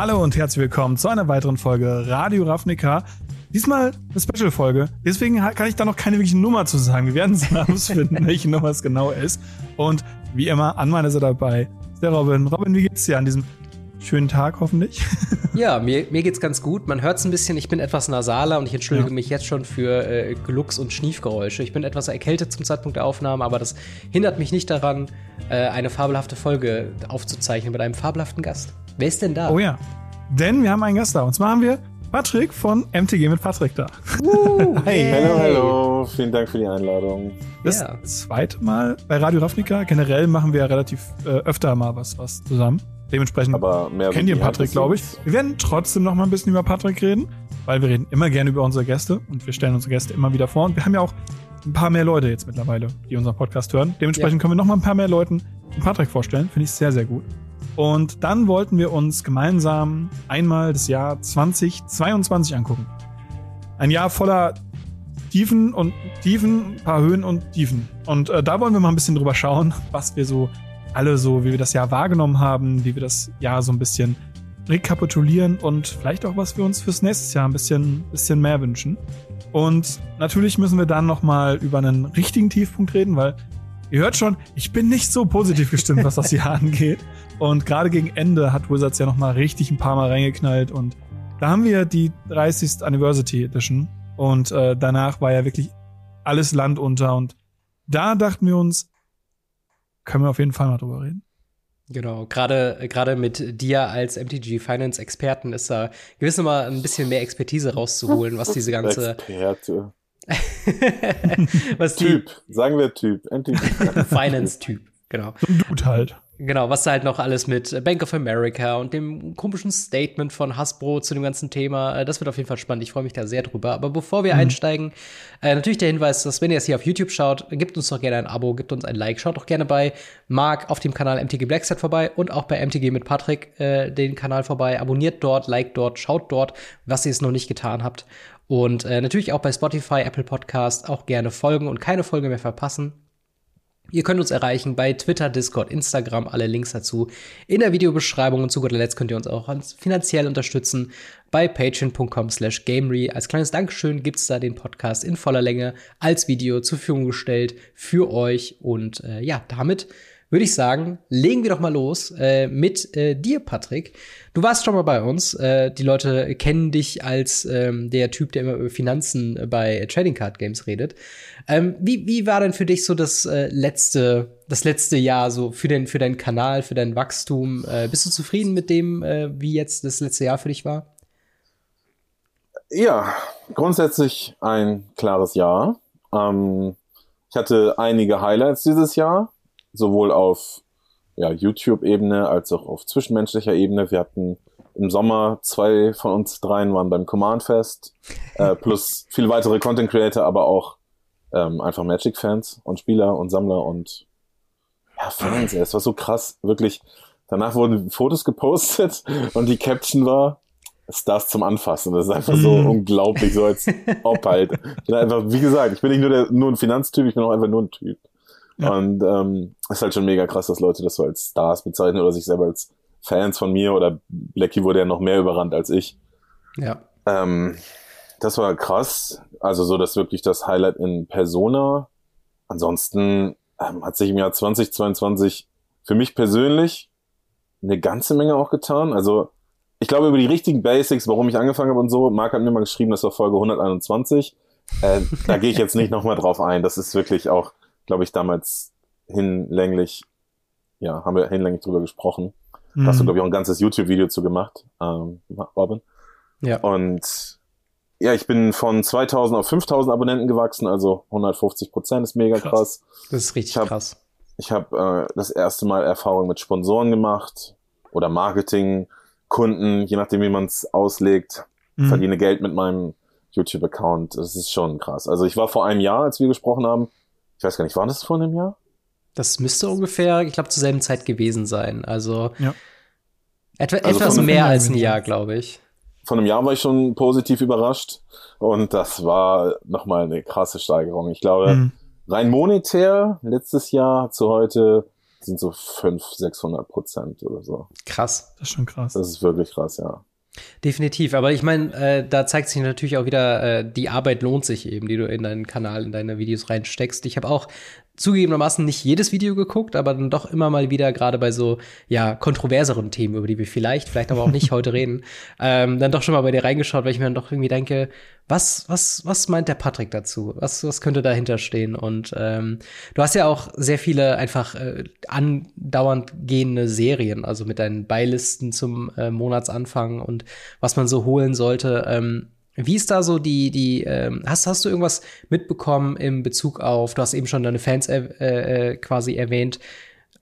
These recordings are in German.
Hallo und herzlich willkommen zu einer weiteren Folge Radio Ravnica. Diesmal eine Special-Folge, deswegen kann ich da noch keine wirkliche Nummer zu sagen. Wir werden es herausfinden, welche Nummer es genau ist. Und wie immer, an meiner Seite dabei ist der Robin. Robin, wie geht's dir an diesem schönen Tag hoffentlich? Ja, mir, mir geht's ganz gut. Man hört es ein bisschen, ich bin etwas nasaler und ich entschuldige ja. mich jetzt schon für äh, Glucks- und Schniefgeräusche. Ich bin etwas erkältet zum Zeitpunkt der Aufnahme, aber das hindert mich nicht daran, äh, eine fabelhafte Folge aufzuzeichnen mit einem fabelhaften Gast. Wer ist denn da? Oh ja, denn wir haben einen Gast da. Und zwar haben wir Patrick von MTG mit Patrick da. Uh, hey. Hallo, hallo. Vielen Dank für die Einladung. Das ja. zweite Mal bei Radio Ravnica. Generell machen wir ja relativ äh, öfter mal was, was zusammen. Dementsprechend Aber mehr kennt ihr Patrick, glaube ich. Wir werden trotzdem noch mal ein bisschen über Patrick reden, weil wir reden immer gerne über unsere Gäste und wir stellen unsere Gäste immer wieder vor. Und wir haben ja auch ein paar mehr Leute jetzt mittlerweile, die unseren Podcast hören. Dementsprechend ja. können wir noch mal ein paar mehr Leuten Patrick vorstellen. Finde ich sehr, sehr gut. Und dann wollten wir uns gemeinsam einmal das Jahr 2022 angucken. Ein Jahr voller Tiefen und Tiefen, ein paar Höhen und Tiefen. Und äh, da wollen wir mal ein bisschen drüber schauen, was wir so alle so, wie wir das Jahr wahrgenommen haben, wie wir das Jahr so ein bisschen rekapitulieren und vielleicht auch, was wir uns fürs nächste Jahr ein bisschen, bisschen mehr wünschen. Und natürlich müssen wir dann nochmal über einen richtigen Tiefpunkt reden, weil ihr hört schon, ich bin nicht so positiv gestimmt, was das Jahr angeht. Und gerade gegen Ende hat Wizards ja nochmal richtig ein paar Mal reingeknallt und da haben wir die 30th Anniversary Edition und äh, danach war ja wirklich alles Land unter und da dachten wir uns, können wir auf jeden Fall mal drüber reden. Genau, gerade gerade mit dir als MTG Finance Experten ist da gewiss mal ein bisschen mehr Expertise rauszuholen, was diese ganze Experte. was typ, sagen wir Typ, MTG Finance Typ, genau. So ein Dude halt. Genau, was da halt noch alles mit Bank of America und dem komischen Statement von Hasbro zu dem ganzen Thema, äh, das wird auf jeden Fall spannend. Ich freue mich da sehr drüber. Aber bevor wir mhm. einsteigen, äh, natürlich der Hinweis, dass wenn ihr es hier auf YouTube schaut, gebt uns doch gerne ein Abo, gebt uns ein Like, schaut doch gerne bei Marc auf dem Kanal MTG Blackset vorbei und auch bei MTG mit Patrick äh, den Kanal vorbei. Abonniert dort, liked dort, schaut dort, was ihr es noch nicht getan habt. Und äh, natürlich auch bei Spotify, Apple Podcast auch gerne folgen und keine Folge mehr verpassen. Ihr könnt uns erreichen bei Twitter, Discord, Instagram, alle Links dazu in der Videobeschreibung. Und zu guter Letzt könnt ihr uns auch finanziell unterstützen bei patreon.com slash gamery. Als kleines Dankeschön gibt's da den Podcast in voller Länge als Video zur Verfügung gestellt für euch. Und äh, ja, damit würde ich sagen, legen wir doch mal los äh, mit äh, dir, Patrick. Du warst schon mal bei uns. Äh, die Leute kennen dich als ähm, der Typ, der immer über Finanzen bei Trading Card Games redet. Ähm, wie, wie war denn für dich so das äh, letzte, das letzte Jahr so für den, für deinen Kanal, für dein Wachstum? Äh, bist du zufrieden mit dem, äh, wie jetzt das letzte Jahr für dich war? Ja, grundsätzlich ein klares Ja. Ähm, ich hatte einige Highlights dieses Jahr sowohl auf ja, YouTube-Ebene als auch auf zwischenmenschlicher Ebene. Wir hatten im Sommer zwei von uns dreien waren beim Command Fest, äh, plus viele weitere Content Creator, aber auch ähm, einfach Magic-Fans und Spieler und Sammler und ja, Fans. Es war so krass, wirklich. Danach wurden Fotos gepostet und die Caption war Stars zum Anfassen. Das ist einfach so mm. unglaublich, so als ob halt. Ich bin einfach, wie gesagt, ich bin nicht nur, der, nur ein Finanztyp, ich bin auch einfach nur ein Typ. Ja. Und ähm, ist halt schon mega krass, dass Leute das so als Stars bezeichnen oder sich selber als Fans von mir oder Blackie wurde ja noch mehr überrannt als ich. Ja. Ähm, das war krass. Also so, dass wirklich das Highlight in Persona. Ansonsten ähm, hat sich im Jahr 2022 für mich persönlich eine ganze Menge auch getan. Also ich glaube über die richtigen Basics, warum ich angefangen habe und so. Marc hat mir mal geschrieben, das war Folge 121. Äh, da gehe ich jetzt nicht nochmal drauf ein. Das ist wirklich auch glaube ich, damals hinlänglich, ja, haben wir hinlänglich drüber gesprochen. Mhm. Da hast du, glaube ich, auch ein ganzes YouTube-Video zu gemacht, ähm, Robin. Ja. Und ja, ich bin von 2000 auf 5000 Abonnenten gewachsen, also 150 Prozent ist mega krass. krass. Das ist richtig ich hab, krass. Ich habe äh, das erste Mal Erfahrung mit Sponsoren gemacht oder Marketing, Kunden, je nachdem, wie man es auslegt, mhm. verdiene Geld mit meinem YouTube-Account. Das ist schon krass. Also ich war vor einem Jahr, als wir gesprochen haben, ich weiß gar nicht, war das vor einem Jahr? Das müsste ungefähr, ich glaube, zur selben Zeit gewesen sein. Also ja. etwa, also etwas mehr als ein Jahr, glaube ich. Von einem Jahr war ich schon positiv überrascht und das war nochmal eine krasse Steigerung. Ich glaube, mhm. rein monetär letztes Jahr zu heute sind so 500, 600 Prozent oder so. Krass. Das ist schon krass. Das ist wirklich krass, ja. Definitiv, aber ich meine, äh, da zeigt sich natürlich auch wieder, äh, die Arbeit lohnt sich eben, die du in deinen Kanal, in deine Videos reinsteckst. Ich habe auch zugegebenermaßen nicht jedes Video geguckt, aber dann doch immer mal wieder, gerade bei so, ja, kontroverseren Themen, über die wir vielleicht, vielleicht aber auch nicht heute reden, ähm, dann doch schon mal bei dir reingeschaut, weil ich mir dann doch irgendwie denke, was, was, was meint der Patrick dazu? Was, was könnte dahinter stehen? Und ähm, du hast ja auch sehr viele einfach äh, andauernd gehende Serien, also mit deinen Beilisten zum äh, Monatsanfang und was man so holen sollte. Ähm, wie ist da so die, die, ähm, hast, hast du irgendwas mitbekommen im Bezug auf, du hast eben schon deine Fans äh, äh, quasi erwähnt.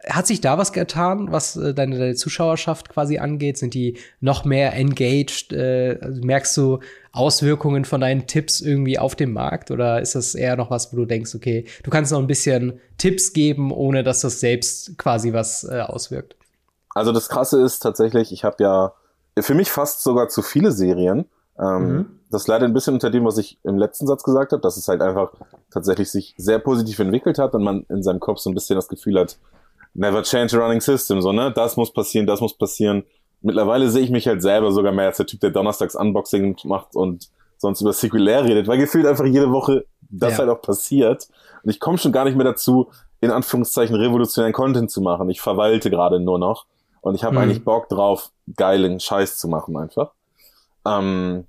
Hat sich da was getan, was äh, deine, deine Zuschauerschaft quasi angeht? Sind die noch mehr engaged? Äh, also merkst du Auswirkungen von deinen Tipps irgendwie auf dem Markt? Oder ist das eher noch was, wo du denkst, okay, du kannst noch ein bisschen Tipps geben, ohne dass das selbst quasi was äh, auswirkt? Also das Krasse ist tatsächlich, ich habe ja für mich fast sogar zu viele Serien. Ähm, mhm. Das leider ein bisschen unter dem, was ich im letzten Satz gesagt habe, dass es halt einfach tatsächlich sich sehr positiv entwickelt hat und man in seinem Kopf so ein bisschen das Gefühl hat, never change a running system, so, ne? Das muss passieren, das muss passieren. Mittlerweile sehe ich mich halt selber sogar mehr als der Typ, der donnerstags Unboxing macht und sonst über Sekulär redet, weil gefühlt einfach jede Woche das ja. halt auch passiert. Und ich komme schon gar nicht mehr dazu, in Anführungszeichen revolutionären Content zu machen. Ich verwalte gerade nur noch. Und ich habe mhm. eigentlich Bock drauf, geilen Scheiß zu machen einfach. Ähm,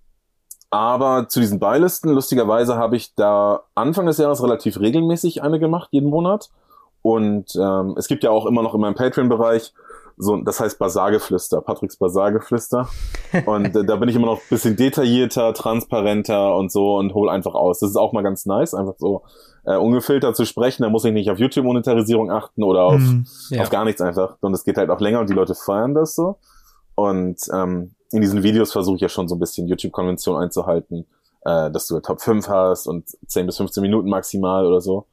aber zu diesen Beilisten, lustigerweise habe ich da Anfang des Jahres relativ regelmäßig eine gemacht, jeden Monat. Und ähm, es gibt ja auch immer noch in meinem Patreon-Bereich so, das heißt Basargeflüster, Patricks Basargeflüster. Und äh, da bin ich immer noch bisschen detaillierter, transparenter und so und hol einfach aus. Das ist auch mal ganz nice, einfach so äh, ungefiltert zu sprechen. Da muss ich nicht auf YouTube-Monetarisierung achten oder auf, mm, ja. auf gar nichts einfach. Und es geht halt auch länger und die Leute feiern das so. Und ähm, in diesen Videos versuche ich ja schon so ein bisschen YouTube-Konvention einzuhalten, äh, dass du Top 5 hast und 10 bis 15 Minuten maximal oder so.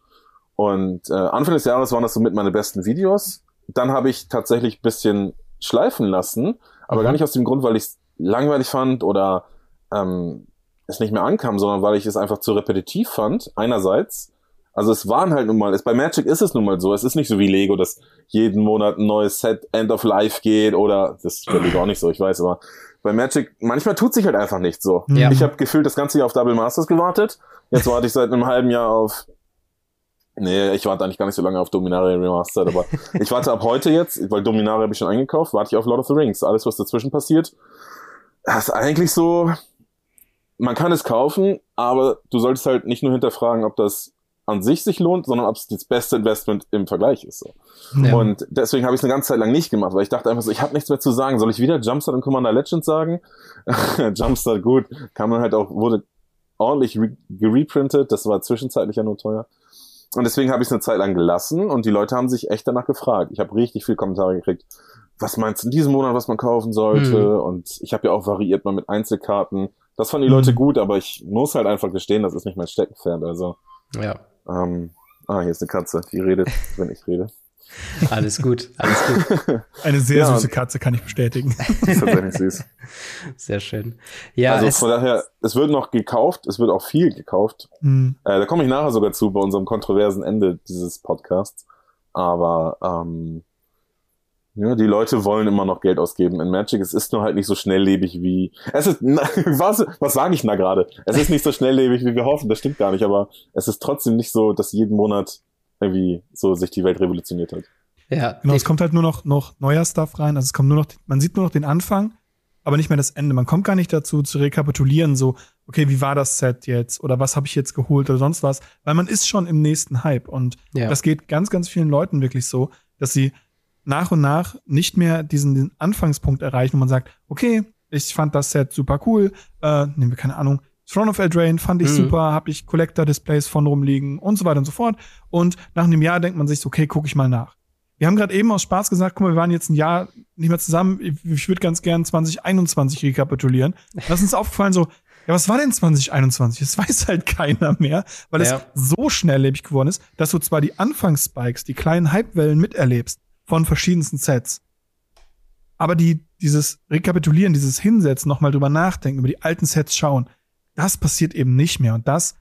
Und äh, Anfang des Jahres waren das so mit meine besten Videos. Dann habe ich tatsächlich bisschen schleifen lassen, aber mhm. gar nicht aus dem Grund, weil ich es langweilig fand oder ähm, es nicht mehr ankam, sondern weil ich es einfach zu repetitiv fand, einerseits. Also es waren halt nun mal, es, bei Magic ist es nun mal so, es ist nicht so wie Lego, dass jeden Monat ein neues Set End of Life geht oder, das ist bei Lego auch nicht so, ich weiß, aber bei Magic, manchmal tut sich halt einfach nicht so. Ja. Ich habe gefühlt das ganze Jahr auf Double Masters gewartet, jetzt warte ich seit einem halben Jahr auf Nee, ich warte eigentlich gar nicht so lange auf Dominaria Remastered, aber ich warte ab heute jetzt, weil Dominaria habe ich schon eingekauft, warte ich auf Lord of the Rings. Alles, was dazwischen passiert, ist eigentlich so, man kann es kaufen, aber du solltest halt nicht nur hinterfragen, ob das an sich sich lohnt, sondern ob es das beste Investment im Vergleich ist. So. Ja. Und deswegen habe ich es eine ganze Zeit lang nicht gemacht, weil ich dachte einfach so, ich habe nichts mehr zu sagen. Soll ich wieder Jumpstart und Commander Legends sagen? Jumpstart, gut, kann man halt auch, wurde ordentlich gereprintet, das war zwischenzeitlich ja nur teuer. Und deswegen habe ich es eine Zeit lang gelassen und die Leute haben sich echt danach gefragt. Ich habe richtig viel Kommentare gekriegt. Was meinst du in diesem Monat, was man kaufen sollte? Mhm. Und ich habe ja auch variiert mal mit Einzelkarten. Das fanden die Leute mhm. gut, aber ich muss halt einfach gestehen, das ist nicht mein Steckenpferd. Also. Ja. Ähm, ah, hier ist eine Katze, die redet, wenn ich rede. Alles gut, alles gut. Eine sehr ja, süße Katze, kann ich bestätigen. ist tatsächlich süß. Sehr schön. Ja, also von daher, es wird noch gekauft, es wird auch viel gekauft. Mhm. Äh, da komme ich nachher sogar zu bei unserem kontroversen Ende dieses Podcasts. Aber ähm, ja, die Leute wollen immer noch Geld ausgeben in Magic. Es ist nur halt nicht so schnelllebig wie. Es ist. was was sage ich da gerade? Es ist nicht so schnelllebig, wie wir hoffen. Das stimmt gar nicht. Aber es ist trotzdem nicht so, dass jeden Monat irgendwie so sich die Welt revolutioniert hat. Ja. Genau, es kommt halt nur noch, noch neuer Stuff rein. Also es kommt nur noch, man sieht nur noch den Anfang, aber nicht mehr das Ende. Man kommt gar nicht dazu zu rekapitulieren, so, okay, wie war das Set jetzt? Oder was habe ich jetzt geholt oder sonst was? Weil man ist schon im nächsten Hype. Und ja. das geht ganz, ganz vielen Leuten wirklich so, dass sie nach und nach nicht mehr diesen, diesen Anfangspunkt erreichen, wo man sagt, okay, ich fand das Set super cool, äh, nehmen wir keine Ahnung, Throne of Eldraine fand ich mhm. super, habe ich Collector-Displays von rumliegen und so weiter und so fort. Und nach einem Jahr denkt man sich, so, okay, gucke ich mal nach. Wir haben gerade eben aus Spaß gesagt, guck mal, wir waren jetzt ein Jahr nicht mehr zusammen. Ich, ich würde ganz gern 2021 rekapitulieren. Da ist uns aufgefallen, so, ja, was war denn 2021? Das weiß halt keiner mehr, weil ja. es so schnelllebig geworden ist, dass du zwar die Anfangsspikes, die kleinen Hypewellen miterlebst von verschiedensten Sets, aber die, dieses Rekapitulieren, dieses Hinsetzen, nochmal drüber nachdenken, über die alten Sets schauen, das passiert eben nicht mehr. Und das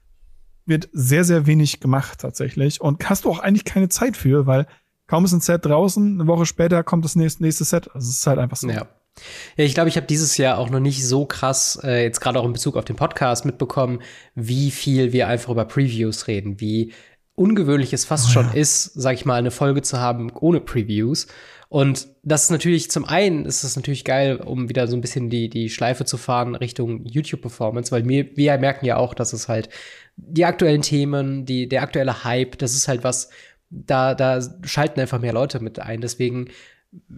wird sehr, sehr wenig gemacht tatsächlich. Und hast du auch eigentlich keine Zeit für, weil kaum ist ein Set draußen, eine Woche später kommt das nächste, nächste Set. Also es ist halt einfach so. Ja. Ja, ich glaube, ich habe dieses Jahr auch noch nicht so krass, äh, jetzt gerade auch in Bezug auf den Podcast, mitbekommen, wie viel wir einfach über Previews reden, wie ungewöhnlich es fast oh, schon ja. ist, sag ich mal, eine Folge zu haben ohne Previews. Und das ist natürlich, zum einen ist es natürlich geil, um wieder so ein bisschen die, die Schleife zu fahren Richtung YouTube-Performance, weil wir, wir merken ja auch, dass es halt die aktuellen Themen, die, der aktuelle Hype, das ist halt was, da, da schalten einfach mehr Leute mit ein. Deswegen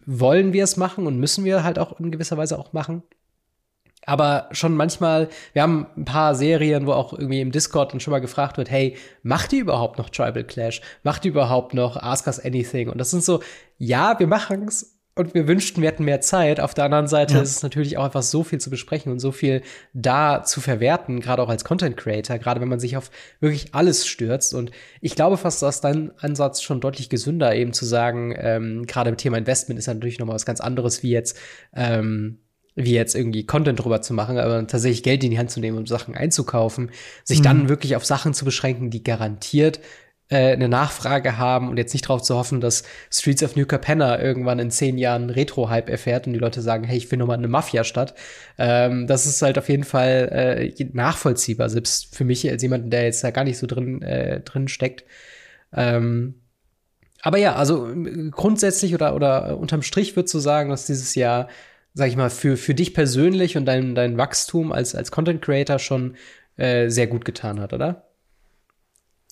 wollen wir es machen und müssen wir halt auch in gewisser Weise auch machen. Aber schon manchmal, wir haben ein paar Serien, wo auch irgendwie im Discord dann schon mal gefragt wird, hey, macht die überhaupt noch Tribal Clash? Macht die überhaupt noch Ask Us Anything? Und das sind so, ja, wir machen's und wir wünschten, wir hätten mehr Zeit. Auf der anderen Seite ja. ist es natürlich auch einfach so viel zu besprechen und so viel da zu verwerten, gerade auch als Content Creator, gerade wenn man sich auf wirklich alles stürzt. Und ich glaube fast, dass dein Ansatz schon deutlich gesünder, eben zu sagen, ähm, gerade im Thema Investment ist ja natürlich noch mal was ganz anderes wie jetzt ähm, wie jetzt irgendwie Content drüber zu machen, aber tatsächlich Geld in die Hand zu nehmen, um Sachen einzukaufen, sich mhm. dann wirklich auf Sachen zu beschränken, die garantiert äh, eine Nachfrage haben und jetzt nicht darauf zu hoffen, dass Streets of New Capenna irgendwann in zehn Jahren Retro-Hype erfährt und die Leute sagen, hey, ich will nochmal eine Mafia-Stadt. Ähm, das ist halt auf jeden Fall äh, nachvollziehbar, selbst für mich als jemand, der jetzt da gar nicht so drin, äh, drin steckt. Ähm, aber ja, also grundsätzlich oder, oder unterm Strich würdest du sagen, dass dieses Jahr sag ich mal, für, für dich persönlich und dein, dein Wachstum als, als Content Creator schon äh, sehr gut getan hat, oder?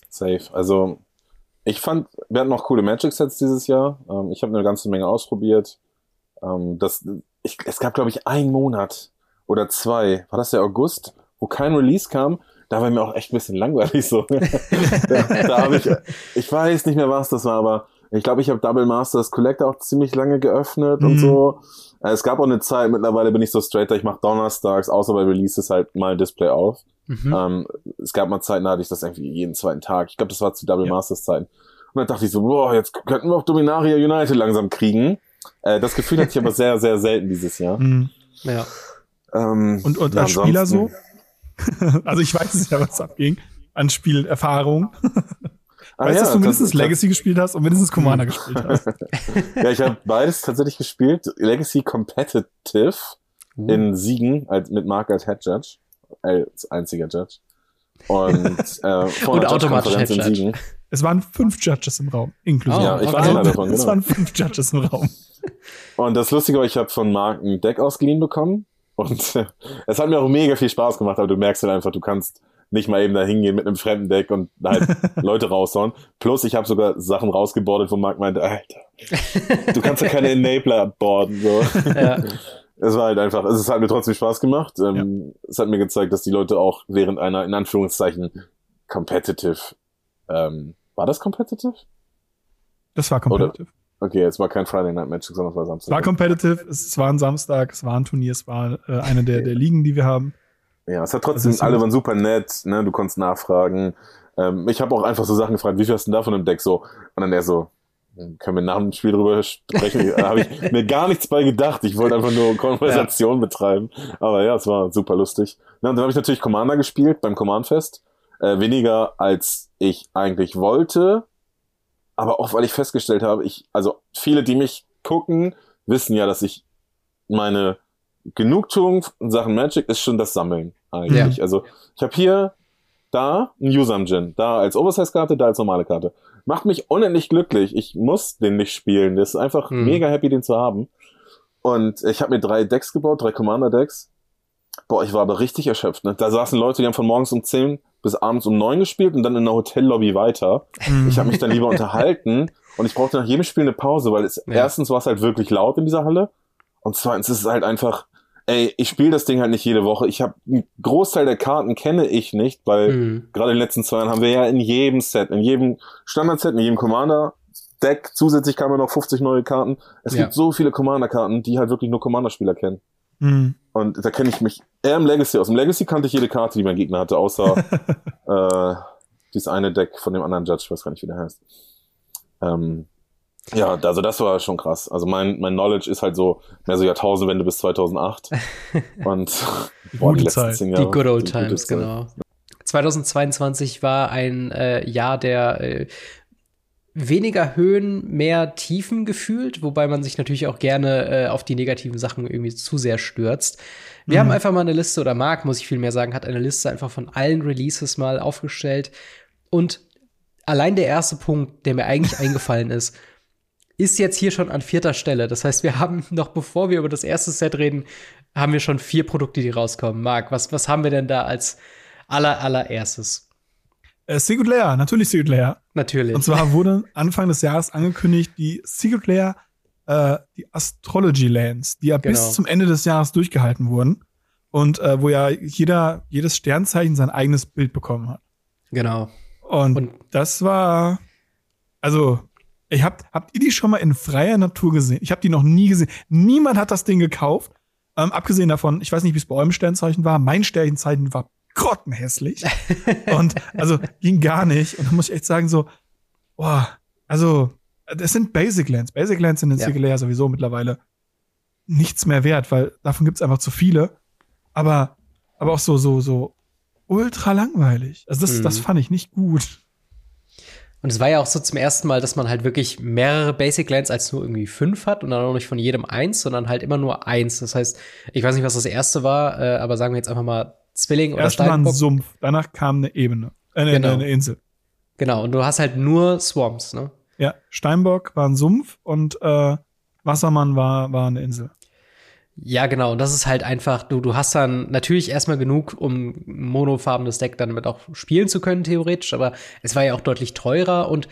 Safe. Also, ich fand, wir hatten noch coole Magic-Sets dieses Jahr. Ähm, ich habe eine ganze Menge ausprobiert. Ähm, das, ich, es gab, glaube ich, einen Monat oder zwei, war das der August, wo kein Release kam. Da war mir auch echt ein bisschen langweilig so. da da habe ich, ich weiß nicht mehr, was das war, aber ich glaube, ich habe Double Masters Collector auch ziemlich lange geöffnet mhm. und so. Äh, es gab auch eine Zeit, mittlerweile bin ich so straight, ich mache donnerstags, außer bei Releases halt mal ein Display auf. Mhm. Ähm, es gab mal Zeiten, da hatte ich das irgendwie jeden zweiten Tag. Ich glaube, das war zu Double ja. Masters Zeiten. Und dann dachte ich so, boah, jetzt könnten wir auch Dominaria United langsam kriegen. Äh, das Gefühl hatte ich aber sehr, sehr selten dieses Jahr. Mhm. Ja. Ähm, und und ja, als Spieler so? also ich weiß es ja, was abging. An Spielerfahrung. Ah, weißt du, ja, dass du mindestens Legacy gespielt hast und mindestens Commander hm. gespielt hast? ja, ich habe beides tatsächlich gespielt. Legacy Competitive uh. in Siegen als, mit Mark als Head Judge, als einziger Judge. Und, äh, und automatisch Head Judge. Es waren fünf Judges im Raum, inklusive. Oh, ja, ich okay. war einer davon, genau. Es waren fünf Judges im Raum. Und das Lustige war, ich habe von Mark ein Deck ausgeliehen bekommen. Und äh, es hat mir auch mega viel Spaß gemacht, aber du merkst halt einfach, du kannst nicht mal eben da hingehen mit einem fremden Deck und halt Leute raushauen. Plus, ich habe sogar Sachen rausgebordet, wo Marc meinte, Alter, du kannst ja keine Enabler boarden. So. Ja. Es war halt einfach, es hat mir trotzdem Spaß gemacht. Ähm, ja. Es hat mir gezeigt, dass die Leute auch während einer, in Anführungszeichen, competitive, ähm, war das competitive? Das war competitive. Oder? Okay, es war kein Friday Night Match, sondern es war Samstag. Es war competitive, es war ein Samstag, es war ein Turnier, es war äh, eine der, der Ligen, die wir haben. Ja, es hat trotzdem, alle waren super nett, ne, du konntest nachfragen. Ähm, ich habe auch einfach so Sachen gefragt, wie viel hast du denn davon im Deck so? Und dann er so, hm, können wir nach dem Spiel drüber sprechen? da habe ich mir gar nichts bei gedacht. Ich wollte einfach nur Konversation ja. betreiben. Aber ja, es war super lustig. Ja, und dann habe ich natürlich Commander gespielt beim Command-Fest. Äh, weniger als ich eigentlich wollte. Aber auch weil ich festgestellt habe, ich, also viele, die mich gucken, wissen ja, dass ich meine Genugtuung in Sachen Magic ist schon das Sammeln eigentlich. Ja. Also ich habe hier, da ein Usam-Gin, da als Oversize-Karte, da als normale Karte. Macht mich unendlich glücklich. Ich muss den nicht spielen. Das ist einfach mhm. mega happy, den zu haben. Und ich habe mir drei Decks gebaut, drei Commander-Decks. Boah, ich war aber richtig erschöpft. Ne? Da saßen Leute, die haben von morgens um 10 bis abends um 9 gespielt und dann in der Hotellobby weiter. Ich habe mich dann lieber unterhalten und ich brauchte nach jedem Spiel eine Pause, weil es ja. erstens war es halt wirklich laut in dieser Halle und zweitens ist es halt einfach ey, ich spiele das Ding halt nicht jede Woche. Ich habe einen Großteil der Karten kenne ich nicht, weil mhm. gerade in den letzten zwei Jahren haben wir ja in jedem Set, in jedem Standard-Set, in jedem Commander-Deck, zusätzlich kamen noch 50 neue Karten. Es ja. gibt so viele Commander-Karten, die halt wirklich nur Commander-Spieler kennen. Mhm. Und da kenne ich mich eher im Legacy aus. Im Legacy kannte ich jede Karte, die mein Gegner hatte, außer äh, dieses eine Deck von dem anderen Judge, ich weiß gar nicht, wie der heißt. Ähm, ja, also das war schon krass. Also mein, mein Knowledge ist halt so mehr so Jahrtausendwende bis 2008. Und boah, die letzten zehn Jahre. Die good old times, genau. 2022 war ein äh, Jahr der äh, weniger Höhen, mehr Tiefen gefühlt, wobei man sich natürlich auch gerne äh, auf die negativen Sachen irgendwie zu sehr stürzt. Wir mhm. haben einfach mal eine Liste, oder Marc, muss ich viel mehr sagen, hat eine Liste einfach von allen Releases mal aufgestellt. Und allein der erste Punkt, der mir eigentlich eingefallen ist, ist jetzt hier schon an vierter Stelle. Das heißt, wir haben noch, bevor wir über das erste Set reden, haben wir schon vier Produkte, die rauskommen. Marc, was, was haben wir denn da als aller, allererstes? Äh, Secret Lair, natürlich Secret Lair. Natürlich. Und zwar wurde Anfang des Jahres angekündigt, die Secret Lair, äh, die Astrology Lands, die ja genau. bis zum Ende des Jahres durchgehalten wurden. Und äh, wo ja jeder, jedes Sternzeichen sein eigenes Bild bekommen hat. Genau. Und, Und das war, also, ich hab, habt ihr die schon mal in freier Natur gesehen? Ich habe die noch nie gesehen. Niemand hat das Ding gekauft. Ähm, abgesehen davon, ich weiß nicht, wie es bei eurem Sternzeichen war. Mein Sternzeichen war grottenhässlich. und also ging gar nicht. Und da muss ich echt sagen, so, boah, also, das sind Basic Lands. Basic Lands sind in ja. Sowieso mittlerweile nichts mehr wert, weil davon gibt's einfach zu viele. Aber, aber auch so, so, so ultra langweilig. Also das, mhm. das fand ich nicht gut. Und es war ja auch so zum ersten Mal, dass man halt wirklich mehrere Basic Lands als nur irgendwie fünf hat und dann auch nicht von jedem eins, sondern halt immer nur eins. Das heißt, ich weiß nicht, was das erste war, äh, aber sagen wir jetzt einfach mal Zwilling oder Erst Steinbock. war ein Sumpf, danach kam eine Ebene, äh, eine, genau. eine Insel. Genau, und du hast halt nur Swamps, ne? Ja, Steinbock war ein Sumpf und äh, Wassermann war, war eine Insel. Ja, genau. Und das ist halt einfach, du, du hast dann natürlich erstmal genug, um monofarbenes Deck dann damit auch spielen zu können, theoretisch, aber es war ja auch deutlich teurer und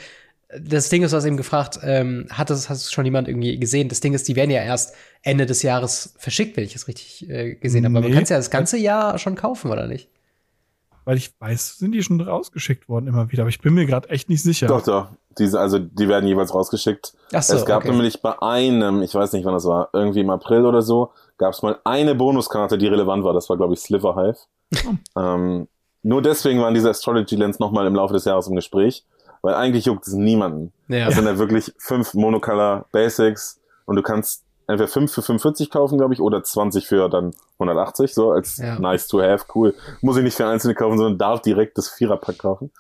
das Ding ist, was eben gefragt, ähm, hat das, hast du schon jemand irgendwie gesehen? Das Ding ist, die werden ja erst Ende des Jahres verschickt, wenn ich es richtig äh, gesehen habe. Aber man kann es ja das ganze Jahr schon kaufen, oder nicht? Weil ich weiß, sind die schon rausgeschickt worden immer wieder, aber ich bin mir gerade echt nicht sicher. Doch, doch. Diese, also die werden jeweils rausgeschickt. Ach so, es gab okay. nämlich bei einem, ich weiß nicht wann das war, irgendwie im April oder so, gab es mal eine Bonuskarte, die relevant war. Das war, glaube ich, Sliver Hive. ähm, nur deswegen waren diese Astrology Lens nochmal im Laufe des Jahres im Gespräch, weil eigentlich juckt es niemanden. Ja. Das sind ja wirklich fünf Monocolor Basics und du kannst entweder 5 für 45 kaufen, glaube ich, oder 20 für dann 180, so als ja. nice to have, cool. Muss ich nicht für einzelne kaufen, sondern darf direkt das Viererpack kaufen.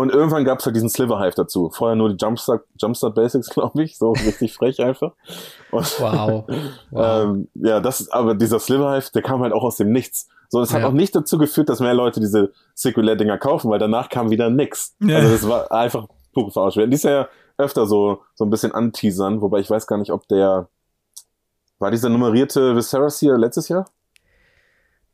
Und irgendwann gab es halt diesen Sliver Hive dazu. Vorher nur die Jumpstart, Jumpstart Basics, glaube ich. So richtig frech einfach. Und, wow. wow. ähm, ja, das, aber dieser Sliver Hive, der kam halt auch aus dem Nichts. So, es ja. hat auch nicht dazu geführt, dass mehr Leute diese Circular-Dinger kaufen, weil danach kam wieder nix. Ja. Also das war einfach pure Verarschung. Die ist ja öfter so, so ein bisschen anteasern, wobei ich weiß gar nicht, ob der, war dieser nummerierte Viserys hier letztes Jahr?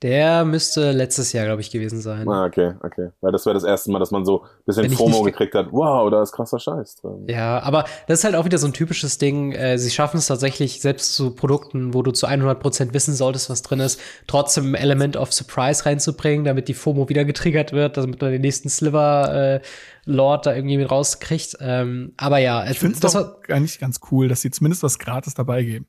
Der müsste letztes Jahr, glaube ich, gewesen sein. Ah, okay, okay. Weil das wäre das erste Mal, dass man so ein bisschen FOMO gekriegt hat. Wow, da ist krasser Scheiß drin. Ja, aber das ist halt auch wieder so ein typisches Ding. Äh, sie schaffen es tatsächlich, selbst zu Produkten, wo du zu 100% wissen solltest, was drin ist, trotzdem ein Element of Surprise reinzubringen, damit die FOMO wieder getriggert wird, damit man den nächsten Sliver äh, Lord da irgendwie mit rauskriegt. Ähm, aber ja, ich finde es auch eigentlich ganz cool, dass sie zumindest was gratis dabei geben.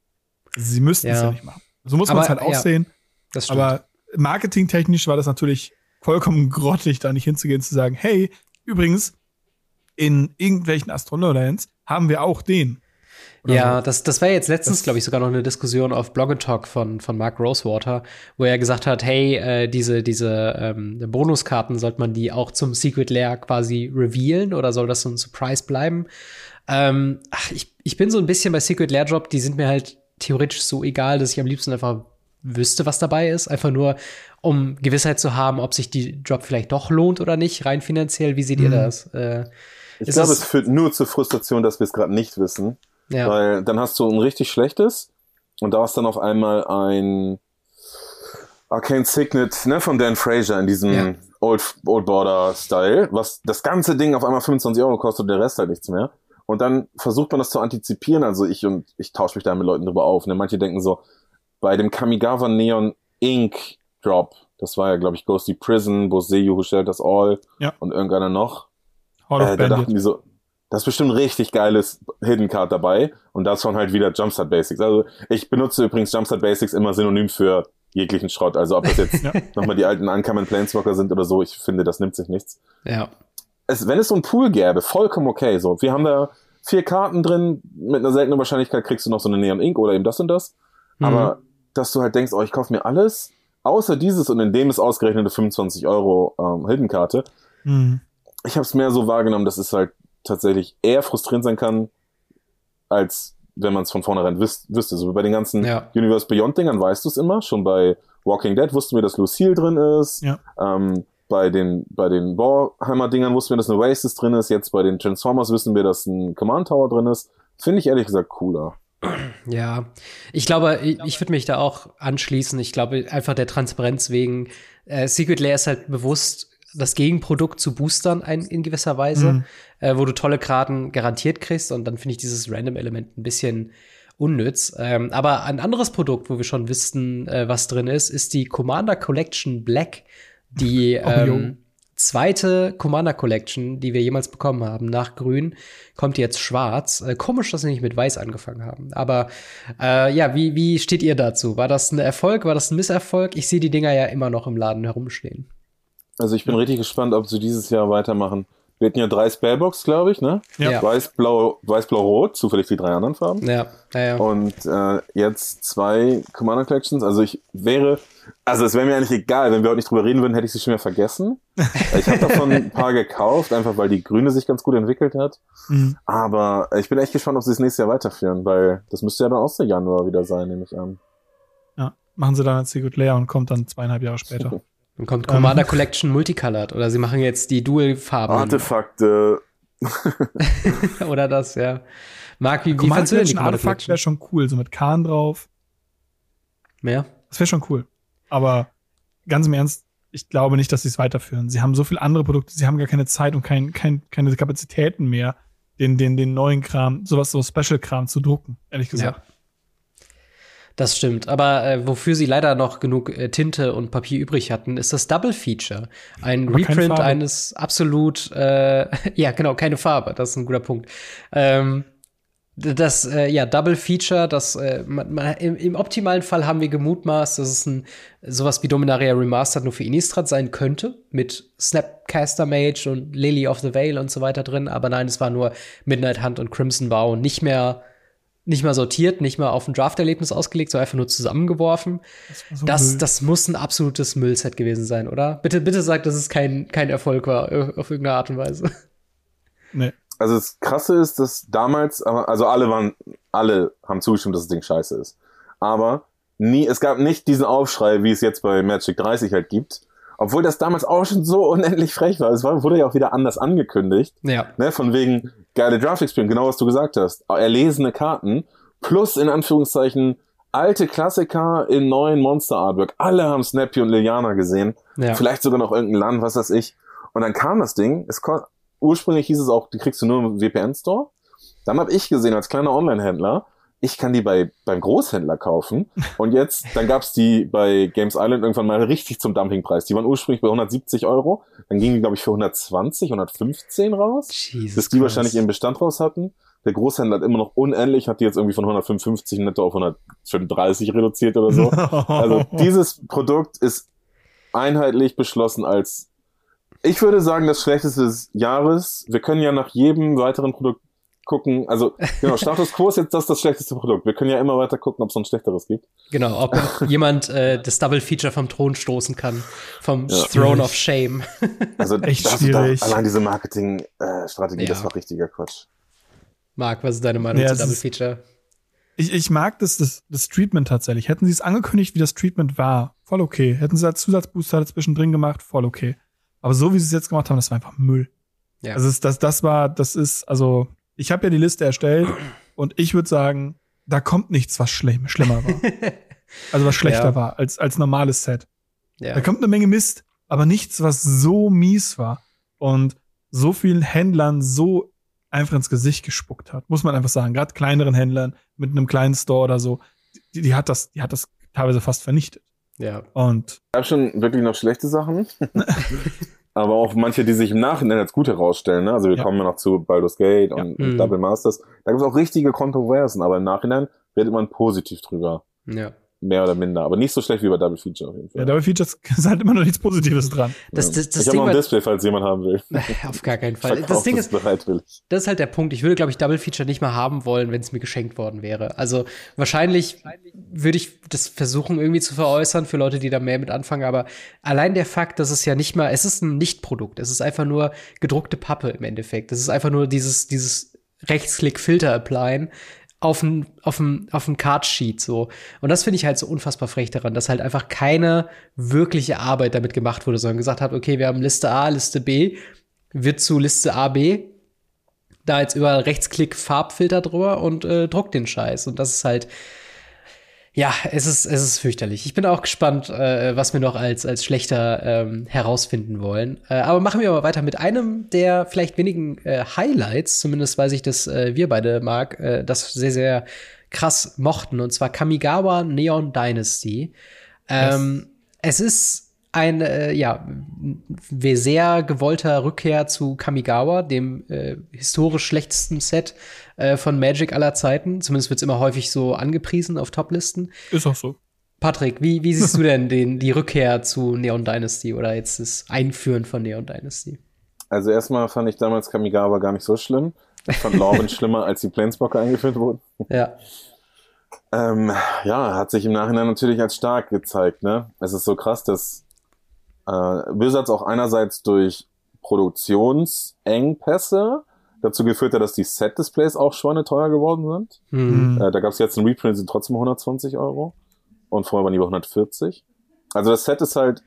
Sie müssten es ja. ja nicht machen. So muss man es halt auch ja, sehen. Das stimmt. Aber marketingtechnisch war das natürlich vollkommen grottig, da nicht hinzugehen, zu sagen, hey, übrigens, in irgendwelchen Astronolands haben wir auch den. ja, so. das, das war jetzt letztens, glaube ich, sogar noch eine Diskussion auf Blog Talk von, von Mark Rosewater, wo er gesagt hat, hey, äh, diese, diese ähm, Bonuskarten, sollte man die auch zum Secret Lair quasi revealen oder soll das so ein Surprise bleiben? Ähm, ach, ich, ich bin so ein bisschen bei Secret Lair Drop, die sind mir halt theoretisch so egal, dass ich am liebsten einfach wüsste, was dabei ist. Einfach nur, um Gewissheit zu haben, ob sich die Drop vielleicht doch lohnt oder nicht, rein finanziell. Wie seht ihr mhm. das? Äh, ich glaube, es führt nur zur Frustration, dass wir es gerade nicht wissen. Ja. Weil dann hast du ein richtig schlechtes und da ist dann auf einmal ein Arcane Signet ne, von Dan Fraser in diesem ja. Old, Old Border Style, was das ganze Ding auf einmal 25 Euro kostet und der Rest halt nichts mehr. Und dann versucht man das zu antizipieren. Also ich und ich tausche mich da mit Leuten drüber auf. Ne? Manche denken so, bei dem Kamigawa Neon Ink Drop, das war ja, glaube ich, Ghosty Prison, Boseyu Who Shared Us All ja. und irgendeiner noch. Hall of äh, da dachten die so, das ist bestimmt richtig geiles Hidden Card dabei und das waren halt wieder Jumpstart Basics. Also ich benutze übrigens Jumpstart Basics immer synonym für jeglichen Schrott. Also ob das jetzt ja. nochmal die alten Uncommon Planeswalker sind oder so, ich finde, das nimmt sich nichts. Ja. Es, wenn es so ein Pool gäbe, vollkommen okay. So, wir haben da vier Karten drin, mit einer seltenen Wahrscheinlichkeit kriegst du noch so eine Neon Ink oder eben das und das. Mhm. Aber dass du halt denkst, oh, ich kaufe mir alles, außer dieses und in dem ist ausgerechnet eine 25 Euro ähm, Hildenkarte. Mhm. Ich habe es mehr so wahrgenommen, das ist halt tatsächlich eher frustrierend sein kann, als wenn man es von vornherein wüs wüsste. So bei den ganzen Ja. Universe Beyond-Dingern weißt du es immer. Schon bei Walking Dead wussten wir, dass Lucille drin ist. Ja. Ähm, bei den, bei den Warhammer-Dingern wussten wir, dass eine Oasis drin ist. Jetzt bei den Transformers wissen wir, dass ein Command Tower drin ist. Finde ich ehrlich gesagt cooler. Ja, ich glaube, ich, ich würde mich da auch anschließen. Ich glaube, einfach der Transparenz wegen, äh, Secret Lair ist halt bewusst das Gegenprodukt zu Boostern ein, in gewisser Weise, Mhm. äh, wo du tolle Karten garantiert kriegst und dann finde ich dieses Random-Element ein bisschen unnütz. Ähm, aber ein anderes Produkt, wo wir schon wissen, äh, was drin ist, ist die Commander Collection Black, die Oh, ähm, zweite Commander Collection, die wir jemals bekommen haben, nach Grün, kommt jetzt schwarz. Äh, komisch, dass sie nicht mit Weiß angefangen haben. Aber äh, ja, wie, wie steht ihr dazu? War das ein Erfolg? War das ein Misserfolg? Ich sehe die Dinger ja immer noch im Laden herumstehen. Also ich bin richtig gespannt, ob sie dieses Jahr weitermachen. Wir hatten ja drei Spellbox, glaube ich, ne? Ja. Weiß, blau, weiß, blau, rot, zufällig die drei anderen Farben. Ja, ja, ja. Und äh, jetzt zwei Commander Collections. Also ich wäre, also es wäre mir eigentlich egal, wenn wir heute nicht drüber reden würden, hätte ich sie schon wieder vergessen. ich habe davon ein paar gekauft, einfach weil die Grüne sich ganz gut entwickelt hat. Mhm. Aber ich bin echt gespannt, ob sie es nächstes Jahr weiterführen, weil das müsste ja dann auch so Januar wieder sein, nehme ich an. Ja. Machen sie dann als Secret Lair und kommt dann zweieinhalb Jahre später. Dann kommt Commander Collection Multicolored oder sie machen jetzt die Dual-Farben. Artefakte. oder das, ja. Marc, wie, wie Commander fandst du denn die Collection Commander Artefakt wäre schon cool, so mit Kahn drauf. Ja. Das wäre schon cool. Aber ganz im Ernst, ich glaube nicht, dass sie es weiterführen. Sie haben so viele andere Produkte, sie haben gar keine Zeit und kein, kein, keine Kapazitäten mehr, den, den, den neuen Kram, sowas, so Special-Kram zu drucken, ehrlich gesagt. Ja. Das stimmt. Aber äh, wofür sie leider noch genug äh, Tinte und Papier übrig hatten, ist das Double Feature. Ein Aber Reprint eines absolut, äh, ja, genau, keine Farbe. Das ist ein guter Punkt. Ähm, das, äh, ja, Double Feature, das, äh, man, man, im, im optimalen Fall haben wir gemutmaßt, dass es ein sowas wie Dominaria Remastered nur für Innistrad sein könnte, mit Snapcaster Mage und Lily of the Veil und so weiter drin. Aber nein, es war nur Midnight Hunt und Crimson Vow nicht mehr nicht mal sortiert, nicht mal auf ein Draft-Erlebnis ausgelegt, sondern einfach nur zusammengeworfen. Das, so Das, das muss ein absolutes Müllset gewesen sein, oder? Bitte, bitte sag, dass es kein, kein Erfolg war, äh, auf irgendeine Art und Weise. nee. Also das Krasse ist, dass damals, aber- also alle waren, alle haben zugestimmt, dass das Ding scheiße ist. Aber nie, es gab nicht diesen Aufschrei, wie es jetzt bei Magic 30 halt gibt. Obwohl das damals auch schon so unendlich frech war. Es war, wurde ja auch wieder anders angekündigt. Ja. Ne, von wegen geile Draft Experience, genau was du gesagt hast. Erlesene Karten plus in Anführungszeichen alte Klassiker in neuen Monster Artwork. Alle haben Snappy und Liliana gesehen. Ja. Vielleicht sogar noch irgendein Land, was weiß ich. Und dann kam das Ding. Es ursprünglich hieß es auch, die kriegst du nur im VPN Store. Dann habe ich gesehen als kleiner Online-Händler, ich kann die bei beim Großhändler kaufen. Und jetzt, dann gab's die bei Games Island irgendwann mal richtig zum Dumpingpreis. Die waren ursprünglich bei 170 Euro. Dann gingen die, glaube ich, für 120, 115 raus Jesus bis die Christ. wahrscheinlich ihren Bestand raus hatten. Der Großhändler hat immer noch unendlich, hat die jetzt irgendwie von 155 netto auf 135 reduziert oder so. Also dieses Produkt ist einheitlich beschlossen als, ich würde sagen, das schlechteste des Jahres. Wir können ja nach jedem weiteren Produkt gucken. Also genau, Status Quo ist jetzt das das schlechteste Produkt. Wir können ja immer weiter gucken, ob es noch ein schlechteres gibt. Genau, ob jemand äh, das Double Feature vom Thron stoßen kann. Vom Ja. Throne of Shame. Also Echt das, schwierig. Da, allein diese Marketing-Strategie, Ja. das war richtiger Quatsch. Marc, was ist deine Meinung Ja, zu Double Feature? Ich, ich mag das, das, das Treatment tatsächlich. Hätten sie es angekündigt, wie das Treatment war, voll okay. Hätten sie als Zusatzbooster zwischendrin gemacht, voll okay. Aber so wie sie es jetzt gemacht haben, das war einfach Müll. Ja. Also es, das, das war, das ist, also, ich habe ja die Liste erstellt und ich würde sagen, da kommt nichts, was schlimm, schlimmer war. Also was schlechter Ja. war als, als normales Set. Da ja. kommt eine Menge Mist, aber nichts, was so mies war und so vielen Händlern so einfach ins Gesicht gespuckt hat, muss man einfach sagen. Gerade kleineren Händlern mit einem kleinen Store oder so, die, die hat das, die hat das teilweise fast vernichtet. ja. Und Ich habe schon wirklich noch schlechte Sachen. aber auch manche, die sich im Nachhinein als gut herausstellen. Ne? Also wir Ja. kommen ja noch zu Baldur's Gate Ja. und, Mhm. und Double Masters. Da gibt es auch richtige Kontroversen, aber im Nachhinein redet man positiv drüber. Ja. Mehr oder minder, aber nicht so schlecht wie bei Double Feature auf jeden Fall. Ja, Double Feature ist halt immer noch nichts Positives dran. Das, das, das ich habe noch ein Display, falls jemand haben will. Auf gar keinen Fall. Das Ding ist, bereitwillig. das ist halt der Punkt. Ich würde, glaube ich, Double Feature nicht mal haben wollen, wenn es mir geschenkt worden wäre. Also wahrscheinlich würde ich das versuchen irgendwie zu veräußern für Leute, die da mehr mit anfangen. Aber allein der Fakt, dass es ja nicht mal, es ist ein Nichtprodukt. Es ist einfach nur gedruckte Pappe im Endeffekt. Es ist einfach nur dieses, dieses Rechtsklick-Filter applyen auf ein, auf ein, auf ein Card-Sheet so. Und das finde ich halt so unfassbar frech daran, dass halt einfach keine wirkliche Arbeit damit gemacht wurde, sondern gesagt hat, okay, wir haben Liste A, Liste B, wird zu Liste A, B, da jetzt überall Rechtsklick Farbfilter drüber und äh, druckt den Scheiß. Und das ist halt, ja, es ist, es ist fürchterlich. Ich bin auch gespannt, äh, was wir noch als, als schlechter ähm, herausfinden wollen. Äh, aber machen wir mal weiter mit einem der vielleicht wenigen äh, Highlights, zumindest weiß ich, dass äh, wir beide, Marc, äh, das sehr, sehr krass mochten, und zwar Kamigawa Neon Dynasty. Ähm, Es ist ein äh, ja sehr gewollter Rückkehr zu Kamigawa, dem historisch schlechtesten Set äh, von Magic aller Zeiten. Zumindest wird es immer häufig so angepriesen auf Toplisten. Ist auch so. Patrick, wie, wie siehst du denn den, die Rückkehr zu Neon Dynasty oder jetzt das Einführen von Neon Dynasty? Also erstmal fand ich damals Kamigawa gar nicht so schlimm. Ich fand Lorben schlimmer, als die Planeswalker eingeführt wurden. Ja. Ähm, ja, hat sich im Nachhinein natürlich als stark gezeigt. Ne? Es ist so krass, dass äh, Wizards auch einerseits durch Produktionsengpässe dazu geführt hat, dass die Set-Displays auch schweineteuer geworden sind. Hm. Äh, da gab es jetzt einen Reprint, sind trotzdem 120 Euro. Und vorher waren die bei 140. Also das Set ist halt,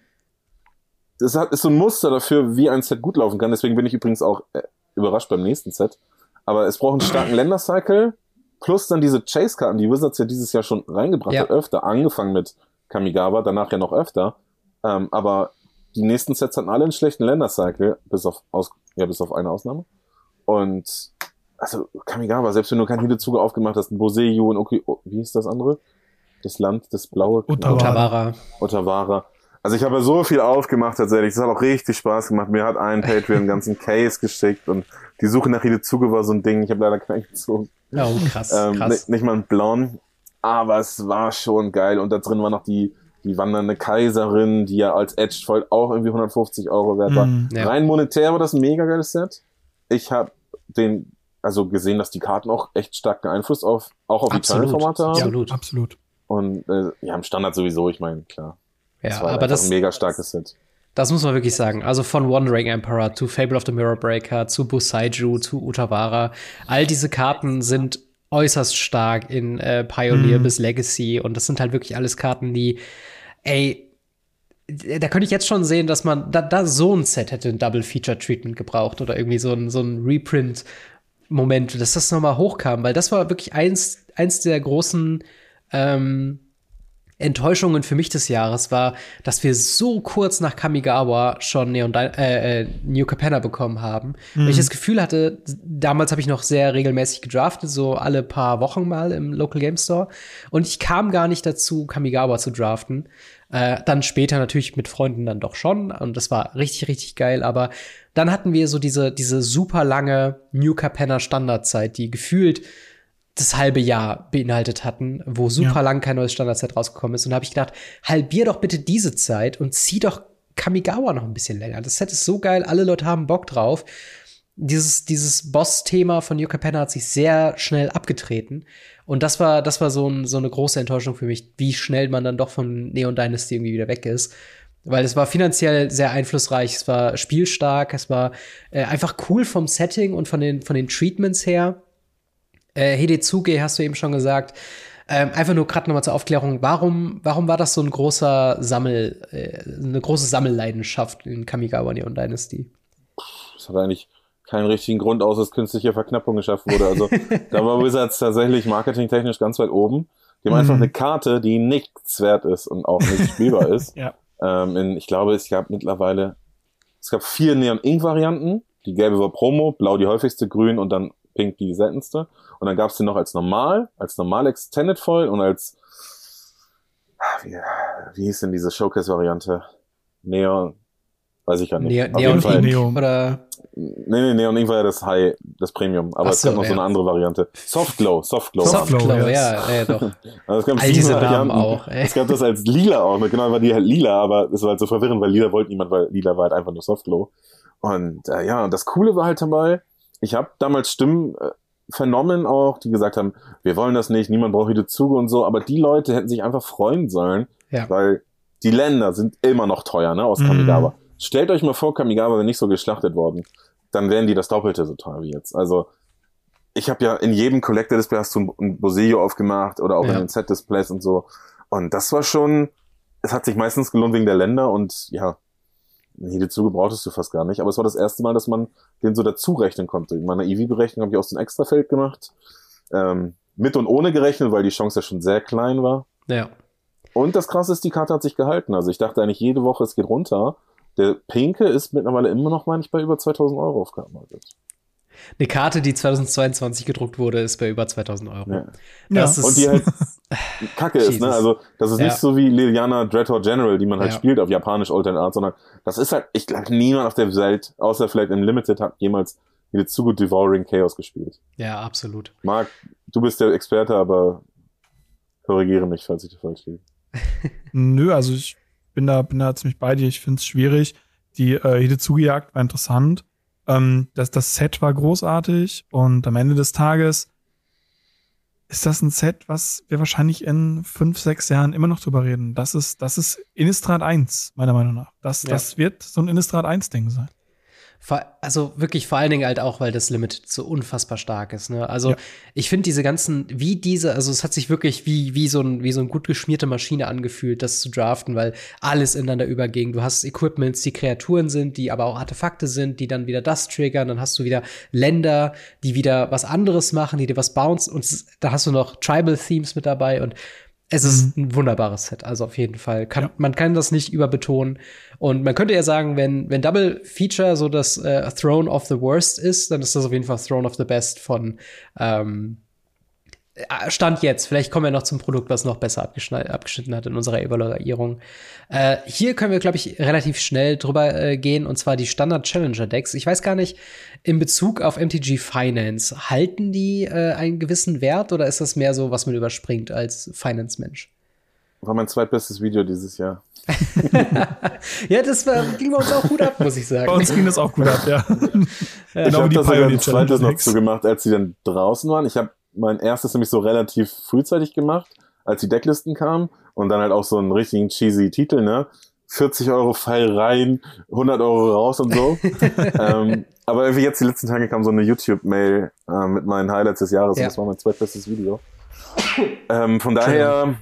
das hat- ist so ein Muster dafür, wie ein Set gut laufen kann. Deswegen bin ich übrigens auch äh, überrascht beim nächsten Set. Aber es braucht einen starken Ländercycle plus dann diese Chase-Karten, die Wizards ja dieses Jahr schon reingebracht Ja. hat, öfter, angefangen mit Kamigawa, danach ja noch öfter. Ähm, aber die nächsten Sets hatten alle einen schlechten Ländercycle, bis auf, aus, ja, bis auf eine Ausnahme. Und also Kamigawa, selbst wenn du kein Hidezuge aufgemacht hast, ein Boseiju und okay, oh, wie hieß das andere? Das Land, das blaue. Otawara. Ottawara. Also ich habe ja so viel aufgemacht tatsächlich. Das hat auch richtig Spaß gemacht. Mir hat ein Patreon einen ganzen Case geschickt und die Suche nach Hidezuge war so ein Ding. Ich habe leider keinen gezogen. Oh, krass, Ähm, krass. nicht, nicht mal ein Blauen. Aber es war schon geil. Und da drin war noch die, die wandernde Kaiserin, die ja als Edge Foil auch irgendwie 150 Euro wert war. Mhm. Ja. Rein monetär war das ein mega geiles Set. Ich habe den, also gesehen, dass die Karten auch echt starken Einfluss auf, auch auf die Absolut. Teilformate haben. Ja. Absolut. Absolut. Und äh, ja, im Standard sowieso, ich meine, klar. Ja, das war aber das, ein mega starkes Set. Das muss man wirklich sagen. Also von Wandering Emperor zu Fable of the Mirror Breaker zu Busaiju zu Utawara. All diese Karten sind äußerst stark in äh, Pioneer Mhm. bis Legacy und das sind halt wirklich alles Karten, die, ey, da könnte ich jetzt schon sehen, dass man da, da so ein Set hätte ein Double Feature Treatment gebraucht oder irgendwie so ein, so ein Reprint Moment, dass das nochmal hochkam, weil das war wirklich eins, eins der großen ähm, Enttäuschungen für mich des Jahres war, dass wir so kurz nach Kamigawa schon Neon äh, äh, New Capenna bekommen haben. Weil ich das Gefühl hatte, damals habe ich noch sehr regelmäßig gedraftet, so alle paar Wochen mal im Local Game Store. Und ich kam gar nicht dazu, Kamigawa zu draften. Äh, dann später natürlich mit Freunden dann doch schon. Und das war richtig, richtig geil. Aber dann hatten wir so diese, diese super lange New Capenna Standardzeit, die gefühlt das halbe Jahr beinhaltet hatten, wo super Ja. lang kein neues Standardset rausgekommen ist. Und da habe ich gedacht, halbier doch bitte diese Zeit und zieh doch Kamigawa noch ein bisschen länger. Das Set ist so geil, alle Leute haben Bock drauf. Dieses, dieses Boss-Thema von Yuka Penna hat sich sehr schnell abgetreten. Und das war, das war so, ein, so eine große Enttäuschung für mich, wie schnell man dann doch von Neon Dynasty irgendwie wieder weg ist. Weil es war finanziell sehr einflussreich, es war spielstark, es war äh, einfach cool vom Setting und von den, von den Treatments her. Äh, Hidezuge hast du eben schon gesagt. Ähm, einfach nur gerade nochmal zur Aufklärung, warum, warum war das so ein großer Sammel, äh, eine große Sammelleidenschaft in Kamigawa Neon Dynasty? Das hat eigentlich keinen richtigen Grund, außer dass künstliche Verknappung geschaffen wurde. Also da war Wizards tatsächlich marketingtechnisch ganz weit oben. Die haben Mhm. einfach eine Karte, die nichts wert ist und auch nicht spielbar ist. Ja. Ähm, in, ich glaube, es gab mittlerweile, es gab vier Neon Ink Varianten. Die gelbe war Promo, blau die häufigste, grün und dann pink die seltenste. Und dann gab es den noch als normal, als normal Extended Foil und als, wie, wie hieß denn diese Showcase-Variante? Neon, Weiß ich gar nicht. Ne Auf Neon jeden Fall. Ink oder Nee, nee, Neon Ink war ja das High, das Premium. Aber Ach es gab so, noch so ja. eine andere Variante. Softglow, Softglow. Soft- Softglow, Softglow, ja, yes. ja, doch. Also es gab All diese Varianten. Namen auch, ey. Es gab das als lila auch. Genau, war die halt lila, aber es war halt so verwirrend, weil lila wollte niemand, weil lila war halt einfach nur Softglow. Und äh, ja, und das Coole war halt dabei, ich habe damals Stimmen äh, vernommen auch, die gesagt haben, wir wollen das nicht, niemand braucht wieder Zuge und so, aber die Leute hätten sich einfach freuen sollen, Ja. weil die Länder sind immer noch teuer, ne, aus Mhm. Kamigawa. Stellt euch mal vor, Kamigawa wäre nicht so geschlachtet worden, dann wären die das Doppelte so teuer wie jetzt. Also ich habe ja in jedem Collector Display hast du ein- Boseo aufgemacht oder auch Ja. in den Set Displays und so. Und das war schon, es hat sich meistens gelohnt wegen der Länder und ja, Hidezuge brauchtest du fast gar nicht. Aber es war das erste Mal, dass man den so dazu rechnen konnte. In meiner EV-Berechnung habe ich aus dem Extrafeld gemacht. Ähm, mit und ohne gerechnet, weil die Chance ja schon sehr klein war. Ja. Und das Krasse ist, die Karte hat sich gehalten. Also ich dachte eigentlich jede Woche, es geht runter. Der Pinke ist mittlerweile immer noch, meine ich, bei über 2000 Euro auf Kartenmarket. Eine Karte, die 2022 gedruckt wurde, ist bei über 2000 Euro. Ja. Das Ja. ist Und die halt kacke ist, ne? Also, das ist Ja. nicht so wie Liliana Dreadhorde General, die man halt Ja. spielt auf japanisch Alternate Art, sondern das ist halt, ich glaube, niemand auf der Welt, außer vielleicht im Limited, hat jemals wieder zu gut Devouring Chaos gespielt. ja, absolut. Marc, du bist der Experte, aber korrigiere mich, falls ich da falsch liege. Nö, also ich bin da, bin da ziemlich bei dir. Ich finde es schwierig. Die äh, Hidezugi-Jagd war interessant. Ähm, das, das Set war großartig und am Ende des Tages ist das ein Set, was wir wahrscheinlich in fünf, sechs Jahren immer noch drüber reden. Das ist, das ist Innistrad 1, meiner Meinung nach. Das, Ja. das wird so ein Innistrad 1-Ding sein. Also wirklich vor allen Dingen halt auch, weil das Limit so unfassbar stark ist. Ne? Also Ja. ich finde diese ganzen, wie diese, also es hat sich wirklich wie, wie, so ein, wie so eine gut geschmierte Maschine angefühlt, das zu draften, weil alles ineinander überging. Du hast Equipments, die Kreaturen sind, die aber auch Artefakte sind, die dann wieder das triggern. Dann hast du wieder Länder, die wieder was anderes machen, die dir was bounce. Und da hast du noch Tribal-Themes mit dabei und es ist ein wunderbares Set, also auf jeden Fall. Kann, Ja. Man kann das nicht überbetonen. Und man könnte ja sagen, wenn, wenn Double Feature so das äh, Throne of the Worst ist, dann ist das auf jeden Fall Throne of the Best von ähm, äh, Stand jetzt. Vielleicht kommen wir noch zum Produkt, was noch besser abgeschnitten hat in unserer Evaluierung. Äh, hier können wir, glaube ich, relativ schnell drüber äh, gehen, und zwar die Standard Challenger Decks. Ich weiß gar nicht, in Bezug auf MTG Finance, halten die äh, einen gewissen Wert oder ist das mehr so, was man überspringt als Finance-Mensch? War mein zweitbestes Video dieses Jahr. Ja, das war, ging bei uns auch gut ab, muss ich Bei sagen. uns ging das auch gut ab, ja. ich Genau habe wie die das sogar ein zweites noch Challenger zu gemacht, als sie dann draußen waren. Ich habe mein erstes nämlich so relativ frühzeitig gemacht, als die Decklisten kamen und dann halt auch so einen richtigen cheesy Titel, ne? 40 Euro Pfeil rein, 100 Euro raus und so. ähm, aber irgendwie jetzt die letzten Tage kam so eine YouTube-Mail äh, mit meinen Highlights des Jahres Ja. und das war mein zweitbestes Video. ähm, von daher,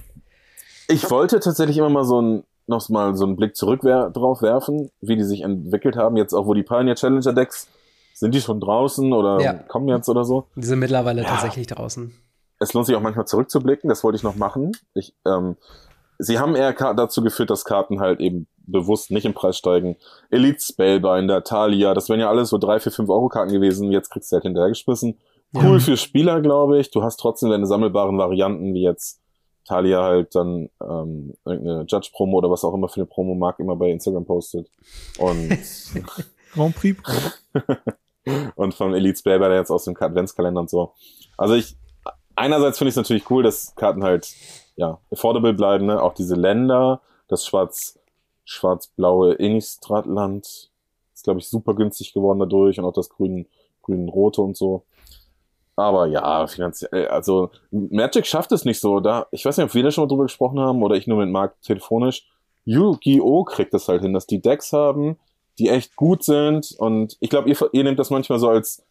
ich wollte tatsächlich immer mal so ein, noch mal so einen Blick zurück wer drauf werfen, wie die sich entwickelt haben. Jetzt auch, wo die Pioneer Challenger Decks, sind die schon draußen oder Ja. kommen jetzt oder so? Die sind mittlerweile Ja. tatsächlich draußen. Es lohnt sich auch manchmal zurückzublicken, das wollte ich noch machen. Ich, ähm, sie haben eher dazu geführt, dass Karten halt eben bewusst nicht im Preis steigen. Elite Spellbinder, Talia, das wären ja alles so drei, vier, fünf Euro Karten gewesen, jetzt kriegst du halt hinterhergeschmissen. Cool Ja. für Spieler, glaube ich. Du hast trotzdem deine sammelbaren Varianten, wie jetzt Talia halt dann ähm, irgendeine Judge-Promo oder was auch immer für eine Promo Mark immer bei Instagram postet. Und, Grand Prix. und von Elite Spellbinder jetzt aus dem Adventskalender und so. Also ich, einerseits finde ich es natürlich cool, dass Karten halt, ja, affordable bleiben, ne? Auch diese Länder, das schwarz, schwarz-blaue Innistrad-Land ist, glaube ich, super günstig geworden dadurch und auch das grün, grün-rote und so. Aber ja, finanziell, also Magic schafft es nicht so. Da, ich weiß nicht, ob wir da schon mal drüber gesprochen haben oder ich nur mit Marc telefonisch. Yu-Gi-Oh! kriegt das halt hin, dass die Decks haben, die echt gut sind. Und ich glaube, ihr, ihr nehmt das manchmal so als,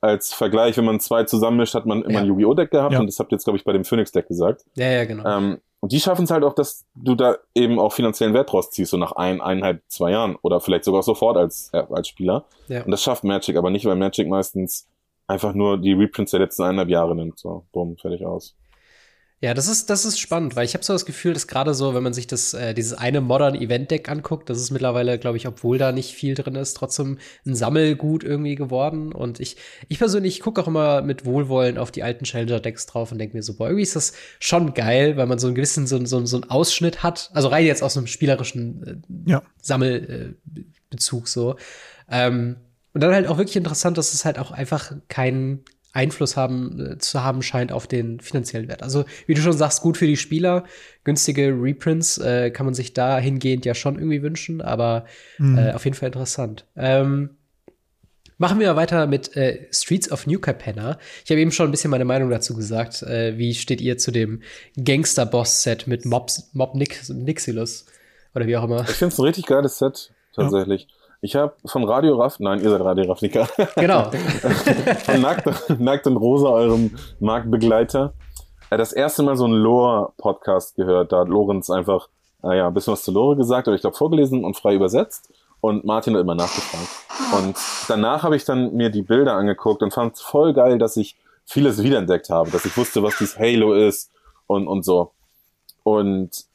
als Vergleich, wenn man zwei zusammenmischt, hat man immer Ja. ein Yu-Gi-Oh! Deck gehabt Ja. und das habt ihr jetzt, glaube ich, bei dem Phoenix-Deck gesagt. Ja, ja, genau. Ähm, und die schaffen es halt auch, dass du da eben auch finanziellen Wert draus ziehst, so nach ein, eineinhalb, zwei Jahren oder vielleicht sogar sofort als, äh, als Spieler. Ja. Und das schafft Magic aber nicht, weil Magic meistens einfach nur die Reprints der letzten eineinhalb Jahre nimmt. So, bumm, fertig aus. Ja, das ist, das ist spannend, weil ich habe so das Gefühl, dass gerade so, wenn man sich das, äh, dieses eine Modern Event Deck anguckt, das ist mittlerweile, glaube ich, obwohl da nicht viel drin ist, trotzdem ein Sammelgut irgendwie geworden. Und ich, ich persönlich gucke auch immer mit Wohlwollen auf die alten Challenger Decks drauf und denke mir so, boah, irgendwie ist das schon geil, weil man so einen gewissen, so, so, so einen Ausschnitt hat. Also rein jetzt aus einem spielerischen äh, Ja. Sammel, äh, so. Ähm, und dann halt auch wirklich interessant, dass es halt auch einfach keinen Einfluss haben, äh, zu haben scheint auf den finanziellen Wert. Also, wie du schon sagst, gut für die Spieler. Günstige Reprints äh, kann man sich dahingehend ja schon irgendwie wünschen, aber mhm. äh, auf jeden Fall interessant. Ähm, Machen wir weiter mit äh, Streets of New Capenna. Ich habe eben schon ein bisschen meine Meinung dazu gesagt. Äh, wie steht ihr zu dem Gangster-Boss-Set mit Mobs, Mob Nix, Nixilus? Oder wie auch immer. Ich finde es ein richtig geiles Set, tatsächlich. Ja. Ich habe von Radio Raff, nein, ihr seid Radio Ravnica. Genau. von Nackt, Nackt und Rosa, eurem Marktbegleiter, äh, das erste Mal so einen Lore-Podcast gehört. Da hat Lorenz einfach, naja, ein bisschen was zu Lore gesagt, oder ich glaube vorgelesen und frei übersetzt. Und Martin hat immer nachgefragt. Und danach habe ich dann mir die Bilder angeguckt und fand es voll geil, dass ich vieles wiederentdeckt habe, dass ich wusste, was dieses Halo ist und, und so. Und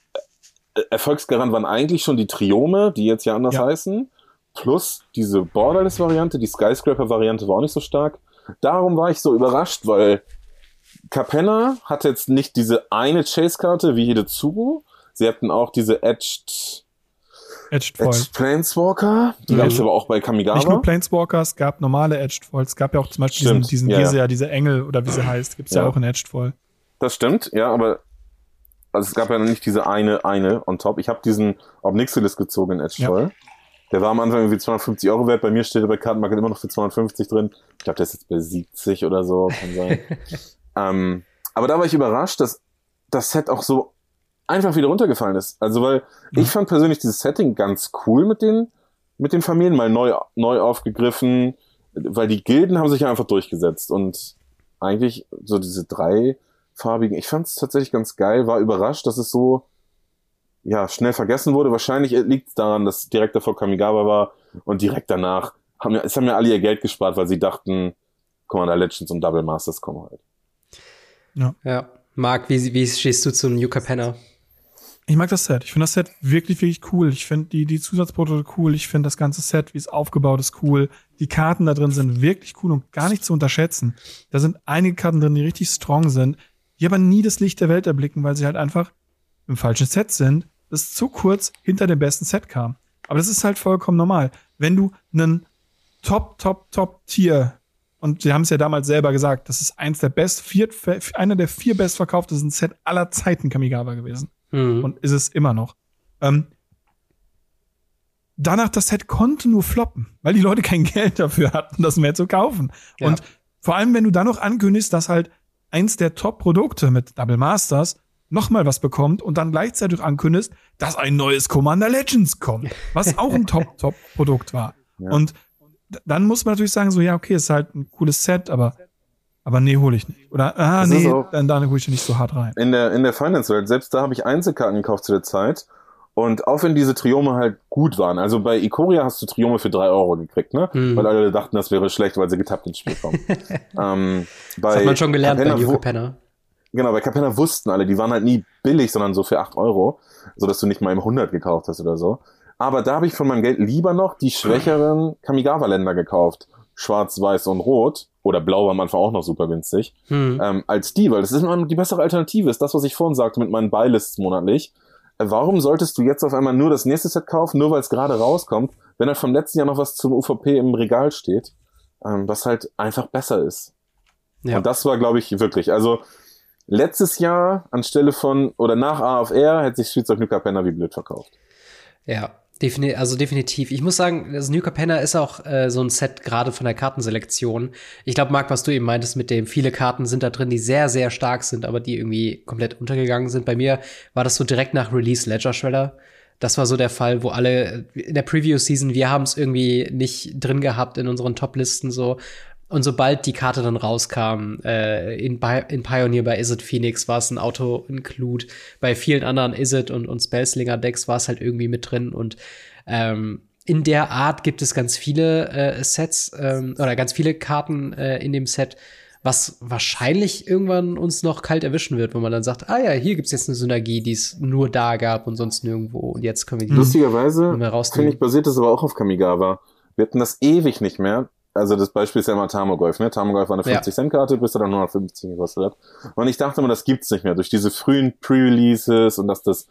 äh, Erfolgsgarant waren eigentlich schon die Triome, die jetzt ja anders ja. heißen, plus diese Borderless-Variante, die Skyscraper-Variante war auch nicht so stark. Darum war ich so überrascht, weil Capenna hatte jetzt nicht diese eine Chase-Karte wie jede Zugo. Sie hatten auch diese Edged Edged Foil. Edged Planeswalker, die gab es aber auch bei Kamigawa. Nicht nur Planeswalker, es gab normale Edged Foils. Es gab ja auch zum Beispiel stimmt. diesen, diesen ja, Geser, ja. diese Engel oder wie sie heißt, gibt es ja. ja. auch in Edged Foil. Das stimmt, ja, aber also es gab ja noch nicht diese eine, eine on top. Ich habe diesen Obnixilis gezogen in Edged Foil. Der war am Anfang irgendwie 250 Euro wert. Bei mir steht er bei Kartenmarket immer noch für 250 drin. Ich glaube, der ist jetzt bei 70 oder so, kann sein. ähm, aber da war ich überrascht, dass das Set auch so einfach wieder runtergefallen ist. Also weil mhm. ich fand persönlich dieses Setting ganz cool mit den mit den Familien mal neu neu aufgegriffen, weil die Gilden haben sich ja einfach durchgesetzt und eigentlich so diese drei farbigen. Ich fand es tatsächlich ganz geil, war überrascht, dass es so ja schnell vergessen wurde. Wahrscheinlich liegt es daran, dass direkt davor Kamigawa war und direkt danach haben ja es haben ja alle ihr Geld gespart, weil sie dachten, Commander Legends und Double Masters kommen halt. Ja. Ja. Marc, wie, wie stehst du zum New Capenna? Ich mag das Set. Ich finde das Set wirklich, wirklich cool. Ich finde die, die Zusatzprodukte cool. Ich finde das ganze Set, wie es aufgebaut ist, cool. Die Karten da drin sind wirklich cool und gar nicht zu unterschätzen. Da sind einige Karten drin, die richtig strong sind, die aber nie das Licht der Welt erblicken, weil sie halt einfach im falschen Set sind, das zu kurz hinter dem besten Set kam. Aber das ist halt vollkommen normal. Wenn du einen Top, Top, Top Tier und sie haben es ja damals selber gesagt, das ist eins der best, vier, einer der vier bestverkauftesten Set aller Zeiten Kamigawa gewesen mhm. und ist es immer noch. Ähm, danach, das Set konnte nur floppen, weil die Leute kein Geld dafür hatten, das mehr zu kaufen. Ja. Und vor allem, wenn du dann noch ankündigst, dass halt eins der Top-Produkte mit Double Masters nochmal was bekommt und dann gleichzeitig ankündigst, dass ein neues Commander Legends kommt, was auch ein Top-Top-Produkt war. Ja. Und dann muss man natürlich sagen, so, ja, okay, ist halt ein cooles Set, aber aber nee, hole ich nicht. Oder, ah, das nee, dann, dann hole ich nicht so hart rein. In der, in der Finance-Welt, selbst da habe ich Einzelkarten gekauft zu der Zeit. Und auch wenn diese Triome halt gut waren, also bei Ikoria hast du Triome für drei Euro gekriegt, ne? Mhm. Weil alle dachten, das wäre schlecht, weil sie getappt ins Spiel kommen. ähm, bei das hat man schon gelernt Capenna, bei Capenna. Genau, bei Capenna wussten alle, die waren halt nie billig, sondern so für acht Euro, so dass du nicht mal im 100 gekauft hast oder so. Aber da habe ich von meinem Geld lieber noch die schwächeren Kamigawa-Länder gekauft. Schwarz, Weiß und Rot oder Blau war am Anfang auch noch super günstig, hm. ähm, als die, weil das ist immer die bessere Alternative, ist das, was ich vorhin sagte mit meinen Buylists monatlich. Äh, warum solltest du jetzt auf einmal nur das nächste Set kaufen, nur weil es gerade rauskommt, wenn halt vom letzten Jahr noch was zum UVP im Regal steht, ähm, was halt einfach besser ist. Ja. Und das war, glaube ich, wirklich, also letztes Jahr anstelle von oder nach AFR hätte sich of New Capenna wie blöd verkauft. Ja, Defini also definitiv. Ich muss sagen, das New Capenna ist auch äh, so ein Set gerade von der Kartenselektion. Ich glaube, Marc, was du eben meintest mit dem, viele Karten sind da drin, die sehr, sehr stark sind, aber die irgendwie komplett untergegangen sind. Bei mir war das so direkt nach Release Ledger Shredder. Das war so der Fall, wo alle in der Preview Season, wir haben es irgendwie nicht drin gehabt in unseren Top-Listen so. Und sobald die Karte dann rauskam, äh, in, in Pioneer bei Izzet Phoenix war es ein Auto-Include. Bei vielen anderen Izzet und, und Spellslinger-Decks war es halt irgendwie mit drin. Und ähm, in der Art gibt es ganz viele äh, Sets ähm, oder ganz viele Karten äh, in dem Set, was wahrscheinlich irgendwann uns noch kalt erwischen wird, wo man dann sagt, ah ja, hier gibt's jetzt eine Synergie, die es nur da gab und sonst nirgendwo. Und jetzt können wir die Lustigerweise, finde ich, basiert das aber auch auf Kamigawa. Wir hatten das ewig nicht mehr also das Beispiel ist ja immer Tamogolf, ne? Tamogolf war eine 50-Cent-Karte, bis er dann 150 gekostet hat. Und ich dachte immer, das gibt's nicht mehr. Durch diese frühen Pre-Releases und dass das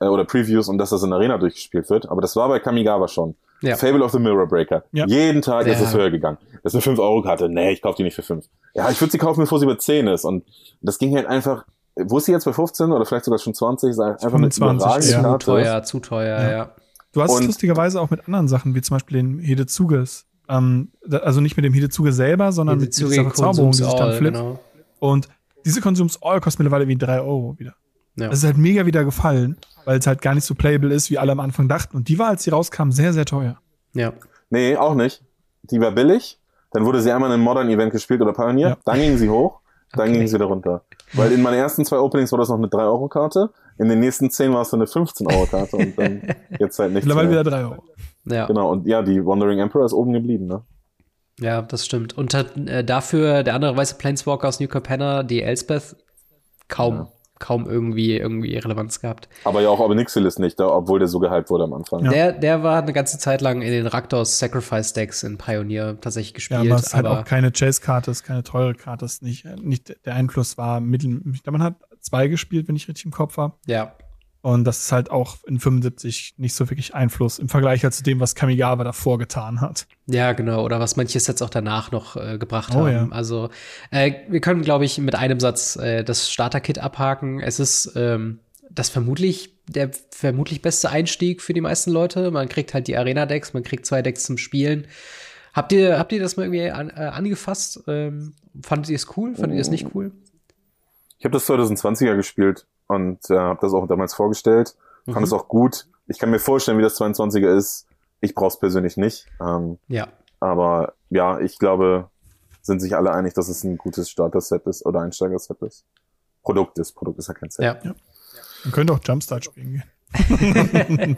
äh, oder Previews und dass das in der Arena durchgespielt wird. Aber das war bei Kamigawa schon. Ja. Fable of the Mirror Breaker. Ja. Jeden Tag ist Ja. es höher gegangen. Das ist eine 5-Euro-Karte. Nee, ich kaufe die nicht für 5. Ja, ich würde sie kaufen, bevor sie über 10 ist. Und das ging halt einfach, wo ist sie jetzt bei 15 oder vielleicht sogar schon 20? Ist Einfach 25, überragende ja. Zu teuer, zu teuer, Ja. ja. Du hast es Und- lustigerweise auch mit anderen Sachen, wie zum Beispiel den Hidezuges. Ähm, da- also nicht mit dem Hidezuge selber, sondern mit Zuge dieser Verzauberung, die sich dann flippt. genau. Und diese Consumes All kostet mittlerweile wie 3 Euro wieder. Ja. Das ist halt mega wieder gefallen, weil es halt gar nicht so playable ist, wie alle am Anfang dachten. Und die war, als sie rauskam, sehr, sehr teuer. ja. Nee, auch nicht. Die war billig. Dann wurde sie einmal in einem Modern Event gespielt oder Pioneer. Ja. Dann ging sie hoch. Dann Okay. ging sie wieder runter. Weil in meinen ersten zwei Openings war das noch eine 3-Euro-Karte. In den nächsten 10 war es dann eine 15-Euro-Karte und dann jetzt halt nichts Mittlerweile mehr. wieder 3 Euro. Ja. Genau, und ja, die Wandering Emperor ist oben geblieben, ne? Ja, das stimmt. Und hat äh, dafür der andere weiße Planeswalker aus New Capenna, die Elspeth, kaum, Ja. Kaum irgendwie, irgendwie Relevanz gehabt. Aber ja auch Obnixilis nicht, da, obwohl der so gehypt wurde am Anfang. Ja. Der, der war eine ganze Zeit lang in den Raktos Sacrifice Decks in Pioneer tatsächlich Ja, gespielt. aber es ist halt aber auch keine Chase-Karte, es ist keine teure Karte, es ist nicht, nicht der Einfluss war mittel. Ich glaube, man hat zwei gespielt, wenn ich richtig im Kopf habe. ja, Und das ist halt auch in 75 nicht so wirklich Einfluss im Vergleich halt zu dem, was Kamigawa davor getan hat. ja, genau. Oder was manche Sets auch danach noch äh, gebracht Oh, haben. ja. Also äh, wir können, glaube ich, mit einem Satz äh, das Starter-Kit abhaken. Es ist ähm, das vermutlich der vermutlich beste Einstieg für die meisten Leute. Man kriegt halt die Arena-Decks, man kriegt zwei Decks zum Spielen. Habt ihr, habt ihr das mal irgendwie an, äh, angefasst? Ähm, fandet ihr es cool? Fandet ihr es nicht cool? Ich habe das 2020er gespielt und äh, habe das auch damals vorgestellt. Fand Mhm. es auch gut. Ich kann mir vorstellen, wie das 22er ist. Ich brauche es persönlich nicht. Ähm, Ja. aber ja, ich glaube, sind sich alle einig, dass es ein gutes Starter-Set ist oder Einsteiger-Set ist. Produkt ist. Produkt ist ja kein Set. Ja. Man könnte auch Jumpstart spielen gehen.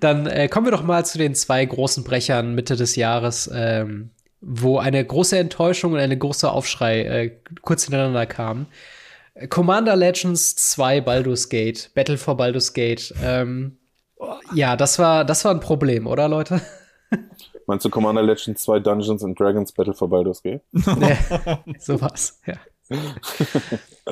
Dann äh, kommen wir doch mal zu den zwei großen Brechern Mitte des Jahres, ähm, wo eine große Enttäuschung und eine große Aufschrei äh, kurz hintereinander kamen. Commander Legends 2 Baldur's Gate, Battle for Baldur's Gate. Ähm, ja, das war, das war ein Problem, oder Leute? Meinst du Commander Legends 2 Dungeons and Dragons Battle for Baldur's Gate? so was, ja.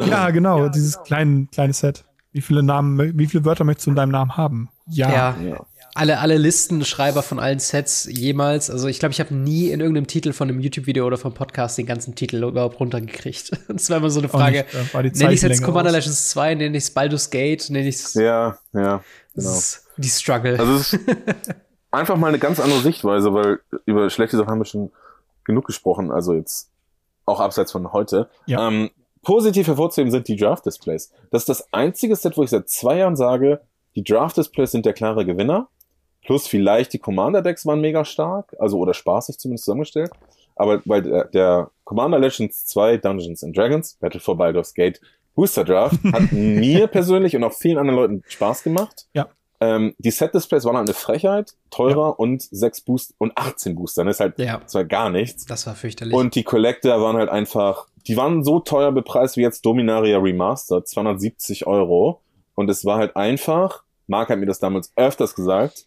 Ja, genau, dieses kleine, kleine Set. Wie viele Namen, wie viele Wörter möchtest du in deinem Namen haben? Ja. Ja. Ja. Alle, alle Listenschreiber von allen Sets jemals. Also ich glaube, ich habe nie in irgendeinem Titel von einem YouTube-Video oder vom Podcast den ganzen Titel überhaupt runtergekriegt. Und es war immer so eine Frage, nenne ich jetzt Zeichenlänge Commander aus. Legends 2, nenne ich es Baldur's Gate, nenne ich es Ja, ja, genau. die Struggle. Also es ist einfach mal eine ganz andere Sichtweise, weil über schlechte Sachen haben wir schon genug gesprochen, also jetzt auch abseits von heute. Ja. Ähm, positiv hervorzuheben sind die Draft-Displays. Das ist das einzige Set, wo ich seit zwei Jahren sage, die Draft-Displays sind der klare Gewinner. Plus vielleicht die Commander-Decks waren mega stark, also oder spaßig zumindest zusammengestellt. Aber weil der, der Commander Legends 2 Dungeons and Dragons, Battle for Baldur's Gate, Booster Draft hat mir persönlich und auch vielen anderen Leuten Spaß gemacht. Ja. Ähm, die Set-Displays waren halt eine Frechheit, teurer und 6 Boost und 18 Booster. Das ist halt ja, das war gar nichts. das war fürchterlich. Und die Collector waren halt einfach, die waren so teuer bepreist wie jetzt Dominaria Remastered, 270 Euro. Und es war halt einfach, Mark hat mir das damals öfters gesagt,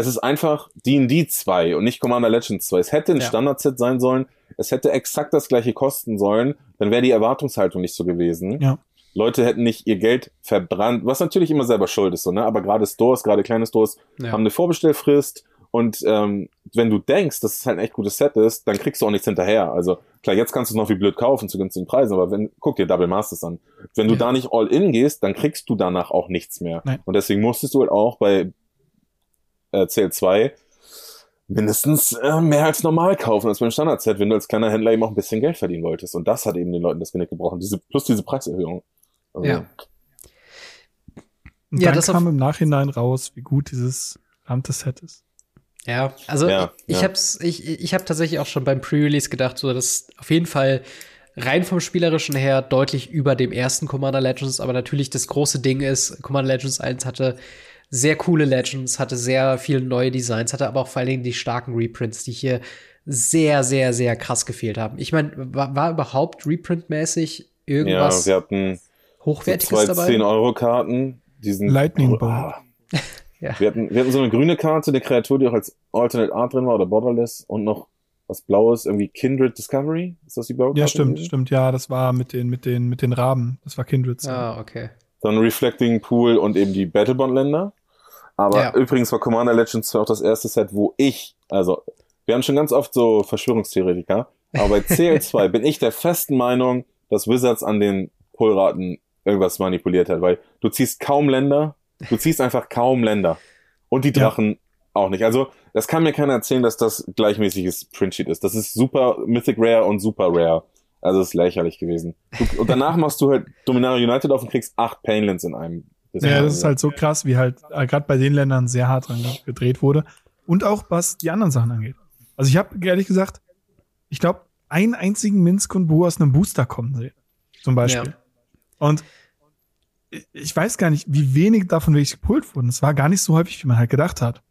es ist einfach D&D 2 und nicht Commander Legends 2. Es hätte ein Ja. Standard-Set sein sollen, es hätte exakt das gleiche kosten sollen, dann wäre die Erwartungshaltung nicht so gewesen. Ja. Leute hätten nicht ihr Geld verbrannt, was natürlich immer selber schuld ist, so, ne? aber gerade Stores, gerade kleine Stores, ja. haben eine Vorbestellfrist und ähm, wenn du denkst, dass es halt ein echt gutes Set ist, dann kriegst du auch nichts hinterher. Also klar, jetzt kannst du es noch wie blöd kaufen zu günstigen Preisen, aber wenn, guck dir Double Masters an. Wenn du Ja. da nicht all in gehst, dann kriegst du danach auch nichts mehr. Nein. Und deswegen musstest du halt auch bei äh, CL2 mindestens äh, mehr als normal kaufen als beim Standard-Set, wenn du als kleiner Händler eben auch ein bisschen Geld verdienen wolltest. Und das hat eben den Leuten das Genick gebrochen. Diese, plus diese Preiserhöhung. Also, Ja. Und Ja, dann das kam im Nachhinein raus, wie gut dieses verdammte Set ist. Ja, also Ja, ich, ich ja. hab's, ich, ich hab tatsächlich auch schon beim Pre-Release gedacht, so dass auf jeden Fall rein vom Spielerischen her deutlich über dem ersten Commander Legends, aber natürlich das große Ding ist, Commander Legends 1 hatte sehr coole Legends, hatte sehr viele neue Designs, hatte aber auch vor allen Dingen die starken Reprints, die hier sehr, sehr, sehr krass gefehlt haben. Ich meine, war, war überhaupt Reprint-mäßig ja, irgendwas wir hatten so Hochwertiges zwei dabei? 10-Euro-Karten. Diesen Lightning Bolt. Ah. Ja. Wir, hatten, wir hatten so eine grüne Karte, eine Kreatur, die auch als Alternate Art drin war oder Borderless und noch was Blaues, irgendwie Kindred Discovery. Ist das die blaue Ja, Karte stimmt, gewesen? stimmt. Ja, das war mit den, mit den, mit den Raben. Das war Kindred. Ah, okay. dann Reflecting Pool und eben die Battlebond-Länder. Aber Ja. übrigens war Commander Legends 2 auch das erste Set, wo ich, also wir haben schon ganz oft so Verschwörungstheoretiker, aber bei CL2 bin ich der festen Meinung, dass Wizards an den Pullraten irgendwas manipuliert hat, weil du ziehst kaum Länder, du ziehst einfach kaum Länder. Und die Ja. Drachen auch nicht. Also, das kann mir keiner erzählen, dass das gleichmäßiges Printsheet ist. Das ist super Mythic Rare und super Rare. Also, ist lächerlich gewesen. Du, und danach machst du halt Dominaria United auf und kriegst acht Painlands in einem. Ja, das ist halt so krass, wie halt äh, gerade bei den Ländern sehr hart dran ge- gedreht wurde. Und auch was die anderen Sachen angeht. Also ich habe ehrlich gesagt, ich glaube, einen einzigen Minsk und Bo aus einem Booster kommen sehen. Zum Beispiel. Ja. Und ich- ich weiß gar nicht, wie wenig davon wirklich gepult wurden. Es war gar nicht so häufig, wie man halt gedacht hat.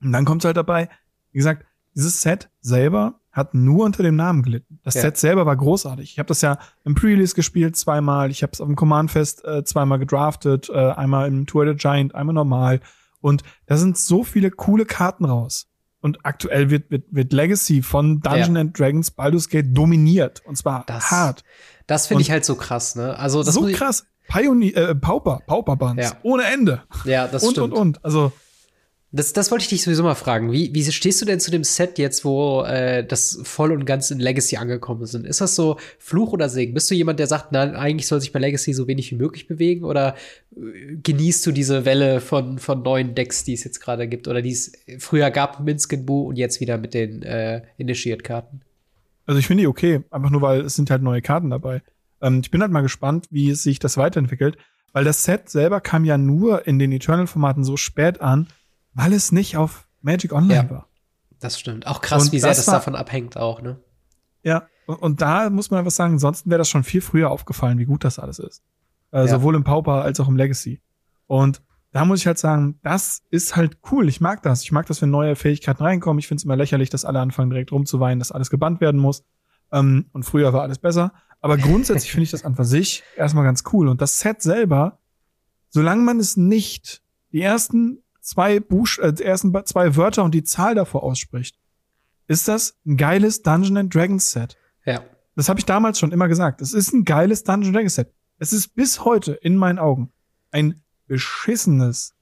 Und dann kommt halt dabei, wie gesagt, dieses Set selber hat nur unter dem Namen gelitten. Das Ja. Set selber war großartig. Ich habe das ja im Pre-Release gespielt zweimal. Ich habe es auf dem Command-Fest äh, zweimal gedraftet. Äh, einmal im Tour the Giant, einmal normal. Und da sind so viele coole Karten raus. Und aktuell wird, wird, wird Legacy von Dungeon and Dragons Baldur's Gate dominiert. Und zwar Das- hart. Das finde Und- ich halt so krass, ne? Also das so krass. Pioneer, äh, Pauper, Pauper-Bands. Ja. Ohne Ende. Ja, das und, stimmt. und, und. Also, Das, das wollte ich dich sowieso mal fragen. Wie, wie stehst du denn zu dem Set jetzt, wo äh, das voll und ganz in Legacy angekommen sind? Ist das so Fluch oder Segen? Bist du jemand, der sagt, nein, eigentlich soll sich bei Legacy so wenig wie möglich bewegen? Oder äh, genießt du diese Welle von, von neuen Decks, die es jetzt gerade gibt? Oder die es früher gab, Minsk and Boo und jetzt wieder mit den äh, Initiate-Karten? also ich finde die okay. Einfach nur, weil es sind halt neue Karten dabei. Ähm, ich bin halt mal gespannt, wie sich das weiterentwickelt. Weil das Set selber kam ja nur in den Eternal-Formaten so spät an, weil es nicht auf Magic Online Ja. war. Das stimmt. Auch krass, Und wie sehr das das war- davon abhängt auch, ne? Ja, und, und da muss man einfach sagen, ansonsten wäre das schon viel früher aufgefallen, wie gut das alles ist. Äh, Ja. Sowohl im Pauper als auch im Legacy. Und da muss ich halt sagen, das ist halt cool. Ich mag das. Ich mag das, wenn neue Fähigkeiten reinkommen. Ich finde es immer lächerlich, dass alle anfangen direkt rumzuweinen, dass alles gebannt werden muss. Ähm, und früher war alles besser. Aber grundsätzlich finde ich das an für sich erstmal ganz cool. Und das Set selber, solange man es nicht die ersten zwei Buch äh, ersten zwei Wörter und die Zahl davor ausspricht, ist das ein geiles Dungeon and Dragons Set. Ja. Das habe ich damals schon immer gesagt. Es ist ein geiles Dungeon Dragons Set. Es ist bis heute in meinen Augen ein beschissenes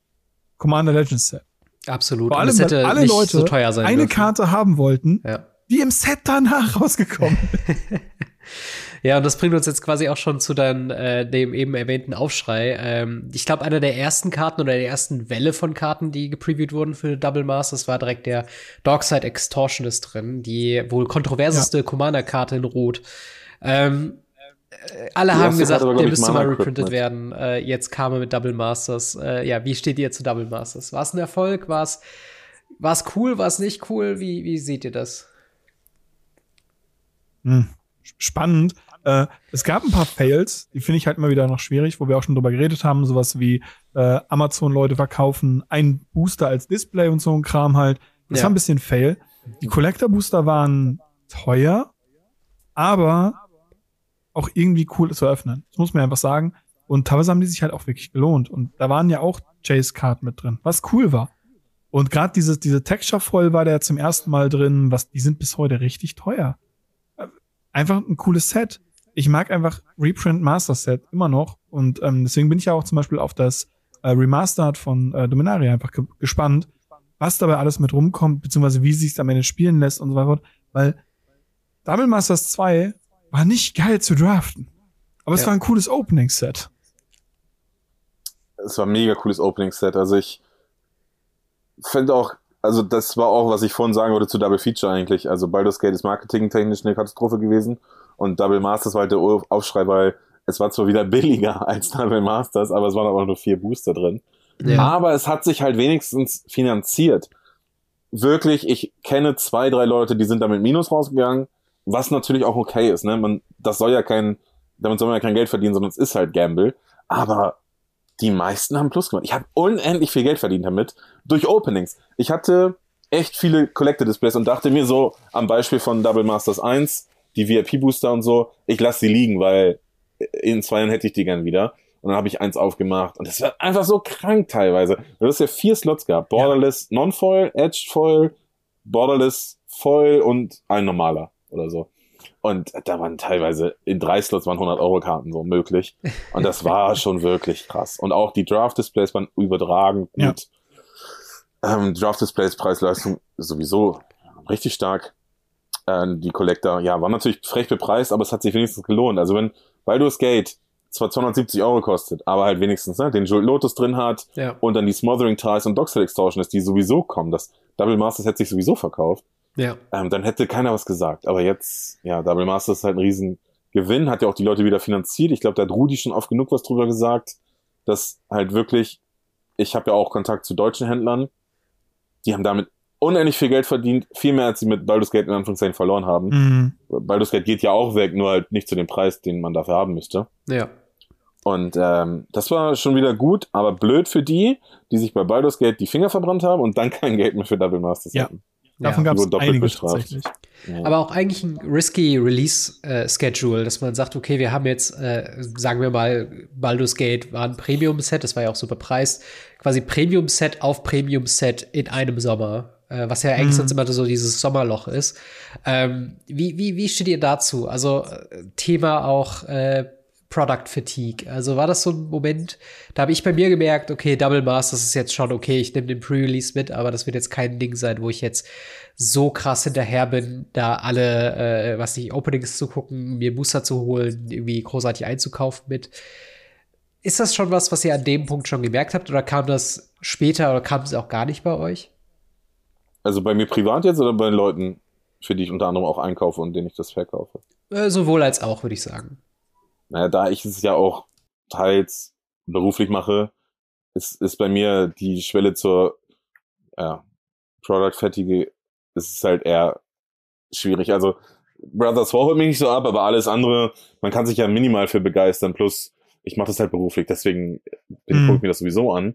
Commander Legends Set. Absolut. Vor Und allem, es hätte weil alle Leute so teuer sein eine dürfen. Karte haben wollten, Ja. die im Set danach rausgekommen ist. Ja, und das bringt uns jetzt quasi auch schon zu deinem, äh, dem eben erwähnten Aufschrei. Ähm, ich glaube, einer der ersten Karten oder der ersten Welle von Karten, die gepreviewt wurden für Double Masters, war direkt der Darkside Extortionist drin, die wohl kontroverseste Commander-Karte in Rot. Ähm, äh, alle Die haben gesagt, Karte der müsste mal reprintet werden. Äh, jetzt kam er mit Double Masters. Äh, ja, wie steht ihr zu Double Masters? War es ein Erfolg? War es war's cool? War es nicht cool? Wie, wie seht ihr das? Hm. Spannend. Äh, es gab ein paar Fails, die finde ich halt immer wieder noch schwierig, wo wir auch schon drüber geredet haben, sowas wie äh, Amazon-Leute verkaufen ein Booster als Display und so ein Kram halt. Das Ja. war ein bisschen Fail. Die Collector-Booster waren teuer, aber auch irgendwie cool zu öffnen. Das muss man einfach sagen. Und teilweise haben die sich halt auch wirklich gelohnt. Und da waren ja auch Chase-Karten mit drin, was cool war. Und gerade diese, diese Texture-Voll war der zum ersten Mal drin, was, die sind bis heute richtig teuer. Äh, Einfach ein cooles Set. Ich mag einfach Reprint Master Set immer noch. Und ähm, deswegen bin ich ja auch zum Beispiel auf das äh, Remastered von äh, Dominaria einfach ge gespannt, was dabei alles mit rumkommt, beziehungsweise wie sich am Ende spielen lässt und so weiter. Weil Double Masters 2 war nicht geil zu draften. Aber es Ja. war ein cooles Opening-Set. es war ein mega cooles Opening-Set. Also ich finde auch, also das war auch, was ich vorhin sagen wollte zu Double Feature eigentlich. Also Baldur's Gate ist marketingtechnisch eine Katastrophe gewesen und Double Masters war halt der Aufschrei, weil es war zwar wieder billiger als Double Masters, aber es waren aber nur vier Booster drin. Aber es hat sich halt wenigstens finanziert. Wirklich, ich kenne zwei, drei Leute, die sind damit Minus rausgegangen, was natürlich auch okay ist. Ne? Man, das soll ja kein, damit soll man ja kein Geld verdienen, sondern es ist halt Gamble. Aber die meisten haben Plus gemacht. Ich habe unendlich viel Geld verdient damit durch Openings. Ich hatte echt viele Collector Displays und dachte mir so am Beispiel von Double Masters 1, die VIP Booster und so, ich lasse sie liegen, weil in zwei Jahren hätte ich die gern wieder. Und dann habe ich eins aufgemacht und das war einfach so krank teilweise. Du hast ja vier Slots gehabt. Borderless Non-Foil, Edged Foil, Borderless Foil und ein normaler oder so. Und da waren teilweise in drei Slots waren 100 Euro Karten so möglich. Und das war schon wirklich krass. Und auch die Draft Displays waren übertragend Ja. gut. Ähm, Draft Displays Preis-Leistung sowieso richtig stark. Ähm, die Collector, ja, war natürlich frech bepreist, aber es hat sich wenigstens gelohnt. Also wenn Baldur's Gate zwar 270 Euro kostet, aber halt wenigstens ne, den Jewel Lotus drin hat Ja. und dann die Smothering Ties und Doxel Extortion ist, die sowieso kommen. Das Double Masters hätte sich sowieso verkauft. Ja. Ähm, dann hätte keiner was gesagt. Aber jetzt, ja, Double Masters ist halt ein Riesengewinn, hat ja auch die Leute wieder finanziert. Ich glaube, da hat Rudi schon oft genug was drüber gesagt, dass halt wirklich, ich habe ja auch Kontakt zu deutschen Händlern, die haben damit unendlich viel Geld verdient, viel mehr als sie mit Baldur's Gate in Anführungszeichen verloren haben. Mhm. Baldur's Gate geht ja auch weg, nur halt nicht zu dem Preis, den man dafür haben müsste. Ja. Und ähm, das war schon wieder gut, aber blöd für die, die sich bei Baldur's Gate die Finger verbrannt haben und dann kein Geld mehr für Double Masters Ja. hatten. Davon ja. gab es Die wurden doppelt einige bestraft. tatsächlich. Ja. Aber auch eigentlich ein risky Release-Schedule, dass man sagt, okay, wir haben jetzt, äh, sagen wir mal, Baldur's Gate war ein Premium-Set, das war ja auch super preist, quasi Premium-Set auf Premium-Set in einem Sommer, äh, was ja eigentlich Mhm. sonst immer so dieses Sommerloch ist. Ähm, wie, wie, wie steht ihr dazu? Also äh, Thema auch äh, Product Fatigue. Also war das so ein Moment, da habe ich bei mir gemerkt, okay, Double Masters ist jetzt schon okay, ich nehme den Pre-Release mit, aber das wird jetzt kein Ding sein, wo ich jetzt so krass hinterher bin, da alle, äh, was nicht, Openings zu gucken, mir Booster zu holen, irgendwie großartig einzukaufen mit. Ist das schon was, was ihr an dem Punkt schon gemerkt habt oder kam das später oder kam es auch gar nicht bei euch? Also bei mir privat jetzt oder bei den Leuten, für die ich unter anderem auch einkaufe und denen ich das verkaufe? Äh, sowohl als auch, würde ich sagen. Naja, da ich es ja auch teils beruflich mache, ist, ist bei mir die Schwelle zur ja, Product Fatigue ist es halt eher schwierig. Also Brothers War holt mich nicht so ab, aber alles andere, man kann sich ja minimal für begeistern. Plus, ich mache das halt beruflich, deswegen Mhm. mhm. gucke ich mir das sowieso an.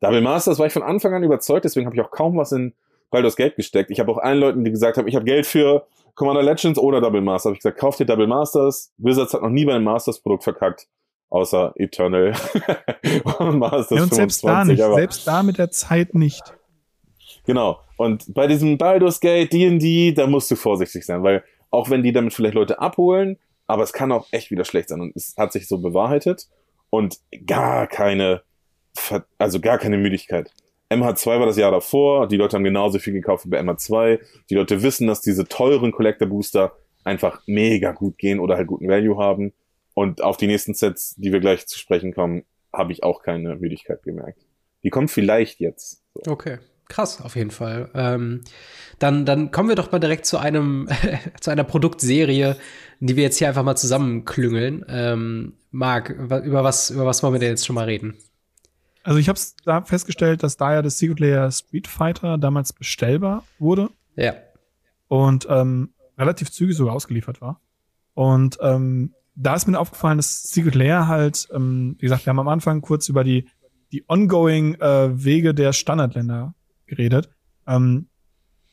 Double Masters war ich von Anfang an überzeugt, deswegen habe ich auch kaum was in Baldur's Gate gesteckt. Ich habe auch allen Leuten, die gesagt haben, ich habe Geld für Commander Legends oder Double Master, habe ich gesagt, kauft dir Double Masters. Wizards hat noch nie bei einem Masters-Produkt verkackt, außer Eternal und Masters Ja, und selbst da 25. nicht. aber Selbst da mit der Zeit nicht. Genau. Und bei diesem Baldur's Gate, D&D, da musst du vorsichtig sein, weil auch wenn die damit vielleicht Leute abholen, aber es kann auch echt wieder schlecht sein und es hat sich so bewahrheitet und gar keine, also gar keine Müdigkeit. MH2 war das Jahr davor, die Leute haben genauso viel gekauft wie bei MH2. Die Leute wissen, dass diese teuren Collector Booster einfach mega gut gehen oder halt guten Value haben. Und auf die nächsten Sets, die wir gleich zu sprechen kommen, habe ich auch keine Müdigkeit gemerkt. Die kommt vielleicht jetzt. So. Okay. Krass, auf jeden Fall. Ähm, dann, dann kommen wir doch mal direkt zu einem, zu einer Produktserie, die wir jetzt hier einfach mal zusammenklüngeln. Ähm, Marc, über was, über was wollen wir denn jetzt schon mal reden? Also ich habe da festgestellt, dass da ja das Secret Layer Street Fighter damals bestellbar wurde Ja. und ähm, relativ zügig sogar ausgeliefert war. Und ähm, da ist mir aufgefallen, dass Secret Layer halt, ähm, wie gesagt, wir haben am Anfang kurz über die, die ongoing äh, Wege der Standardländer geredet. Ähm,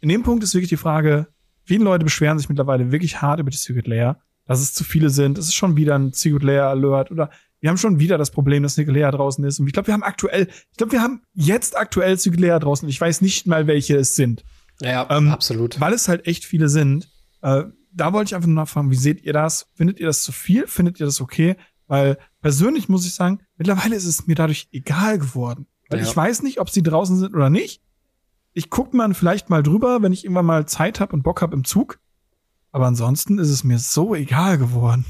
in dem Punkt ist wirklich die Frage, viele Leute beschweren sich mittlerweile wirklich hart über die Secret Layer, dass es zu viele sind. Es ist schon wieder ein Secret Layer Alert oder wir haben schon wieder das Problem, dass Layer draußen ist. Und ich glaube, wir haben aktuell, ich glaube, wir haben jetzt aktuell Layer draußen. Ich weiß nicht mal, welche es sind Ja, Ähm, absolut. weil es halt echt viele sind. Äh, da wollte ich einfach nur nachfragen, wie seht ihr das? Findet ihr das zu viel? Findet ihr das okay? Weil persönlich muss ich sagen, mittlerweile ist es mir dadurch egal geworden. Weil Ja. ich weiß nicht, ob sie draußen sind oder nicht. Ich gucke mal vielleicht mal drüber, wenn ich irgendwann mal Zeit habe und Bock habe im Zug. Aber ansonsten ist es mir so egal geworden.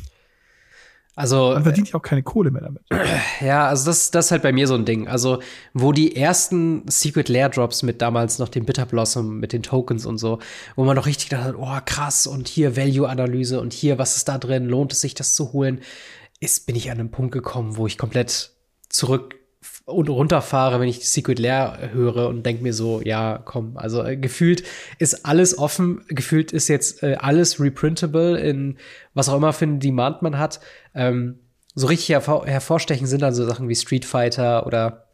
Also, Man verdient ja auch keine Kohle mehr damit. Ja, also das, das ist halt bei mir so ein Ding. Also, wo die ersten Secret Lair Drops mit damals noch dem Bitter Blossom, mit den Tokens und so, wo man noch richtig gedacht hat, oh krass, und hier Value-Analyse und hier, was ist da drin, lohnt es sich, das zu holen, ist, bin ich an einen Punkt gekommen, wo ich komplett zurück und runterfahre, wenn ich Secret Lair höre und denke mir so, ja, komm, also äh, gefühlt ist alles offen, gefühlt ist jetzt äh, alles reprintable in was auch immer für einen Demand man hat. Ähm, so richtig hervor hervorstechen sind dann so Sachen wie Street Fighter oder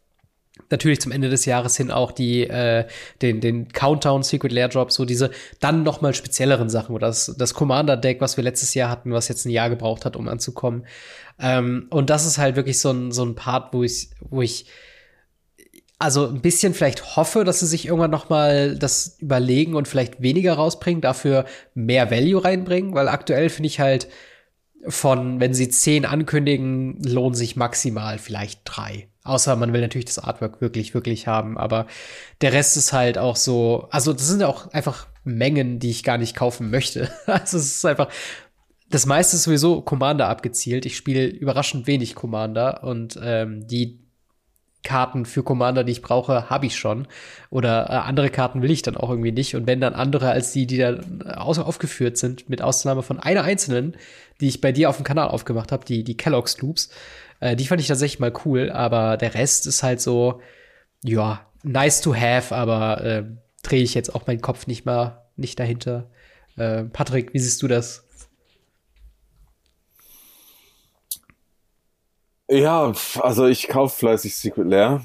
natürlich zum Ende des Jahres hin auch die äh, den den Countdown Secret Lair Drop so diese dann noch mal spezielleren Sachen oder das das Commander Deck was wir letztes Jahr hatten was jetzt ein Jahr gebraucht hat um anzukommen ähm, und das ist halt wirklich so ein so ein Part wo ich wo ich also ein bisschen vielleicht hoffe, dass sie sich irgendwann noch mal das überlegen und vielleicht weniger rausbringen, dafür mehr Value reinbringen, weil aktuell finde ich halt von, wenn sie zehn ankündigen, lohnen sich maximal vielleicht drei. Außer man will natürlich das Artwork wirklich, wirklich haben, aber der Rest ist halt auch so, also das sind auch einfach Mengen, die ich gar nicht kaufen möchte. Also es ist einfach, das meiste ist sowieso Commander abgezielt. Ich spiele überraschend wenig Commander und ähm, die Karten für Commander, die ich brauche, habe ich schon. Oder äh, andere Karten will ich dann auch irgendwie nicht. Und wenn dann andere als die, die da äh, aufgeführt sind, mit Ausnahme von einer einzelnen, die ich bei dir auf dem Kanal aufgemacht habe, die, die Kellogg's Loops, äh, die fand ich tatsächlich mal cool. Aber der Rest ist halt so, ja, nice to have, aber äh, drehe ich jetzt auch meinen Kopf nicht mal nicht dahinter. Äh, Patrick, wie siehst du das? Ja, also ich kaufe fleißig Secret Lair.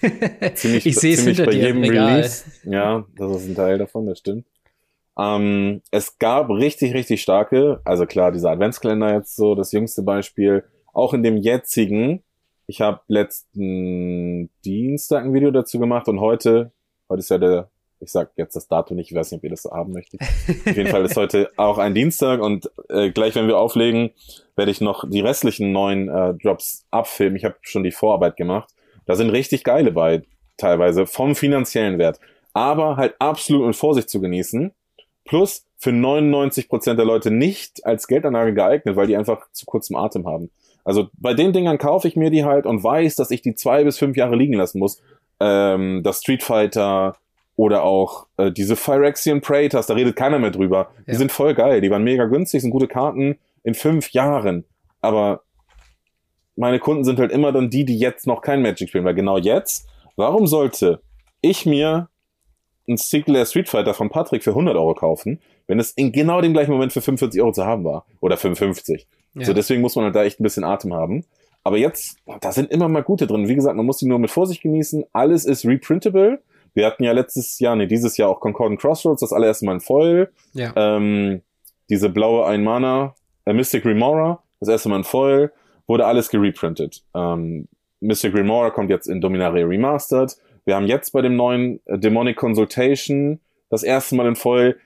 ziemlich, ich sehe es hinter bei dir jedem Release. Ja, das ist ein Teil davon, das stimmt. Ähm, es gab richtig, richtig starke, also klar, dieser Adventskalender jetzt so, das jüngste Beispiel, auch in dem jetzigen, ich habe letzten Dienstag ein Video dazu gemacht und heute, heute ist ja der ich sag jetzt das Datum nicht, ich weiß nicht, ob ihr das so haben möchtet. Auf jeden Fall ist heute auch ein Dienstag und äh, gleich, wenn wir auflegen, werde ich noch die restlichen neuen äh, Drops abfilmen. Ich habe schon die Vorarbeit gemacht. Da sind richtig geile bei, teilweise vom finanziellen Wert. Aber halt absolut mit Vorsicht zu genießen. Plus für 99 Prozent der Leute nicht als Geldanlage geeignet, weil die einfach zu kurzem Atem haben. Also bei den Dingern kaufe ich mir die halt und weiß, dass ich die zwei bis fünf Jahre liegen lassen muss. Ähm, das Street Fighter, oder auch äh, diese Phyrexian Praetors, da redet keiner mehr drüber. Die ja. sind voll geil, die waren mega günstig, sind gute Karten in fünf Jahren. Aber meine Kunden sind halt immer dann die, die jetzt noch kein Magic spielen, weil genau jetzt, warum sollte ich mir ein Singular Street Fighter von Patrick für 100 Euro kaufen, wenn es in genau dem gleichen Moment für 45 Euro zu haben war? Oder 55. Ja. So, deswegen muss man halt da echt ein bisschen Atem haben. Aber jetzt, da sind immer mal gute drin. Wie gesagt, man muss die nur mit Vorsicht genießen. Alles ist reprintable. Wir hatten ja letztes Jahr, nee, dieses Jahr auch Concordant Crossroads, das allererste Mal in Foil. Ja. Ähm, diese blaue Einmana, äh, Mystic Remora, das erste Mal in Foil, wurde alles gereprintet. Ähm, Mystic Remora kommt jetzt in Dominaria Remastered. Wir haben jetzt bei dem neuen äh, Demonic Consultation das erste Mal in Foil.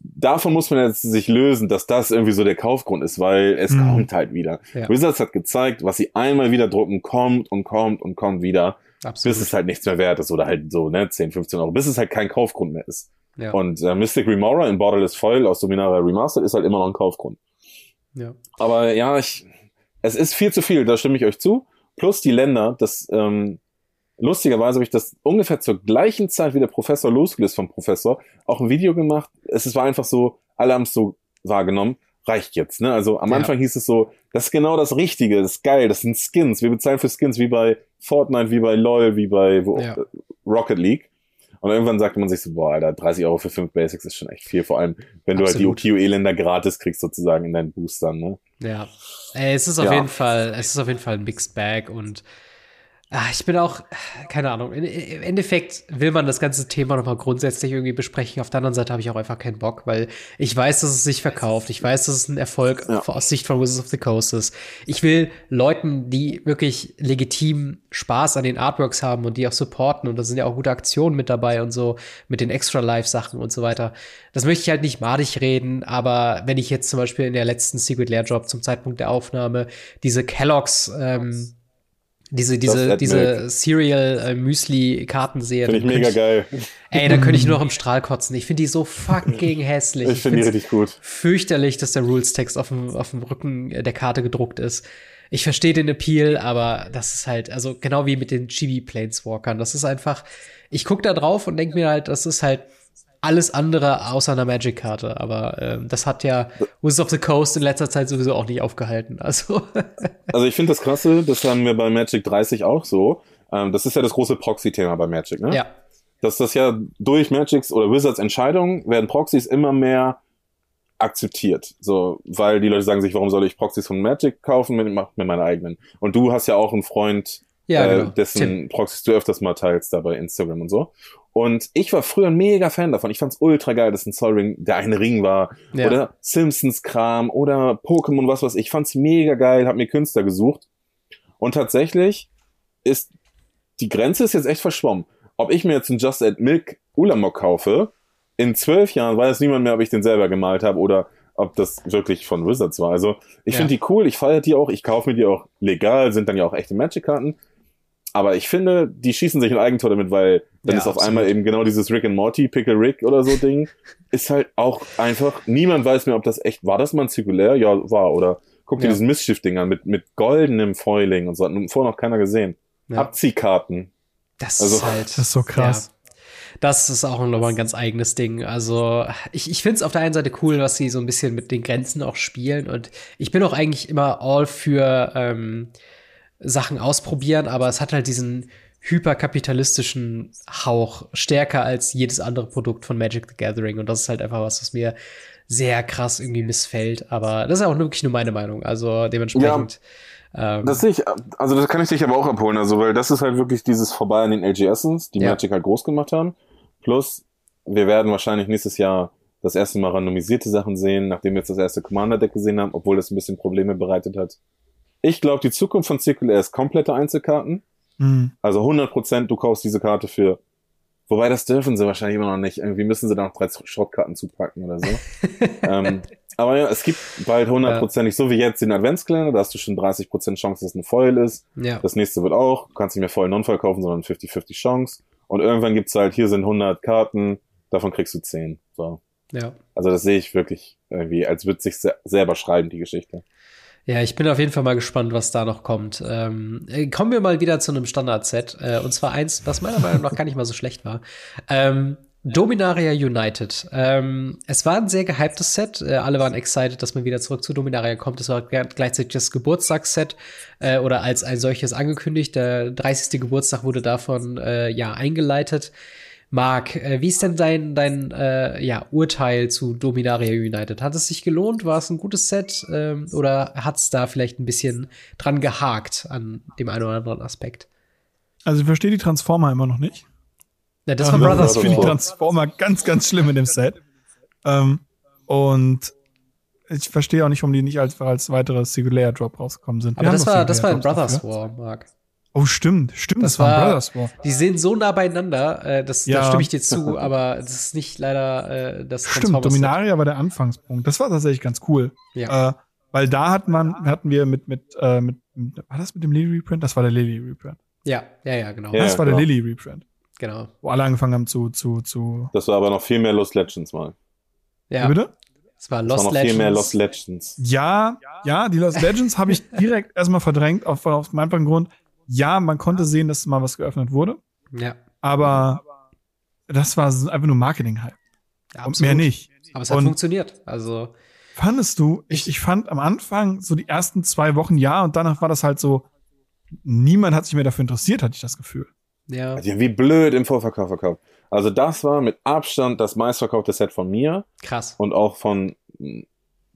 Davon muss man jetzt sich lösen, dass das irgendwie so der Kaufgrund ist, weil es mhm. kommt halt wieder. Ja. Wizards hat gezeigt, was sie einmal wieder drucken, kommt und kommt und kommt wieder. Absolut. Bis es halt nichts mehr wert ist oder halt so, ne, 10, 15 Euro, bis es halt kein Kaufgrund mehr ist. Ja. Und äh, Mystic Remora in Borderless Foil aus Dominaria Remastered ist halt immer noch ein Kaufgrund. Ja. Aber ja, ich, es ist viel zu viel, da stimme ich euch zu. Plus die Länder, das, ähm, lustigerweise habe ich das ungefähr zur gleichen Zeit wie der Professor losgelöst vom Professor auch ein Video gemacht. Es war einfach so, alle haben es so wahrgenommen reicht jetzt. Ne? Also am ja. Anfang hieß es so, das ist genau das Richtige, das ist geil, das sind Skins. Wir bezahlen für Skins wie bei Fortnite, wie bei LOL, wie bei wo, ja. Rocket League. Und irgendwann sagte man sich so, boah, Alter, 30 Euro für 5 Basics ist schon echt viel. Vor allem, wenn Absolut. du halt die OKUE-Länder gratis kriegst, sozusagen in deinen Boostern, ne? Ja. Ey, es ist auf ja. jeden Fall, es ist auf jeden Fall ein Mixed Bag und Ah, ich bin auch, keine Ahnung, im Endeffekt will man das ganze Thema nochmal grundsätzlich irgendwie besprechen. Auf der anderen Seite habe ich auch einfach keinen Bock, weil ich weiß, dass es sich verkauft. Ich weiß, dass es ein Erfolg ja. aus Sicht von Wizards of the Coast ist. Ich will Leuten, die wirklich legitim Spaß an den Artworks haben und die auch supporten und da sind ja auch gute Aktionen mit dabei und so, mit den Extra-Life-Sachen und so weiter. Das möchte ich halt nicht madig reden, aber wenn ich jetzt zum Beispiel in der letzten Secret Lair Drop zum Zeitpunkt der Aufnahme diese Kellogg's ähm, diese, diese, diese Cereal-Müsli-Karten äh. Finde ich mega ich, geil. Ey, da könnte ich nur noch im Strahl kotzen. Ich finde die so fucking hässlich. Ich finde die richtig gut. Fürchterlich, dass der Rules-Text auf dem, auf dem Rücken der Karte gedruckt ist. Ich verstehe den Appeal, aber das ist halt, also genau wie mit den Chibi-Planeswalkern. Das ist einfach, ich guck da drauf und denke mir halt, das ist halt alles andere außer einer Magic-Karte. Aber ähm, das hat ja Wizards of the Coast in letzter Zeit sowieso auch nicht aufgehalten. Also, also ich finde das krasse, das haben wir bei Magic 30 auch so. Ähm, das ist ja das große Proxy-Thema bei Magic, ne? Ja. Dass das ja durch Magics oder Wizards Entscheidungen werden Proxys immer mehr akzeptiert. So, weil die Leute sagen sich, warum soll ich Proxys von Magic kaufen? Ich mach mir meine eigenen. Und du hast ja auch einen Freund, ja, äh, genau. dessen Tim. Proxys du öfters mal teilst da bei Instagram und so. Und ich war früher ein mega Fan davon. Ich fand's ultra geil, dass ein Sol Ring der eine Ring war. Ja. Oder Simpsons Kram oder Pokémon, was weiß ich. Ich fand's mega geil, hab mir Künstler gesucht. Und tatsächlich ist die Grenze ist jetzt echt verschwommen. Ob ich mir jetzt einen Just Add Milk Ulamog kaufe, in zwölf Jahren weiß niemand mehr, ob ich den selber gemalt habe oder ob das wirklich von Wizards war. Also ich Ja. finde die cool, ich feiere die auch, ich kaufe mir die auch legal, sind dann ja auch echte Magic-Karten. Aber ich finde, die schießen sich ein Eigentor damit, weil dann Ja, ist auf absolut. einmal eben genau dieses Rick and Morty, Pickle Rick oder so Ding, ist halt auch einfach, niemand weiß mehr, ob das echt, war das mal ein Zirkulär? Ja, war, oder guck dir Ja. diesen Mistschiff-Ding an, mit, mit goldenem Foiling und so, hat vorher noch keiner gesehen. Ja. Abziehkarten. Das Also- ist halt. Das ist so krass. Ja. Das ist auch nochmal ein ganz eigenes Ding. Also, ich, ich finde es auf der einen Seite cool, dass sie so ein bisschen mit den Grenzen auch spielen. Und ich bin auch eigentlich immer all für ähm, Sachen ausprobieren, aber es hat halt diesen hyperkapitalistischen Hauch stärker als jedes andere Produkt von Magic the Gathering. Und das ist halt einfach was, was mir sehr krass irgendwie missfällt. Aber das ist auch wirklich nur meine Meinung. Also dementsprechend. ähm, Das sehe ich, also das kann ich dich aber auch abholen, also weil das ist halt wirklich dieses Vorbei an den LGSs, die Ja. Magic halt groß gemacht haben. Plus, wir werden wahrscheinlich nächstes Jahr das erste Mal randomisierte Sachen sehen, nachdem wir jetzt das erste Commander-Deck gesehen haben, obwohl das ein bisschen Probleme bereitet hat. Ich glaube, die Zukunft von Circular ist komplette Einzelkarten. Mhm. Also 100% du kaufst diese Karte für, wobei das dürfen sie wahrscheinlich immer noch nicht. Irgendwie müssen sie da noch drei Schrottkarten zupacken oder so. ähm, aber ja, es gibt bald hundertprozentig, so wie jetzt den Adventskalender, da hast du schon 30% Chance, dass es ein Foil ist. ja. Das nächste wird auch, du kannst nicht mehr Foil Non-Foil kaufen, sondern 50-50 Chance. Und irgendwann gibt's halt, hier sind 100 Karten, davon kriegst du 10. So. ja. Also das sehe ich wirklich irgendwie, als würde sich se selber schreiben, die Geschichte. Ja, ich bin auf jeden Fall mal gespannt, was da noch kommt. Ähm, äh, kommen wir mal wieder zu einem Standard-Set. Äh, und zwar eins, was meiner Meinung nach gar nicht mal so schlecht war. Ähm, Dominaria United. Ähm, es war ein sehr gehyptes Set. Äh, alle waren excited, dass man wieder zurück zu Dominaria kommt. Es war gle- gleichzeitig das Geburtstagsset äh, oder als ein solches angekündigt. Der 30. Geburtstag wurde davon äh, ja eingeleitet. Marc, äh, wie ist denn dein, dein äh, ja, Urteil zu Dominaria United? Hat es sich gelohnt? War es ein gutes Set? Ähm, oder hat es da vielleicht ein bisschen dran gehakt an dem einen oder anderen Aspekt? Also ich verstehe die Transformer immer noch nicht. Ja, das war Ähm, Brothers Ich finde die. Transformer ganz, ganz schlimm in dem Set. Ähm, und ich verstehe auch nicht, warum die nicht als, als weiteres Singular Drop rausgekommen sind. Wir Aber das war, das war in Brothers dafür. War, Marc. Oh, stimmt, stimmt, Das das, war Brothers War. Die sind so nah beieinander, äh, das, da Ja. stimme ich dir zu, aber das ist nicht leider äh, das Stimmt. Dominaria war der Anfangspunkt. Das war tatsächlich ganz cool. Ja. Äh, weil da hat man, hatten wir mit, mit, äh, mit, mit, war das mit dem Lily Reprint? Das war der Lily Reprint. ja, ja, ja, genau. Ja. das war der genau. Lily Reprint. Genau. Wo alle angefangen haben zu, zu, zu. Das war aber noch viel mehr Lost Legends mal. Ja, Wie bitte? es war Das Lost war noch Legends. viel mehr Lost Legends. Ja, ja, die Lost Legends habe ich direkt erstmal verdrängt, auf, auf dem einfachen Grund. Ja, man konnte sehen, dass mal was geöffnet wurde, ja, aber das war einfach nur Marketing-Hype. ja, Und mehr nicht. Aber es hat Und- funktioniert. Also, Fandest du, ich, ich fand am Anfang so die ersten zwei Wochen ja und danach war das halt so, niemand hat sich mehr dafür interessiert, hatte ich das Gefühl. ja, haben wie blöd im Vorverkauf verkauft. Also das war mit Abstand das meistverkaufte Set von mir krass. und auch von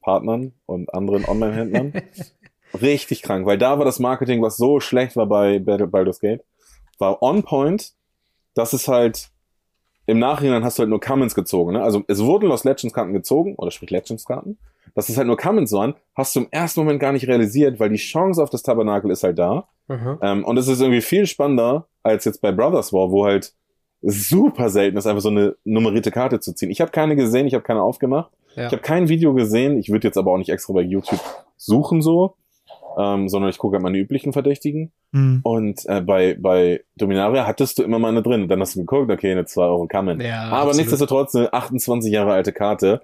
Partnern und anderen Online-Händlern. Richtig krank, weil da war das Marketing, was so schlecht war bei Baldur's Gate, war on point. Das ist halt, im Nachhinein hast du halt nur Commons gezogen, ne? Also es wurden Lost Legends Karten gezogen, oder sprich Legends Karten. Dass es halt nur Commons waren, hast du im ersten Moment gar nicht realisiert, weil die Chance auf das Tabernakel ist halt da. Mhm. Ähm, und es ist irgendwie viel spannender als jetzt bei Brothers War, wo halt super selten ist, einfach so eine nummerierte Karte zu ziehen. Ich habe keine gesehen, ich habe keine aufgemacht. Ja. Ich habe kein Video gesehen. Ich würde jetzt aber auch nicht extra bei YouTube suchen so, ähm, sondern ich gucke halt meine üblichen Verdächtigen. Hm. Und äh, bei, bei Dominaria hattest du immer mal eine drin. Und dann hast du geguckt, okay, eine 2 Euro Kamen. Ja, aber absolut. nichtsdestotrotz eine 28 Jahre alte Karte.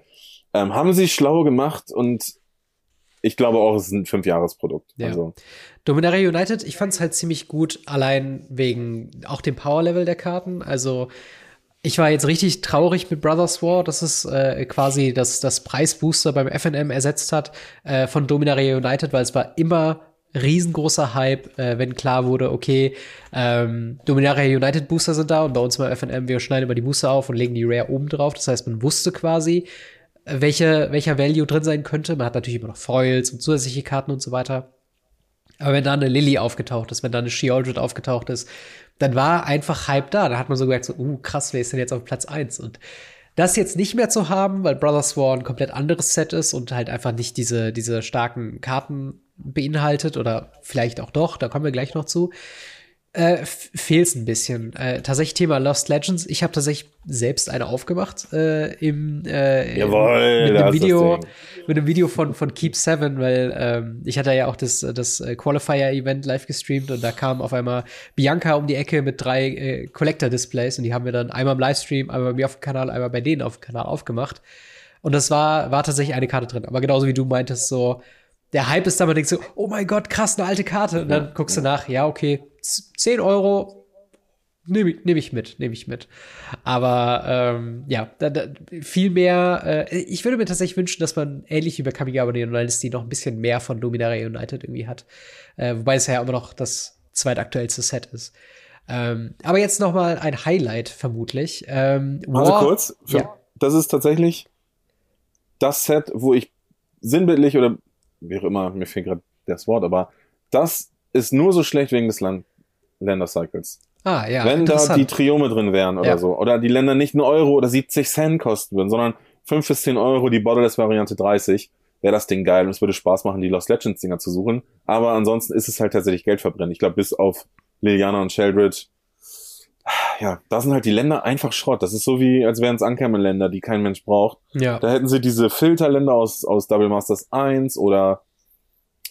Ähm, haben sie schlau gemacht und ich glaube auch, es ist ein Fünfjahresprodukt. Ja. Also, Dominaria United, ich fand es halt ziemlich gut, allein wegen auch dem Power-Level der Karten. Also, ich war jetzt richtig traurig mit Brothers War, dass es äh, quasi das, das Preisbooster beim FNM ersetzt hat äh, von Dominaria United, weil es war immer riesengroßer Hype, äh, wenn klar wurde, okay, ähm, Dominaria United Booster sind da und bei uns beim FNM, wir schneiden immer die Booster auf und legen die Rare oben drauf. Das heißt, man wusste quasi, welche, welcher Value drin sein könnte. Man hat natürlich immer noch Foils und zusätzliche Karten und so weiter. Aber wenn da eine Lilly aufgetaucht ist, wenn da eine Sheoldred aufgetaucht ist, dann war einfach Hype da. Da hat man so gemerkt, so, uh, krass, wer ist denn jetzt auf Platz 1? Und das jetzt nicht mehr zu haben, weil Brothers War ein komplett anderes Set ist und halt einfach nicht diese, diese starken Karten beinhaltet oder vielleicht auch doch, da kommen wir gleich noch zu. Äh, Fehlt ein bisschen. Äh, tatsächlich Thema Lost Legends. Ich habe tatsächlich selbst eine aufgemacht äh, im, äh, Jawohl, mit einem Video, mit einem Video von von Keep Seven, weil ähm, ich hatte ja auch das das äh, Qualifier Event live gestreamt und da kam auf einmal Bianca um die Ecke mit drei äh, Collector Displays und die haben wir dann einmal im Livestream, einmal bei mir auf dem Kanal, einmal bei denen auf dem Kanal aufgemacht. Und das war war tatsächlich eine Karte drin. Aber genauso wie du meintest, so der Hype ist da, man denkt so, oh mein Gott, krass, eine alte Karte. Und dann guckst du nach, ja, okay, 10 Euro, nehme ich, nehm ich mit, nehme ich mit. Aber ähm, ja, da, da, viel mehr, äh, ich würde mir tatsächlich wünschen, dass man ähnlich wie bei Kamigawa Dynasty noch ein bisschen mehr von Luminaria United irgendwie hat. Äh, wobei es ja immer noch das zweitaktuellste Set ist. Ähm, aber jetzt noch mal ein Highlight vermutlich. Ähm, War- kurz. Für, Ja. Das ist tatsächlich das Set, wo ich sinnbildlich oder wie auch immer, mir fehlt gerade das Wort, aber das ist nur so schlecht wegen des Land Ländercycles. Ah, ja. Wenn da die Triome drin wären oder Ja. so, oder die Länder nicht einen Euro oder 70 Cent kosten würden, sondern 5 bis 10 Euro, die Borderless-Variante 30, wäre das Ding geil und es würde Spaß machen, die Lost Legends-Dinger zu suchen. Aber ansonsten ist es halt tatsächlich Geld verbrennen. Ich glaube, bis auf Liliana und Sheldred, ja, da sind halt die Länder einfach Schrott. Das ist so wie, als wären es Ankerman-Länder, die kein Mensch braucht. ja. Da hätten sie diese Filterländer aus, aus Double Masters 1 oder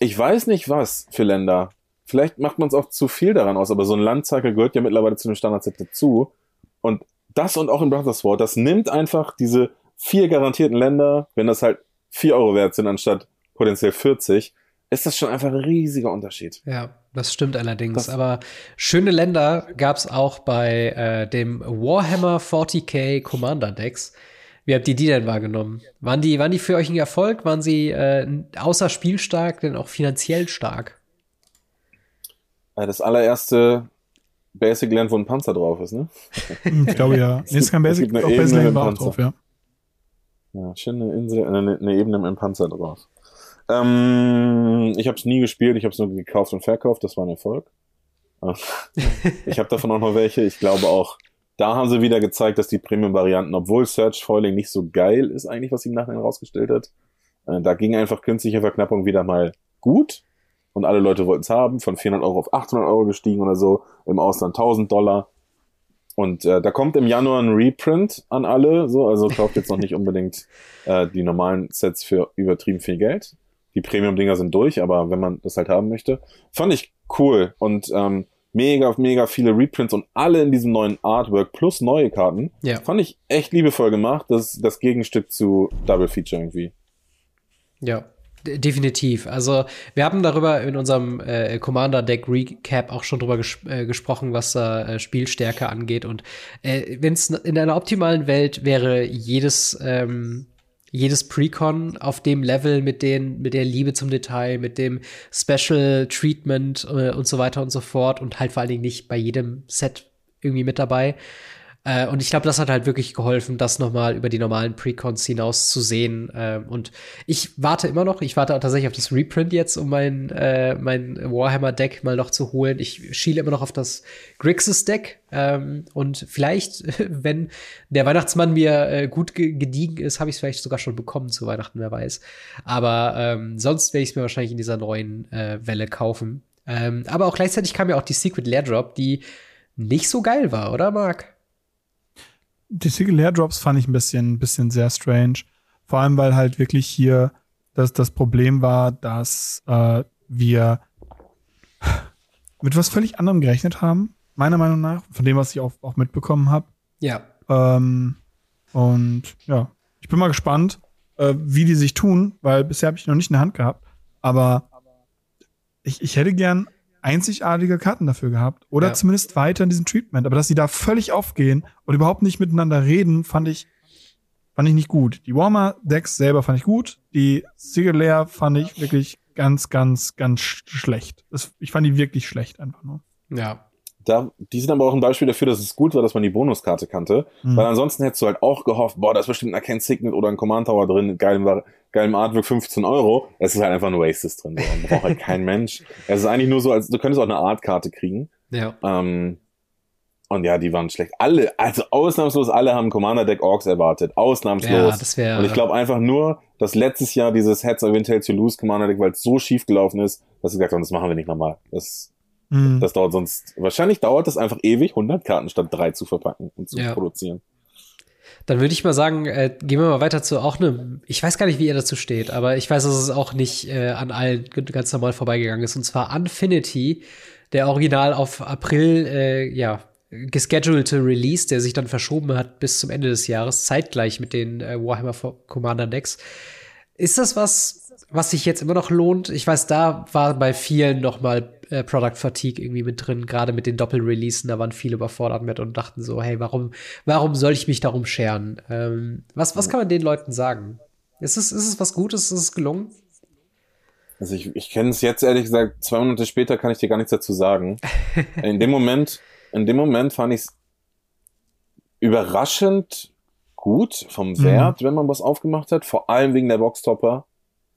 ich weiß nicht was für Länder. Vielleicht macht man es auch zu viel daran aus, aber so ein Landcycle gehört ja mittlerweile zu dem Standardset dazu. Und das und auch in Brothers War, das nimmt einfach diese vier garantierten Länder, wenn das halt vier Euro wert sind anstatt potenziell 40, ist das schon einfach ein riesiger Unterschied. Ja, das stimmt allerdings. Das- Aber schöne Länder gab es auch bei äh, dem Warhammer 40k Commander Decks. Wie habt ihr die denn wahrgenommen? Waren die, waren die für euch ein Erfolg? Waren sie äh, außer spielstark denn auch finanziell stark? Äh, Das allererste Basic Land, wo ein Panzer drauf ist, ne? Hm, Ich glaube ja. Nee, ist kein Basic, eine auch Ebene Basic im war auch drauf, ja. Ja, schöne Insel, äh, eine, eine Ebene mit einem Panzer drauf. Ähm, ich habe es nie gespielt, ich habe es nur gekauft und verkauft, das war ein Erfolg. Äh, ich habe davon auch noch welche. Ich glaube auch, da haben sie wieder gezeigt, dass die Premium-Varianten, obwohl Search Foiling nicht so geil ist, eigentlich, was sie im Nachhinein rausgestellt hat, äh, da ging einfach künstliche Verknappung wieder mal gut. Und alle Leute wollten es haben, von 400 Euro auf 800 Euro gestiegen oder so, im Ausland 1000 Dollar. Und äh, da kommt im Januar ein Reprint an alle, so, also kauft jetzt noch nicht unbedingt äh, die normalen Sets für übertrieben viel Geld. Die Premium-Dinger sind durch, aber wenn man das halt haben möchte, fand ich cool und ähm, mega, mega viele Reprints und alle in diesem neuen Artwork plus neue Karten. Ja. Fand ich echt liebevoll gemacht. Das ist das Gegenstück zu Double Feature irgendwie. Ja, definitiv. Also wir haben darüber in unserem äh, Commander Deck Recap auch schon drüber ges äh, gesprochen, was äh, Spielstärke angeht. Und äh, wenn es in einer optimalen Welt wäre, jedes ähm, jedes Precon auf dem Level mit den mit der Liebe zum Detail, mit dem Special Treatment äh, und so weiter und so fort und halt vor allen Dingen nicht bei jedem Set irgendwie mit dabei. Äh, und ich glaube, das hat halt wirklich geholfen, das nochmal über die normalen Precons hinaus zu sehen. Ähm, und ich warte immer noch, ich warte tatsächlich auf das Reprint jetzt, um mein, äh, mein Warhammer-Deck mal noch zu holen. Ich schiele immer noch auf das Grixis-Deck. Ähm, und vielleicht, wenn der Weihnachtsmann mir äh, gut ge gediegen ist, habe ich es vielleicht sogar schon bekommen zu Weihnachten, wer weiß. Aber ähm, sonst werde ich es mir wahrscheinlich in dieser neuen äh, Welle kaufen. Ähm, aber auch gleichzeitig kam ja auch die Secret Lair Drop, die nicht so geil war, oder Marc? Die Single Lair Drops fand ich ein bisschen, bisschen sehr strange. Vor allem, weil halt wirklich hier das, das Problem war, dass äh, wir mit was völlig anderem gerechnet haben, meiner Meinung nach, von dem, was ich auch, auch mitbekommen habe. Ja. Ähm, und ja, ich bin mal gespannt, äh, wie die sich tun, weil bisher habe ich noch nicht in der Hand gehabt. Aber ich, ich hätte gern einzigartige Karten dafür gehabt. Oder Ja. zumindest weiter in diesem Treatment. Aber dass die da völlig aufgehen und überhaupt nicht miteinander reden, fand ich, fand ich nicht gut. Die Warmer-Decks selber fand ich gut. Die Sigelair fand ich wirklich ganz, ganz, ganz sch schlecht. Das, ich fand die wirklich schlecht einfach nur. Ja. Da, die sind aber auch ein Beispiel dafür, dass es gut war, dass man die Bonuskarte kannte. Mhm. Weil ansonsten hättest du halt auch gehofft, boah, da ist bestimmt ein Arcane Signet oder ein Command Tower drin, mit geilem, Artwork 15 Euro. Es ist halt einfach nur Oasis drin. So. Man braucht halt kein Mensch. Es ist eigentlich nur so, als du könntest auch eine Artkarte kriegen. Ja. Ähm, und ja, die waren schlecht. Alle, also ausnahmslos alle haben Commander Deck Orks erwartet. Ja, Ausnahmslos. das wäre. und ich glaube einfach nur, dass letztes Jahr dieses Heads of Intel to Lose Commander Deck, weil es so schief gelaufen ist, dass sie gesagt haben, das machen wir nicht nochmal. Das, Mhm. Das dauert sonst, wahrscheinlich dauert es einfach ewig, 100 Karten statt drei zu verpacken und zu ja. produzieren. Dann würde ich mal sagen, äh, gehen wir mal weiter zu auch einem, ich weiß gar nicht, wie ihr dazu steht, aber ich weiß, dass es auch nicht äh, an allen ganz normal vorbeigegangen ist. Und zwar Infinity, der original auf April, äh, ja, geschedulte Release, der sich dann verschoben hat bis zum Ende des Jahres, zeitgleich mit den äh, Warhammer Commander Decks. Ist das was, was sich jetzt immer noch lohnt? Ich weiß, da war bei vielen noch mal äh, Product Fatigue irgendwie mit drin, gerade mit den Doppelreleasen, da waren viele überfordert mit und dachten so, hey, warum, warum soll ich mich darum scheren? Ähm, was, was kann man den Leuten sagen? Ist es, ist es was Gutes? Ist es gelungen? Also ich, ich kenne es jetzt ehrlich gesagt, zwei Monate später kann ich dir gar nichts dazu sagen. In dem Moment, in dem Moment fand ich es überraschend gut vom mhm. Wert, mhm. wenn man was aufgemacht hat, vor allem wegen der Boxtopper.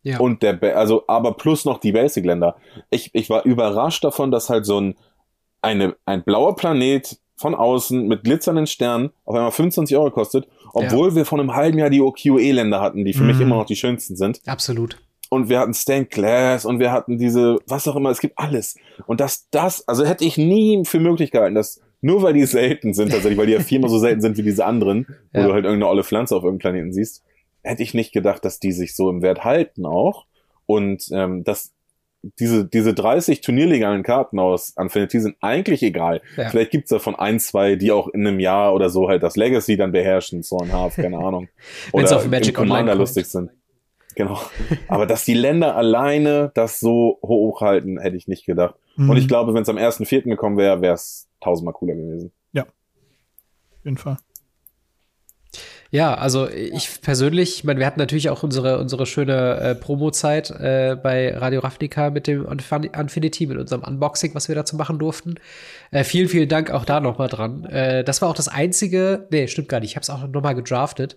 Ja. Und der, ba also, aber plus noch die Basic-Länder. Ich, ich war überrascht davon, dass halt so ein, eine, ein blauer Planet von außen mit glitzernden Sternen auf einmal 25 Euro kostet, obwohl ja. wir vor einem halben Jahr die OQE-Länder hatten, die für mhm. mich immer noch die schönsten sind. Absolut. Und wir hatten Stained Glass und wir hatten diese, was auch immer, es gibt alles. Und dass das, also hätte ich nie für möglich gehalten, dass nur weil die selten sind, tatsächlich, weil die ja viermal so selten sind wie diese anderen, wo ja. du halt irgendeine olle Pflanze auf irgendeinem Planeten siehst, hätte ich nicht gedacht, dass die sich so im Wert halten auch. Und ähm, dass diese, diese 30 turnierlegalen Karten aus Infinity sind eigentlich egal. Ja. Vielleicht gibt's davon ein, zwei, die auch in einem Jahr oder so halt das Legacy dann beherrschen, so ein Half, keine Ahnung. oder auf Magic Commander lustig sind. Genau. Aber dass die Länder alleine das so hochhalten, hätte ich nicht gedacht. Mhm. Und ich glaube, wenn es am 1.4. gekommen wäre, wäre es tausendmal cooler gewesen. Ja. Auf jeden Fall. Ja, also ich persönlich, ich meine, wir hatten natürlich auch unsere, unsere schöne äh, Promo-Zeit äh, bei Radio Ravnica mit dem Infinity, mit unserem Unboxing, was wir dazu machen durften. Äh, vielen, vielen Dank auch da nochmal dran. Äh, das war auch das einzige, nee, stimmt gar nicht, ich habe es auch nochmal gedraftet.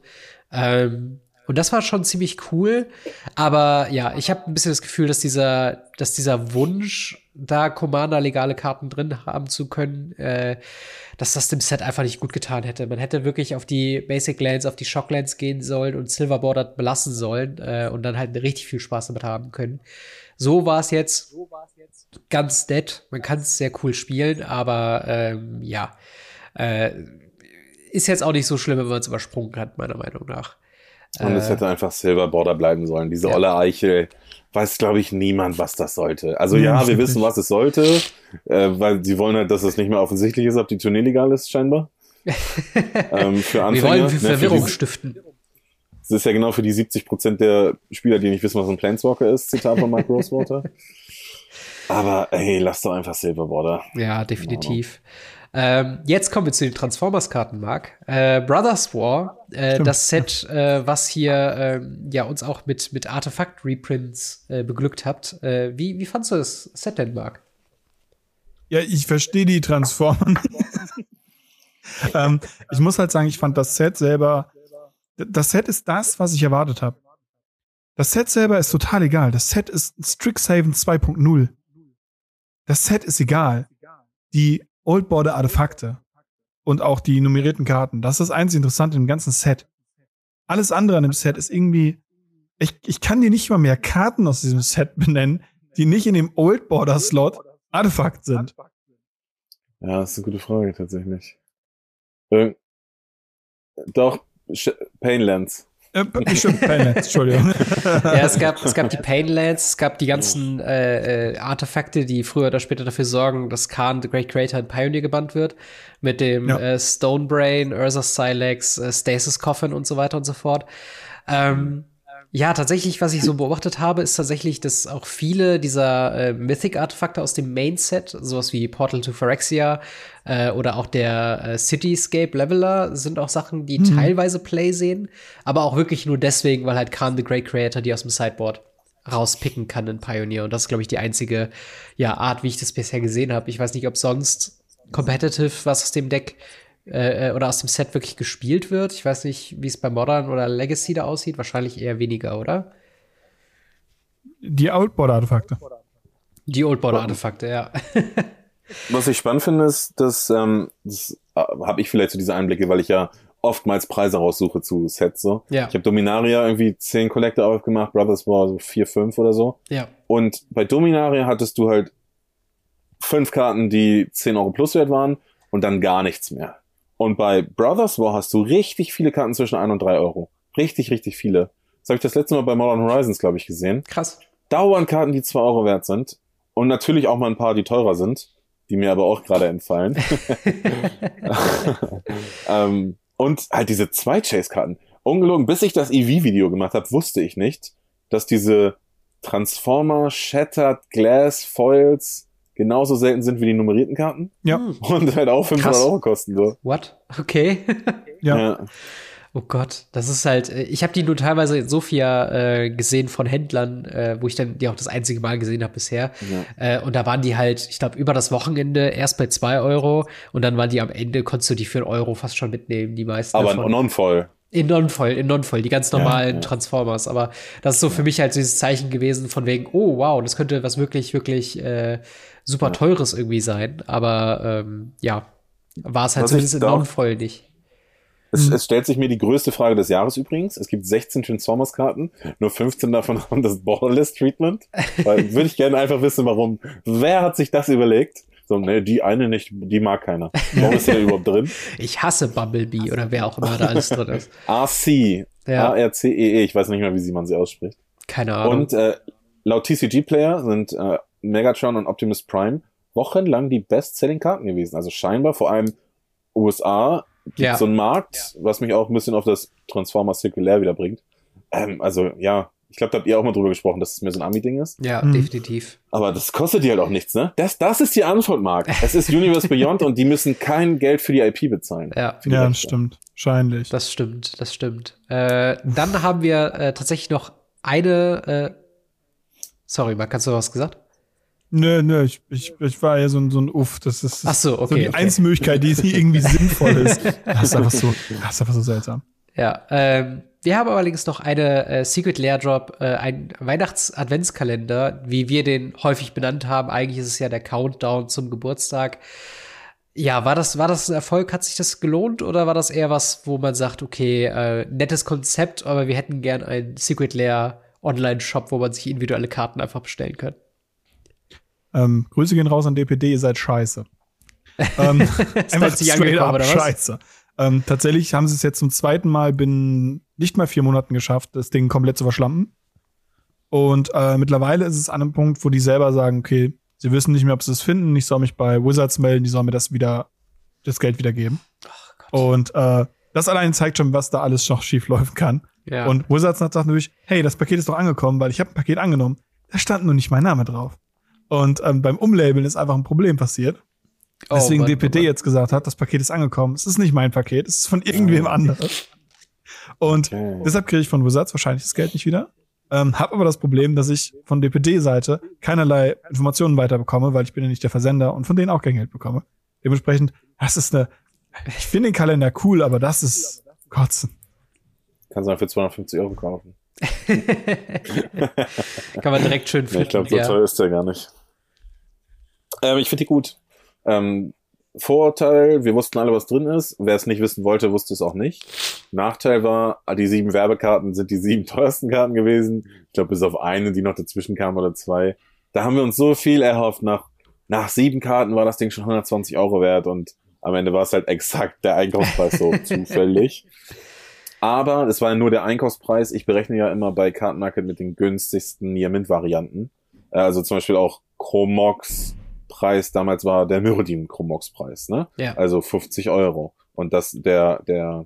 Ähm, und das war schon ziemlich cool. Aber ja, ich habe ein bisschen das Gefühl, dass dieser, dass dieser Wunsch, da Commander legale Karten drin haben zu können, äh, dass das dem Set einfach nicht gut getan hätte. Man hätte wirklich auf die Basic Lands, auf die Shock Lands gehen sollen und Silver Bordered belassen sollen äh, und dann halt richtig viel Spaß damit haben können. So war es jetzt ganz nett. Man kann es sehr cool spielen, aber ähm, ja, äh, ist jetzt auch nicht so schlimm, wenn man es übersprungen hat, meiner Meinung nach. Und äh, es hätte einfach Silver Border bleiben sollen. Diese ja. olle Eichel weiß, glaube ich, niemand, was das sollte. Also ja, ja wir wissen, was es sollte, äh, weil sie wollen halt, dass es nicht mehr offensichtlich ist, ob die Tournee legal ist, scheinbar. ähm, für Anfänger. Wir wollen für ne, Verwirrung für stiften. Das ist ja genau für die 70 Prozent der Spieler, die nicht wissen, was ein Planeswalker ist, Zitat von Mike Rosewater. Aber ey, lass doch einfach Silver Border. Ja, definitiv. Ähm, jetzt kommen wir zu den Transformers-Karten, Marc. Äh, Brothers War, äh, das Set, äh, was hier äh, ja uns auch mit, mit Artefakt-Reprints äh, beglückt habt. Äh, wie, wie fandst du das Set denn, Marc? Ja, ich verstehe die Transformer. ähm, ich muss halt sagen, ich fand das Set selber. Das Set ist das, was ich erwartet habe. Das Set selber ist total egal. Das Set ist Strixhaven 2.0. Das Set ist egal. Die Old Border Artefakte und auch die nummerierten Karten. Das ist das einzige Interessante im ganzen Set. Alles andere an dem Set ist irgendwie, ich, ich kann dir nicht mal mehr Karten aus diesem Set benennen, die nicht in dem Old Border Slot Artefakt sind. Ja, das ist eine gute Frage tatsächlich. Äh, doch, Painlands. Äh, stimmt, Painlands, Entschuldigung. ja, es gab, es gab die Painlands, es gab die ganzen äh, äh, Artefakte, die früher oder später dafür sorgen, dass Khan, The Great Creator, in Pioneer gebannt wird. Mit dem ja. äh, Stonebrain, Ursa Silex, äh, Stasis Coffin und so weiter und so fort. Ähm, ja, tatsächlich, was ich so beobachtet habe, ist tatsächlich, dass auch viele dieser äh, Mythic-Artefakte aus dem Main-Set, sowas wie Portal to Phyrexia äh, oder auch der äh, Cityscape Leveler, sind auch Sachen, die mhm. teilweise Play sehen, aber auch wirklich nur deswegen, weil halt Khan the Great Creator die aus dem Sideboard rauspicken kann in Pioneer. Und das ist, glaube ich, die einzige ja, Art, wie ich das bisher gesehen habe. Ich weiß nicht, ob sonst competitive was aus dem Deck äh, äh, oder aus dem Set wirklich gespielt wird. Ich weiß nicht, wie es bei Modern oder Legacy da aussieht. Wahrscheinlich eher weniger, oder? Die Oldboard-Artefakte. Die Oldboard-Artefakte, ja. Was ich spannend finde, ist, dass ähm, das äh, habe ich vielleicht so diese Einblicke, weil ich ja oftmals Preise raussuche zu Sets so. Ja. Ich habe Dominaria irgendwie zehn Collector aufgemacht, Brothers war so vier, fünf oder so. Ja. Und bei Dominaria hattest du halt fünf Karten, die 10 Euro plus wert waren und dann gar nichts mehr. Und bei Brothers War hast du richtig viele Karten zwischen 1 und 3 Euro. Richtig, richtig viele. Das habe ich das letzte Mal bei Modern Horizons, glaube ich, gesehen. Krass. Dauernd Karten, die 2 Euro wert sind. Und natürlich auch mal ein paar, die teurer sind, die mir aber auch gerade entfallen. ähm, und halt diese zwei Chase-Karten. Ungelogen, bis ich das EV-Video gemacht habe, wusste ich nicht, dass diese Transformer Shattered Glass Foils genauso selten sind wie die nummerierten Karten. Ja. Und halt auch 500 Krass. Euro kosten. So. What? Okay. Ja. Ja. Oh Gott, das ist halt, äh, ich habe die nur teilweise in Sofia äh, gesehen von Händlern, äh, wo ich dann die auch das einzige Mal gesehen habe bisher. Äh, und da waren die halt, ich glaube, über das Wochenende erst bei zwei Euro und dann waren die am Ende, konntest du die für einen Euro fast schon mitnehmen, die meisten. Aber davon. non-voll. In Non-Voll, in Non-Voll, die ganz normalen ja. Transformers. Aber das ist so für mich halt dieses Zeichen gewesen von wegen, oh wow, das könnte was wirklich, wirklich äh, super. Teures irgendwie sein. Aber ähm, ja, war es halt Was zumindest in Non-Voll nicht. Es, Mhm. es stellt sich mir die größte Frage des Jahres übrigens. Es gibt 16 Transformers-Karten, nur 15 davon haben das Borderless-Treatment. Weil Würde ich gerne einfach wissen, warum. Wer hat sich das überlegt? So, ne, die eine nicht, die mag keiner. Warum ist da überhaupt drin? Ich hasse Bumblebee oder wer auch immer da alles drin ist. RC. Ja. A-R-C-E-E. Ich weiß nicht mehr, wie sie man sie ausspricht. Keine Ahnung. Und äh, laut TCG-Player sind äh, Megatron und Optimus Prime wochenlang die Best-Selling-Karten gewesen. Also scheinbar vor allem USA gibt Ja. so einen Markt, was mich auch ein bisschen auf das Transformers-Zirkulär wieder bringt. Ähm, also ja, ich glaube, da habt ihr auch mal drüber gesprochen, dass es mehr so ein Ami-Ding ist. ja, Mhm. definitiv. Aber das kostet die halt auch nichts, ne? Das, das ist die Antwort, Marc. Es ist Universe Beyond und die müssen kein Geld für die IP bezahlen. Ja, Ja, Rechte. stimmt. Wahrscheinlich. das stimmt, das stimmt. Äh, dann haben wir äh, tatsächlich noch eine. Äh, sorry, Marc, hast du was gesagt? Nö, nö, ich, ich, ich war ja so ein, so ein Uff. Das ist Ach so, so okay, die okay. einzige Möglichkeit, die die irgendwie sinnvoll ist. Das ist einfach so, das ist einfach so seltsam. Ja, ähm, wir haben allerdings noch eine äh, Secret Lair Drop, äh, ein Weihnachts-Adventskalender, wie wir den häufig benannt haben. Eigentlich ist es ja der Countdown zum Geburtstag. Ja, war das, war das ein Erfolg? Hat sich das gelohnt oder war das eher was, wo man sagt, okay, äh, nettes Konzept, aber wir hätten gern einen Secret Lair Online-Shop, wo man sich individuelle Karten einfach bestellen kann? Ähm, Grüße gehen raus an DPD, ihr seid scheiße. ähm, einfach oder was? scheiße. Ähm, tatsächlich haben sie es jetzt zum zweiten Mal binnen nicht mal vier Monaten geschafft, das Ding komplett zu verschlampen. Und äh, mittlerweile ist es an einem Punkt, wo die selber sagen, okay, sie wissen nicht mehr, ob sie es finden. Ich soll mich bei Wizards melden, die sollen mir das wieder, das Geld wieder geben. Und äh, das allein zeigt schon, was da alles noch schief laufen kann. Ja. Und Wizards sagt natürlich, hey, das Paket ist doch angekommen, weil ich habe ein Paket angenommen. Da stand nur nicht mein Name drauf. Und ähm, beim Umlabeln ist einfach ein Problem passiert. Oh, Deswegen Mann, DPD oh Mann. jetzt gesagt hat, das Paket ist angekommen. Es ist nicht mein Paket, es ist von irgendwem anderes. Und Okay. deshalb kriege ich von Wizards wahrscheinlich das Geld nicht wieder. Ähm, hab aber das Problem, dass ich von DPD-Seite keinerlei Informationen weiterbekomme, weil ich bin ja nicht der Versender und von denen auch kein Geld bekomme. Dementsprechend, das ist eine, ich finde den Kalender cool, aber das ist kotzen. Kannst du mal für 250 Euro kaufen. Kann man direkt schön finden. ich glaube, so ja. teuer ist der gar nicht. Ähm, ich finde die gut. Ähm, Vorteil, wir wussten alle, was drin ist. Wer es nicht wissen wollte, wusste es auch nicht. Nachteil war, die sieben Werbekarten sind die sieben teuersten Karten gewesen. Ich glaube, bis auf eine, die noch dazwischen kam oder zwei. Da haben wir uns so viel erhofft. Nach, nach sieben Karten war das Ding schon 120 Euro wert und am Ende war es halt exakt der Einkaufspreis so zufällig. Aber es war ja nur der Einkaufspreis. Ich berechne ja immer bei Card Market mit den günstigsten Niamint-Varianten. Äh, Also zum Beispiel auch Chromox Preis damals war der Myrodin Chromox Preis, ne? Ja. Also 50 Euro. Und dass der, der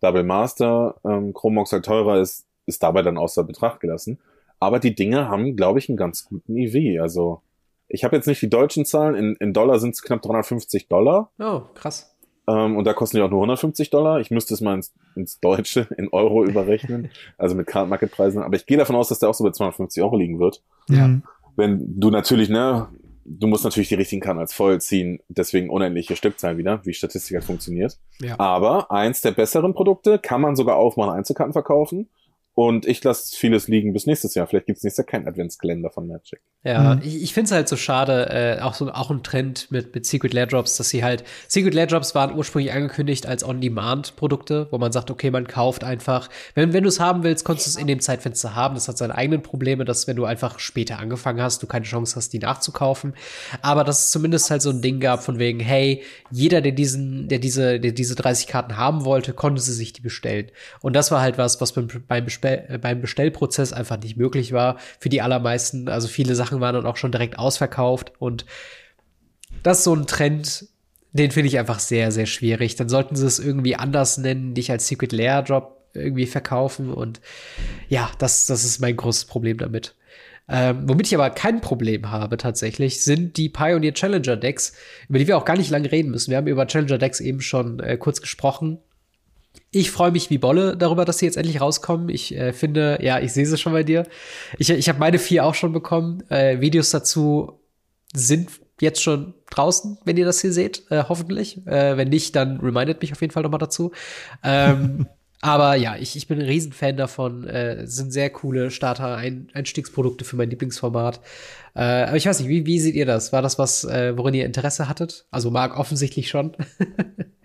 Double Master ähm, Chromox halt teurer ist, ist dabei dann außer Betracht gelassen. Aber die Dinge haben, glaube ich, einen ganz guten EV. Also ich habe jetzt nicht die deutschen Zahlen. In, in Dollar sind es knapp 350 Dollar. Oh, krass. Ähm, und da kosten die auch nur 150 Dollar. Ich müsste es mal ins, ins Deutsche, in Euro überrechnen. Also mit Card Market Preisen. Aber ich gehe davon aus, dass der auch so bei 250 Euro liegen wird. Ja. Mhm. Wenn du natürlich, ne, du musst natürlich die richtigen Karten als voll ziehen, deswegen unendliche Stückzahl wieder, wie Statistik halt funktioniert. Ja. Aber eins der besseren Produkte kann man sogar aufmachen, Einzelkarten verkaufen. Und ich lasse vieles liegen bis nächstes Jahr. Vielleicht gibt es nächstes Jahr keinen Adventskalender von Magic. Ja, mhm. ich, ich finde es halt so schade, äh, auch so auch ein Trend mit, mit Secret Lair Drops, dass sie halt, Secret Lair Drops waren ursprünglich angekündigt als On-Demand-Produkte, wo man sagt, okay, man kauft einfach, wenn, wenn du es haben willst, konntest du es in dem Zeitfenster haben. Das hat seine eigenen Probleme, dass wenn du einfach später angefangen hast, du keine Chance hast, die nachzukaufen. Aber dass es zumindest halt so ein Ding gab von wegen, hey, jeder, der diesen, der diese, der diese 30 Karten haben wollte, konnte sie sich die bestellen. Und das war halt was, was beim, beim Bestellen äh, beim Bestellprozess einfach nicht möglich war für die allermeisten. Also viele Sachen waren dann auch schon direkt ausverkauft und das ist so ein Trend, den finde ich einfach sehr, sehr schwierig. Dann sollten sie es irgendwie anders nennen, nicht als Secret Lair Drop irgendwie verkaufen und ja, das, das ist mein großes Problem damit. Ähm, womit ich aber kein Problem habe tatsächlich, sind die Pioneer Challenger Decks, über die wir auch gar nicht lange reden müssen. Wir haben über Challenger Decks eben schon äh, kurz gesprochen. Ich freue mich wie Bolle darüber, dass sie jetzt endlich rauskommen. Ich äh, finde, ja, ich sehe sie schon bei dir. Ich, ich habe meine vier auch schon bekommen. Äh, Videos dazu sind jetzt schon draußen, wenn ihr das hier seht, äh, hoffentlich. Äh, wenn nicht, dann remindet mich auf jeden Fall noch mal dazu. Ähm, aber ja, ich, ich bin ein Riesenfan davon. Äh, sind sehr coole Starter-Einstiegsprodukte für mein Lieblingsformat. Äh, aber ich weiß nicht, wie, wie seht ihr das? War das was, worin ihr Interesse hattet? Also Marc offensichtlich schon.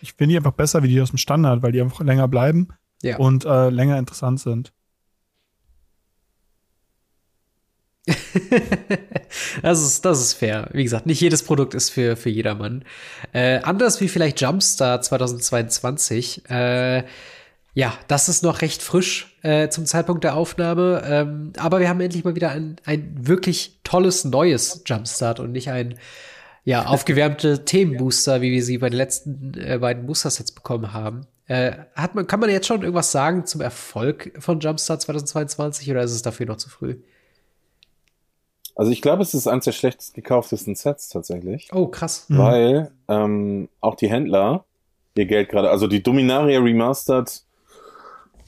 Ich finde die einfach besser wie die aus dem Standard, weil die einfach länger bleiben ja. und äh, länger interessant sind. das, ist, das ist fair. Wie gesagt, nicht jedes Produkt ist für, für jedermann. Äh, anders wie vielleicht Jumpstart 2022. Äh, ja, das ist noch recht frisch äh, zum Zeitpunkt der Aufnahme. Ähm, aber wir haben endlich mal wieder ein, ein wirklich tolles neues Jumpstart und nicht ein ja, aufgewärmte Themenbooster, wie wir sie bei den letzten äh, beiden Booster-Sets bekommen haben. Äh, hat man, kann man jetzt schon irgendwas sagen zum Erfolg von Jumpstart 2022 oder ist es dafür noch zu früh? Also ich glaube, es ist eines der schlechtest gekauftesten Sets tatsächlich. Oh, krass. Mhm. Weil ähm, auch die Händler ihr Geld gerade, also die Dominaria Remastered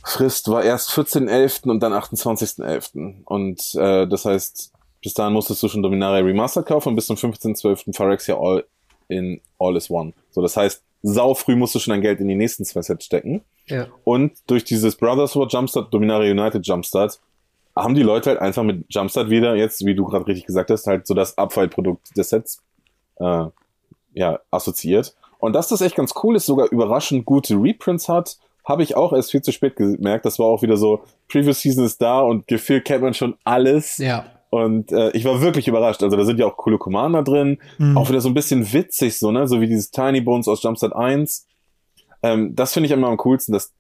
Frist war erst 14.11. und dann 28.11. Und äh, das heißt, bis dahin musstest du schon Dominaria Remastered kaufen und bis zum 15.12. Phyrexia All in All is One. So, das heißt, sau früh musst du schon dein Geld in die nächsten zwei Sets stecken. Ja. Und durch dieses Brothers War Jumpstart, Dominaria United Jumpstart, haben die Leute halt einfach mit Jumpstart wieder jetzt, wie du gerade richtig gesagt hast, halt so das Abfallprodukt des Sets äh, ja, assoziiert. Und dass das echt ganz cool ist, sogar überraschend gute Reprints hat, habe ich auch erst viel zu spät gemerkt. Das war auch wieder so, Previous Season ist da und gefühlt kennt man schon alles. Ja. Und äh, ich war wirklich überrascht. Also da sind ja auch coole Commander drin. Mhm. Auch wieder so ein bisschen witzig, so, ne? So wie dieses Tiny Bones aus Jumpstart 1. Ähm, das finde ich immer am coolsten. Das,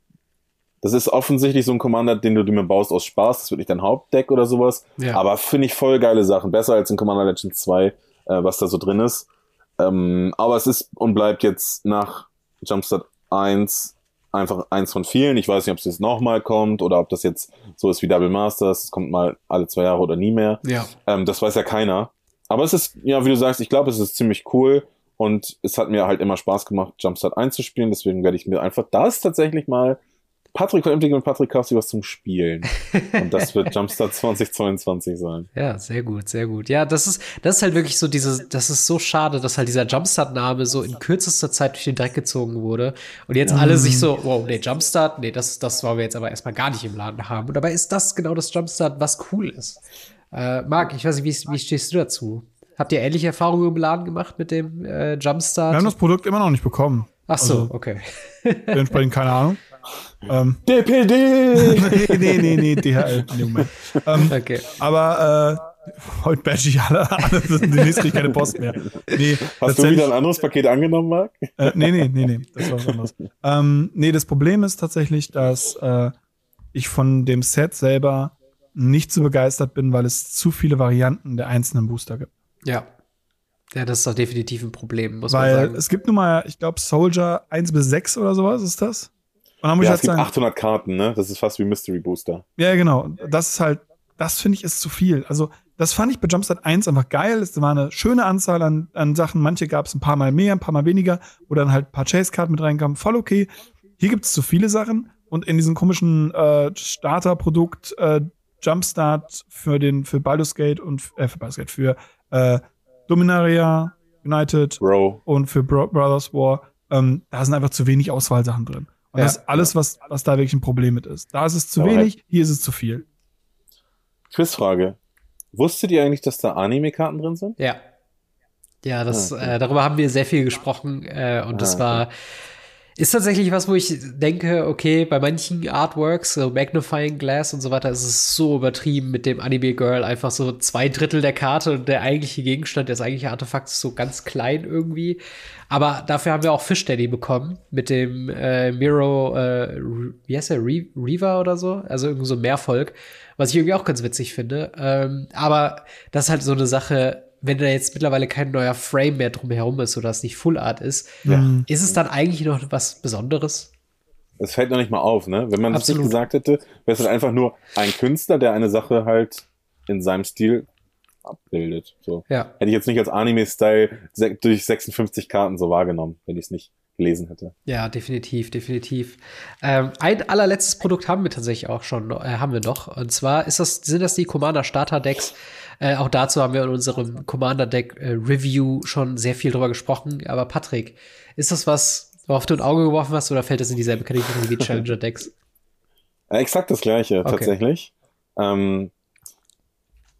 das ist offensichtlich so ein Commander, den du dir baust aus Spaß. Das wird nicht dein Hauptdeck oder sowas. Ja. Aber finde ich voll geile Sachen. Besser als in Commander Legends 2, äh, was da so drin ist. Ähm, aber es ist und bleibt jetzt nach Jumpstart 1 einfach eins von vielen. Ich weiß nicht, ob es jetzt nochmal kommt oder ob das jetzt so ist wie Double Masters. Es kommt mal alle zwei Jahre oder nie mehr. Ja. Ähm, das weiß ja keiner. Aber es ist, ja, wie du sagst, ich glaube, es ist ziemlich cool und es hat mir halt immer Spaß gemacht, Jumpstart einzuspielen. Deswegen werde ich mir einfach das tatsächlich mal Patrick veröffentlicht mit Patrick kaufst du was zum Spielen. Und das wird Jumpstart 2022 sein. Ja, sehr gut, sehr gut. Ja, das ist, das ist halt wirklich so diese, das ist so schade, dass halt dieser Jumpstart-Name so in kürzester Zeit durch den Dreck gezogen wurde. Und jetzt alle sich so, wow, nee, Jumpstart, nee, das, das wollen wir jetzt aber erstmal gar nicht im Laden haben. Und dabei ist das genau das Jumpstart, was cool ist. Äh, Marc, ich weiß nicht, wie, wie stehst du dazu? Habt ihr ähnliche Erfahrungen im Laden gemacht mit dem äh, Jumpstart? Wir haben das Produkt immer noch nicht bekommen. Ach so, also, okay. Dementsprechend keine Ahnung. Ähm, DPD! nee, nee, nee, nee, DHL. Nee. Ähm, okay. Aber äh, heute badge ich alle, alle demnächst kriege ich keine Post mehr. Nee, Hast du wieder ein anderes Paket angenommen, Marc? Äh, nee, nee, nee, nee, das war was anderes. ähm, nee, das Problem ist tatsächlich, dass äh, ich von dem Set selber nicht so begeistert bin, weil es zu viele Varianten der einzelnen Booster gibt. Ja. Ja, das ist doch definitiv ein Problem, muss weil man sagen. Weil es gibt nun mal, ich glaube, Soldier 1 bis 6 oder sowas ist das. Und dann muss ja, ich halt es gibt sagen, 800 Karten, ne? Das ist fast wie Mystery Booster. Ja, genau. Das ist halt, das finde ich ist zu viel. Also, das fand ich bei Jumpstart 1 einfach geil. Es war eine schöne Anzahl an, an Sachen. Manche gab es ein paar Mal mehr, ein paar Mal weniger. Oder dann halt ein paar Chase-Karten mit reinkamen. Voll okay. Hier gibt es zu viele Sachen. Und in diesem komischen äh, Starter-Produkt äh, Jumpstart für den für Baldur's Gate und äh, für Baldur's Gate für äh, Dominaria United Bro. und für Bro Brothers War, ähm, da sind einfach zu wenig Auswahlsachen drin. Und ja, das ist alles, was, was da wirklich ein Problem mit ist. Da ist es zu wenig, hier ist es zu viel. Quizfrage. Wusstet ihr eigentlich, dass da Anime-Karten drin sind? Ja. Ja, das, ah, okay. äh, darüber haben wir sehr viel gesprochen äh, und ah, das war okay. Ist tatsächlich was, wo ich denke, okay, bei manchen Artworks, so Magnifying Glass und so weiter, ist es so übertrieben mit dem Anime Girl, einfach so zwei Drittel der Karte und der eigentliche Gegenstand, das eigentliche Artefakt ist so ganz klein irgendwie. Aber dafür haben wir auch Fish Daddy bekommen mit dem äh, Miro, äh, wie heißt der, Re Reaver oder so, also irgendwie so Mehrvolk, was ich irgendwie auch ganz witzig finde. Ähm, aber das ist halt so eine Sache wenn da jetzt mittlerweile kein neuer Frame mehr drumherum ist oder es nicht Full Art ist, ja. ist es dann eigentlich noch was Besonderes? Es fällt noch nicht mal auf, ne? Wenn man es nicht gesagt hätte, wäre es halt einfach nur ein Künstler, der eine Sache halt in seinem Stil abbildet. So. Ja. Hätte ich jetzt nicht als Anime-Style durch 56 Karten so wahrgenommen, wenn ich es nicht gelesen hätte. Ja, definitiv, definitiv. Ähm, ein allerletztes Produkt haben wir tatsächlich auch schon, äh, haben wir noch. Und zwar ist das, sind das die Commander Starter Decks äh, auch dazu haben wir in unserem Commander Deck äh, Review schon sehr viel drüber gesprochen. Aber Patrick, ist das was, worauf du ein Auge geworfen hast, oder fällt das in dieselbe Kategorie wie Challenger Decks? exakt das gleiche, okay. tatsächlich. Ähm,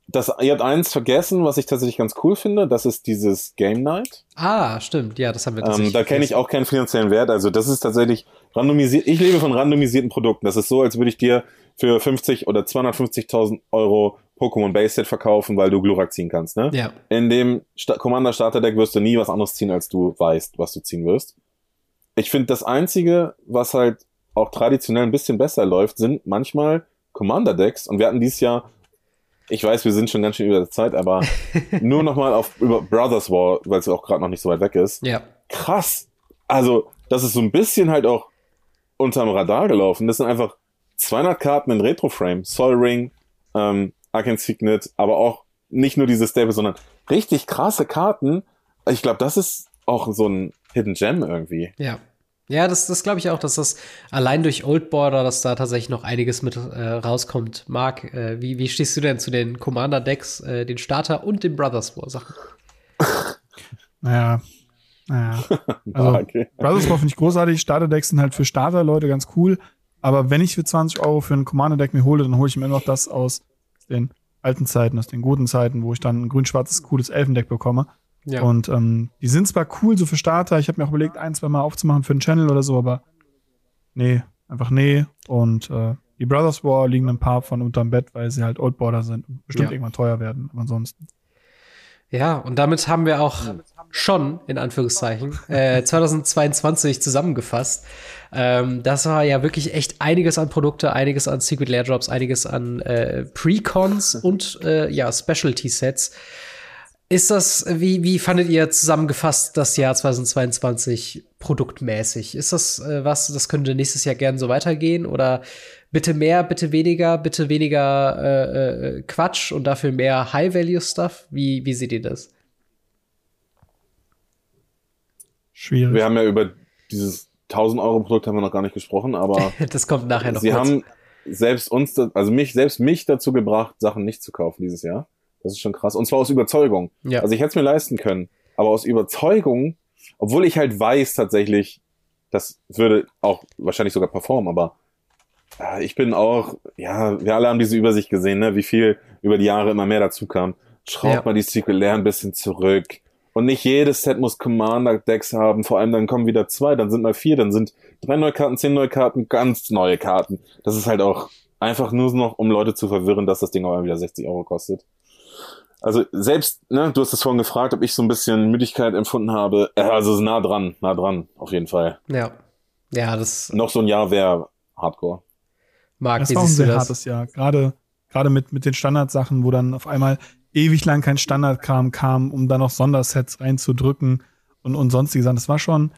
das, ihr habt eins vergessen, was ich tatsächlich ganz cool finde, das ist dieses Game Night. Ah, stimmt, ja, das haben wir tatsächlich. Ähm, da kenne ich auch keinen finanziellen Wert. Also das ist tatsächlich randomisiert. Ich lebe von randomisierten Produkten. Das ist so, als würde ich dir für 50 oder 250.000 Euro Pokémon Base Set verkaufen, weil du Glurak ziehen kannst, ne? Ja. In dem Sta Commander Starter Deck wirst du nie was anderes ziehen, als du weißt, was du ziehen wirst. Ich finde, das einzige, was halt auch traditionell ein bisschen besser läuft, sind manchmal Commander Decks. Und wir hatten dieses Jahr, ich weiß, wir sind schon ganz schön über der Zeit, aber nur nochmal auf über Brothers War, weil es auch gerade noch nicht so weit weg ist. Ja. Krass. Also, das ist so ein bisschen halt auch unterm Radar gelaufen. Das sind einfach 200 Karten in Retro Frame, Sol Ring, ähm, Arcane Signet, aber auch nicht nur diese Staples, sondern richtig krasse Karten. Ich glaube, das ist auch so ein Hidden Gem irgendwie. Ja. Ja, das, das glaube ich auch, dass das allein durch Old Border, dass da tatsächlich noch einiges mit äh, rauskommt. Marc, äh, wie, wie stehst du denn zu den Commander-Decks, äh, den Starter und den Brothers War-Sachen? naja, naja. Also, okay. Brothers War finde ich großartig. Starter-Decks sind halt für Starter-Leute ganz cool. Aber wenn ich für 20 Euro für ein Commander-Deck mir hole, dann hole ich mir immer noch das aus den alten Zeiten, aus den guten Zeiten, wo ich dann ein grün-schwarzes, cooles Elfendeck bekomme. Ja. Und ähm, die sind zwar cool, so für Starter. Ich habe mir auch überlegt, ein, zwei Mal aufzumachen für einen Channel oder so, aber nee, einfach nee. Und äh, die Brothers War liegen ein paar von unterm Bett, weil sie halt Old Border sind und bestimmt ja. irgendwann teuer werden. Aber ansonsten. Ja, und damit haben wir auch schon, in Anführungszeichen, äh, 2022 zusammengefasst. Ähm, das war ja wirklich echt einiges an Produkte, einiges an Secret Lair Drops, einiges an äh, Precons und äh, ja, Specialty Sets. Ist das, wie, wie fandet ihr zusammengefasst das Jahr 2022 produktmäßig? Ist das äh, was, das könnte nächstes Jahr gern so weitergehen? Oder bitte mehr, bitte weniger, bitte weniger äh, äh, Quatsch und dafür mehr High-Value-Stuff? Wie, wie seht ihr das? Schwierig. Wir haben ja über dieses 1000 Euro Produkt haben wir noch gar nicht gesprochen, aber das kommt nachher noch. Sie kurz. haben selbst uns, also mich, selbst mich dazu gebracht, Sachen nicht zu kaufen dieses Jahr. Das ist schon krass. Und zwar aus Überzeugung. Ja. Also ich hätte es mir leisten können, aber aus Überzeugung, obwohl ich halt weiß tatsächlich, das würde auch wahrscheinlich sogar performen, aber äh, ich bin auch, ja, wir alle haben diese Übersicht gesehen, ne, wie viel über die Jahre immer mehr dazu kam. Schraubt ja. mal die Secret Lair ein bisschen zurück und nicht jedes Set muss Commander-Decks haben. Vor allem dann kommen wieder zwei, dann sind mal vier, dann sind drei neue Karten, zehn neue Karten, ganz neue Karten. Das ist halt auch einfach nur noch, um Leute zu verwirren, dass das Ding aber wieder 60 Euro kostet. Also selbst, ne, du hast es vorhin gefragt, ob ich so ein bisschen Müdigkeit empfunden habe. Äh, also nah dran, nah dran, auf jeden Fall. Ja. Ja, das. Noch so ein Jahr wäre Hardcore. Marc, das war ein sehr hartes Jahr. Gerade, gerade mit, mit den Standardsachen, wo dann auf einmal ewig lang kein Standardkram kam, um da noch Sondersets reinzudrücken und, und sonstige Sachen. Das war schon,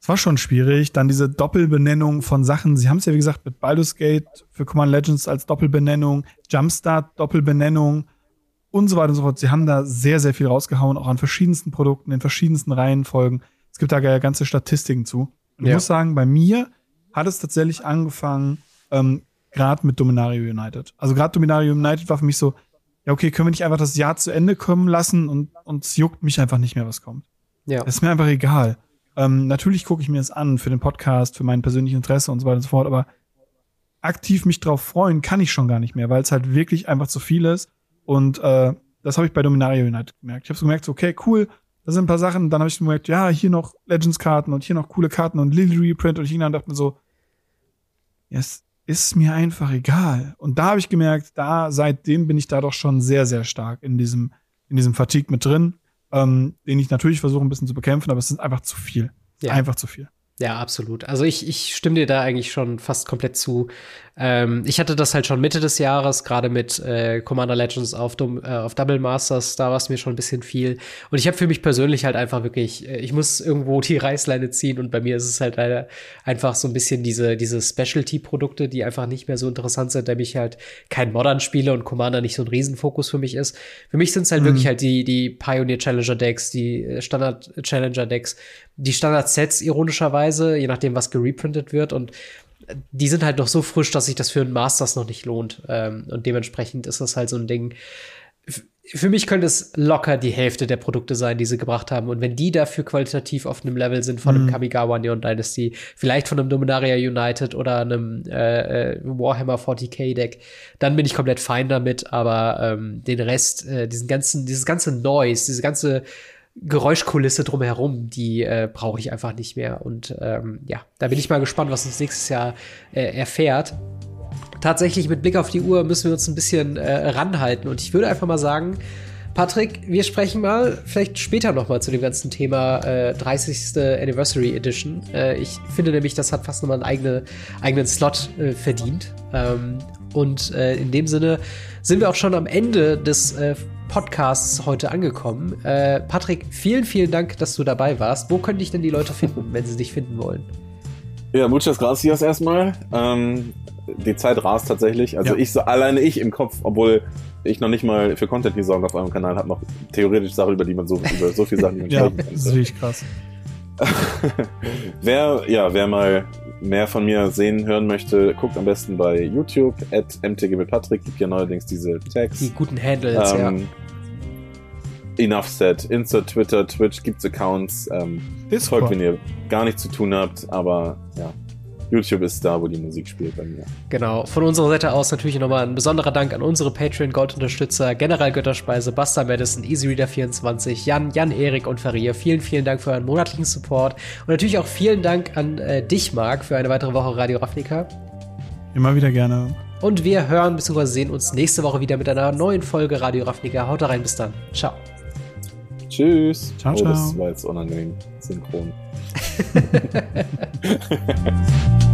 das war schon schwierig. Dann diese Doppelbenennung von Sachen. Sie haben es ja, wie gesagt, mit Baldur's Gate für Command Legends als Doppelbenennung, Jumpstart Doppelbenennung und so weiter und so fort. Sie haben da sehr, sehr viel rausgehauen, auch an verschiedensten Produkten, in verschiedensten Reihenfolgen. Es gibt da ja ganze Statistiken zu. Und ich muss sagen, bei mir hat es tatsächlich angefangen, ähm, gerade mit Dominario United. Also gerade Dominario United war für mich so, ja, okay, können wir nicht einfach das Jahr zu Ende kommen lassen und, es juckt mich einfach nicht mehr, was kommt. Ja. Das ist mir einfach egal. Ähm, natürlich gucke ich mir das an für den Podcast, für mein persönliches Interesse und so weiter und so fort, aber aktiv mich drauf freuen kann ich schon gar nicht mehr, weil es halt wirklich einfach zu viel ist. Und äh, das habe ich bei Dominaria United gemerkt. Ich habe so gemerkt, so, okay, cool, da sind ein paar Sachen. Dann habe ich gemerkt, ja, hier noch Legends-Karten und hier noch coole Karten und Lily Reprint und ich und dachte mir so, es ist mir einfach egal. Und da habe ich gemerkt, da seitdem bin ich da doch schon sehr, sehr stark in diesem, in diesem Fatigue mit drin, ähm, den ich natürlich versuche ein bisschen zu bekämpfen, aber es ist einfach zu viel. Ja. Einfach zu viel. Ja, absolut. Also ich, ich stimme dir da eigentlich schon fast komplett zu. Ähm, ich hatte das halt schon Mitte des Jahres, gerade mit äh, Commander Legends auf, Dum äh, auf Double Masters, da war es mir schon ein bisschen viel. Und ich habe für mich persönlich halt einfach wirklich, äh, ich muss irgendwo die Reißleine ziehen und bei mir ist es halt leider einfach so ein bisschen diese, diese Specialty-Produkte, die einfach nicht mehr so interessant sind, da ich halt kein Modern spiele und Commander nicht so ein Riesenfokus für mich ist. Für mich sind es halt mhm. wirklich halt die, die Pioneer Challenger Decks, die äh, Standard Challenger Decks, die Standard-Sets ironischerweise, je nachdem, was gereprintet wird. Und die sind halt noch so frisch, dass sich das für einen Masters noch nicht lohnt. Ähm, und dementsprechend ist das halt so ein Ding. Für mich könnte es locker die Hälfte der Produkte sein, die sie gebracht haben. Und wenn die dafür qualitativ auf einem Level sind von mhm. einem Kamigawa Neon Dynasty, vielleicht von einem Dominaria United oder einem äh, äh Warhammer 40k Deck, dann bin ich komplett fein damit. Aber ähm, den Rest, äh, diesen ganzen, dieses ganze Noise, diese ganze Geräuschkulisse drumherum, die äh, brauche ich einfach nicht mehr. Und ähm, ja, da bin ich mal gespannt, was uns nächstes Jahr äh, erfährt. Tatsächlich mit Blick auf die Uhr müssen wir uns ein bisschen äh, ranhalten. Und ich würde einfach mal sagen, Patrick, wir sprechen mal vielleicht später noch mal zu dem ganzen Thema äh, 30. Anniversary Edition. Äh, ich finde nämlich, das hat fast nochmal einen eigene, eigenen Slot äh, verdient. Ähm, und äh, in dem Sinne sind wir auch schon am Ende des äh, Podcasts heute angekommen. Äh, Patrick, vielen, vielen Dank, dass du dabei warst. Wo können dich denn die Leute finden, wenn sie dich finden wollen? Ja, muchas gracias erstmal. Ähm, die Zeit rast tatsächlich. Also ja. ich so alleine ich im Kopf, obwohl ich noch nicht mal für Content gesorgt auf eurem Kanal habe, noch theoretisch Sachen, über die man so über so viele Sachen ja, das ist richtig krass. wer, ja, wer mal mehr von mir sehen, hören möchte, guckt am besten bei YouTube, at mtg mit Patrick, gibt ja neuerdings diese Tags. Die guten Handles, ähm, ja. Enough said. Insta, Twitter, Twitch gibt's Accounts. Ähm, folgt, wenn ihr gar nichts zu tun habt, aber ja, YouTube ist da, wo die Musik spielt bei mir. Genau. Von unserer Seite aus natürlich nochmal ein besonderer Dank an unsere Patreon-Gold-Unterstützer, General Götterspeise, Buster Madison, EasyReader24, Jan, Jan Erik und Faria. Vielen, vielen Dank für euren monatlichen Support. Und natürlich auch vielen Dank an äh, dich, Marc, für eine weitere Woche Radio Ravnica. Immer wieder gerne. Und wir hören bzw. sehen uns nächste Woche wieder mit einer neuen Folge Radio Ravnica. Haut rein, bis dann. Ciao. Tschüss. Ciao, ciao. Oh, das war jetzt unangenehm synchron.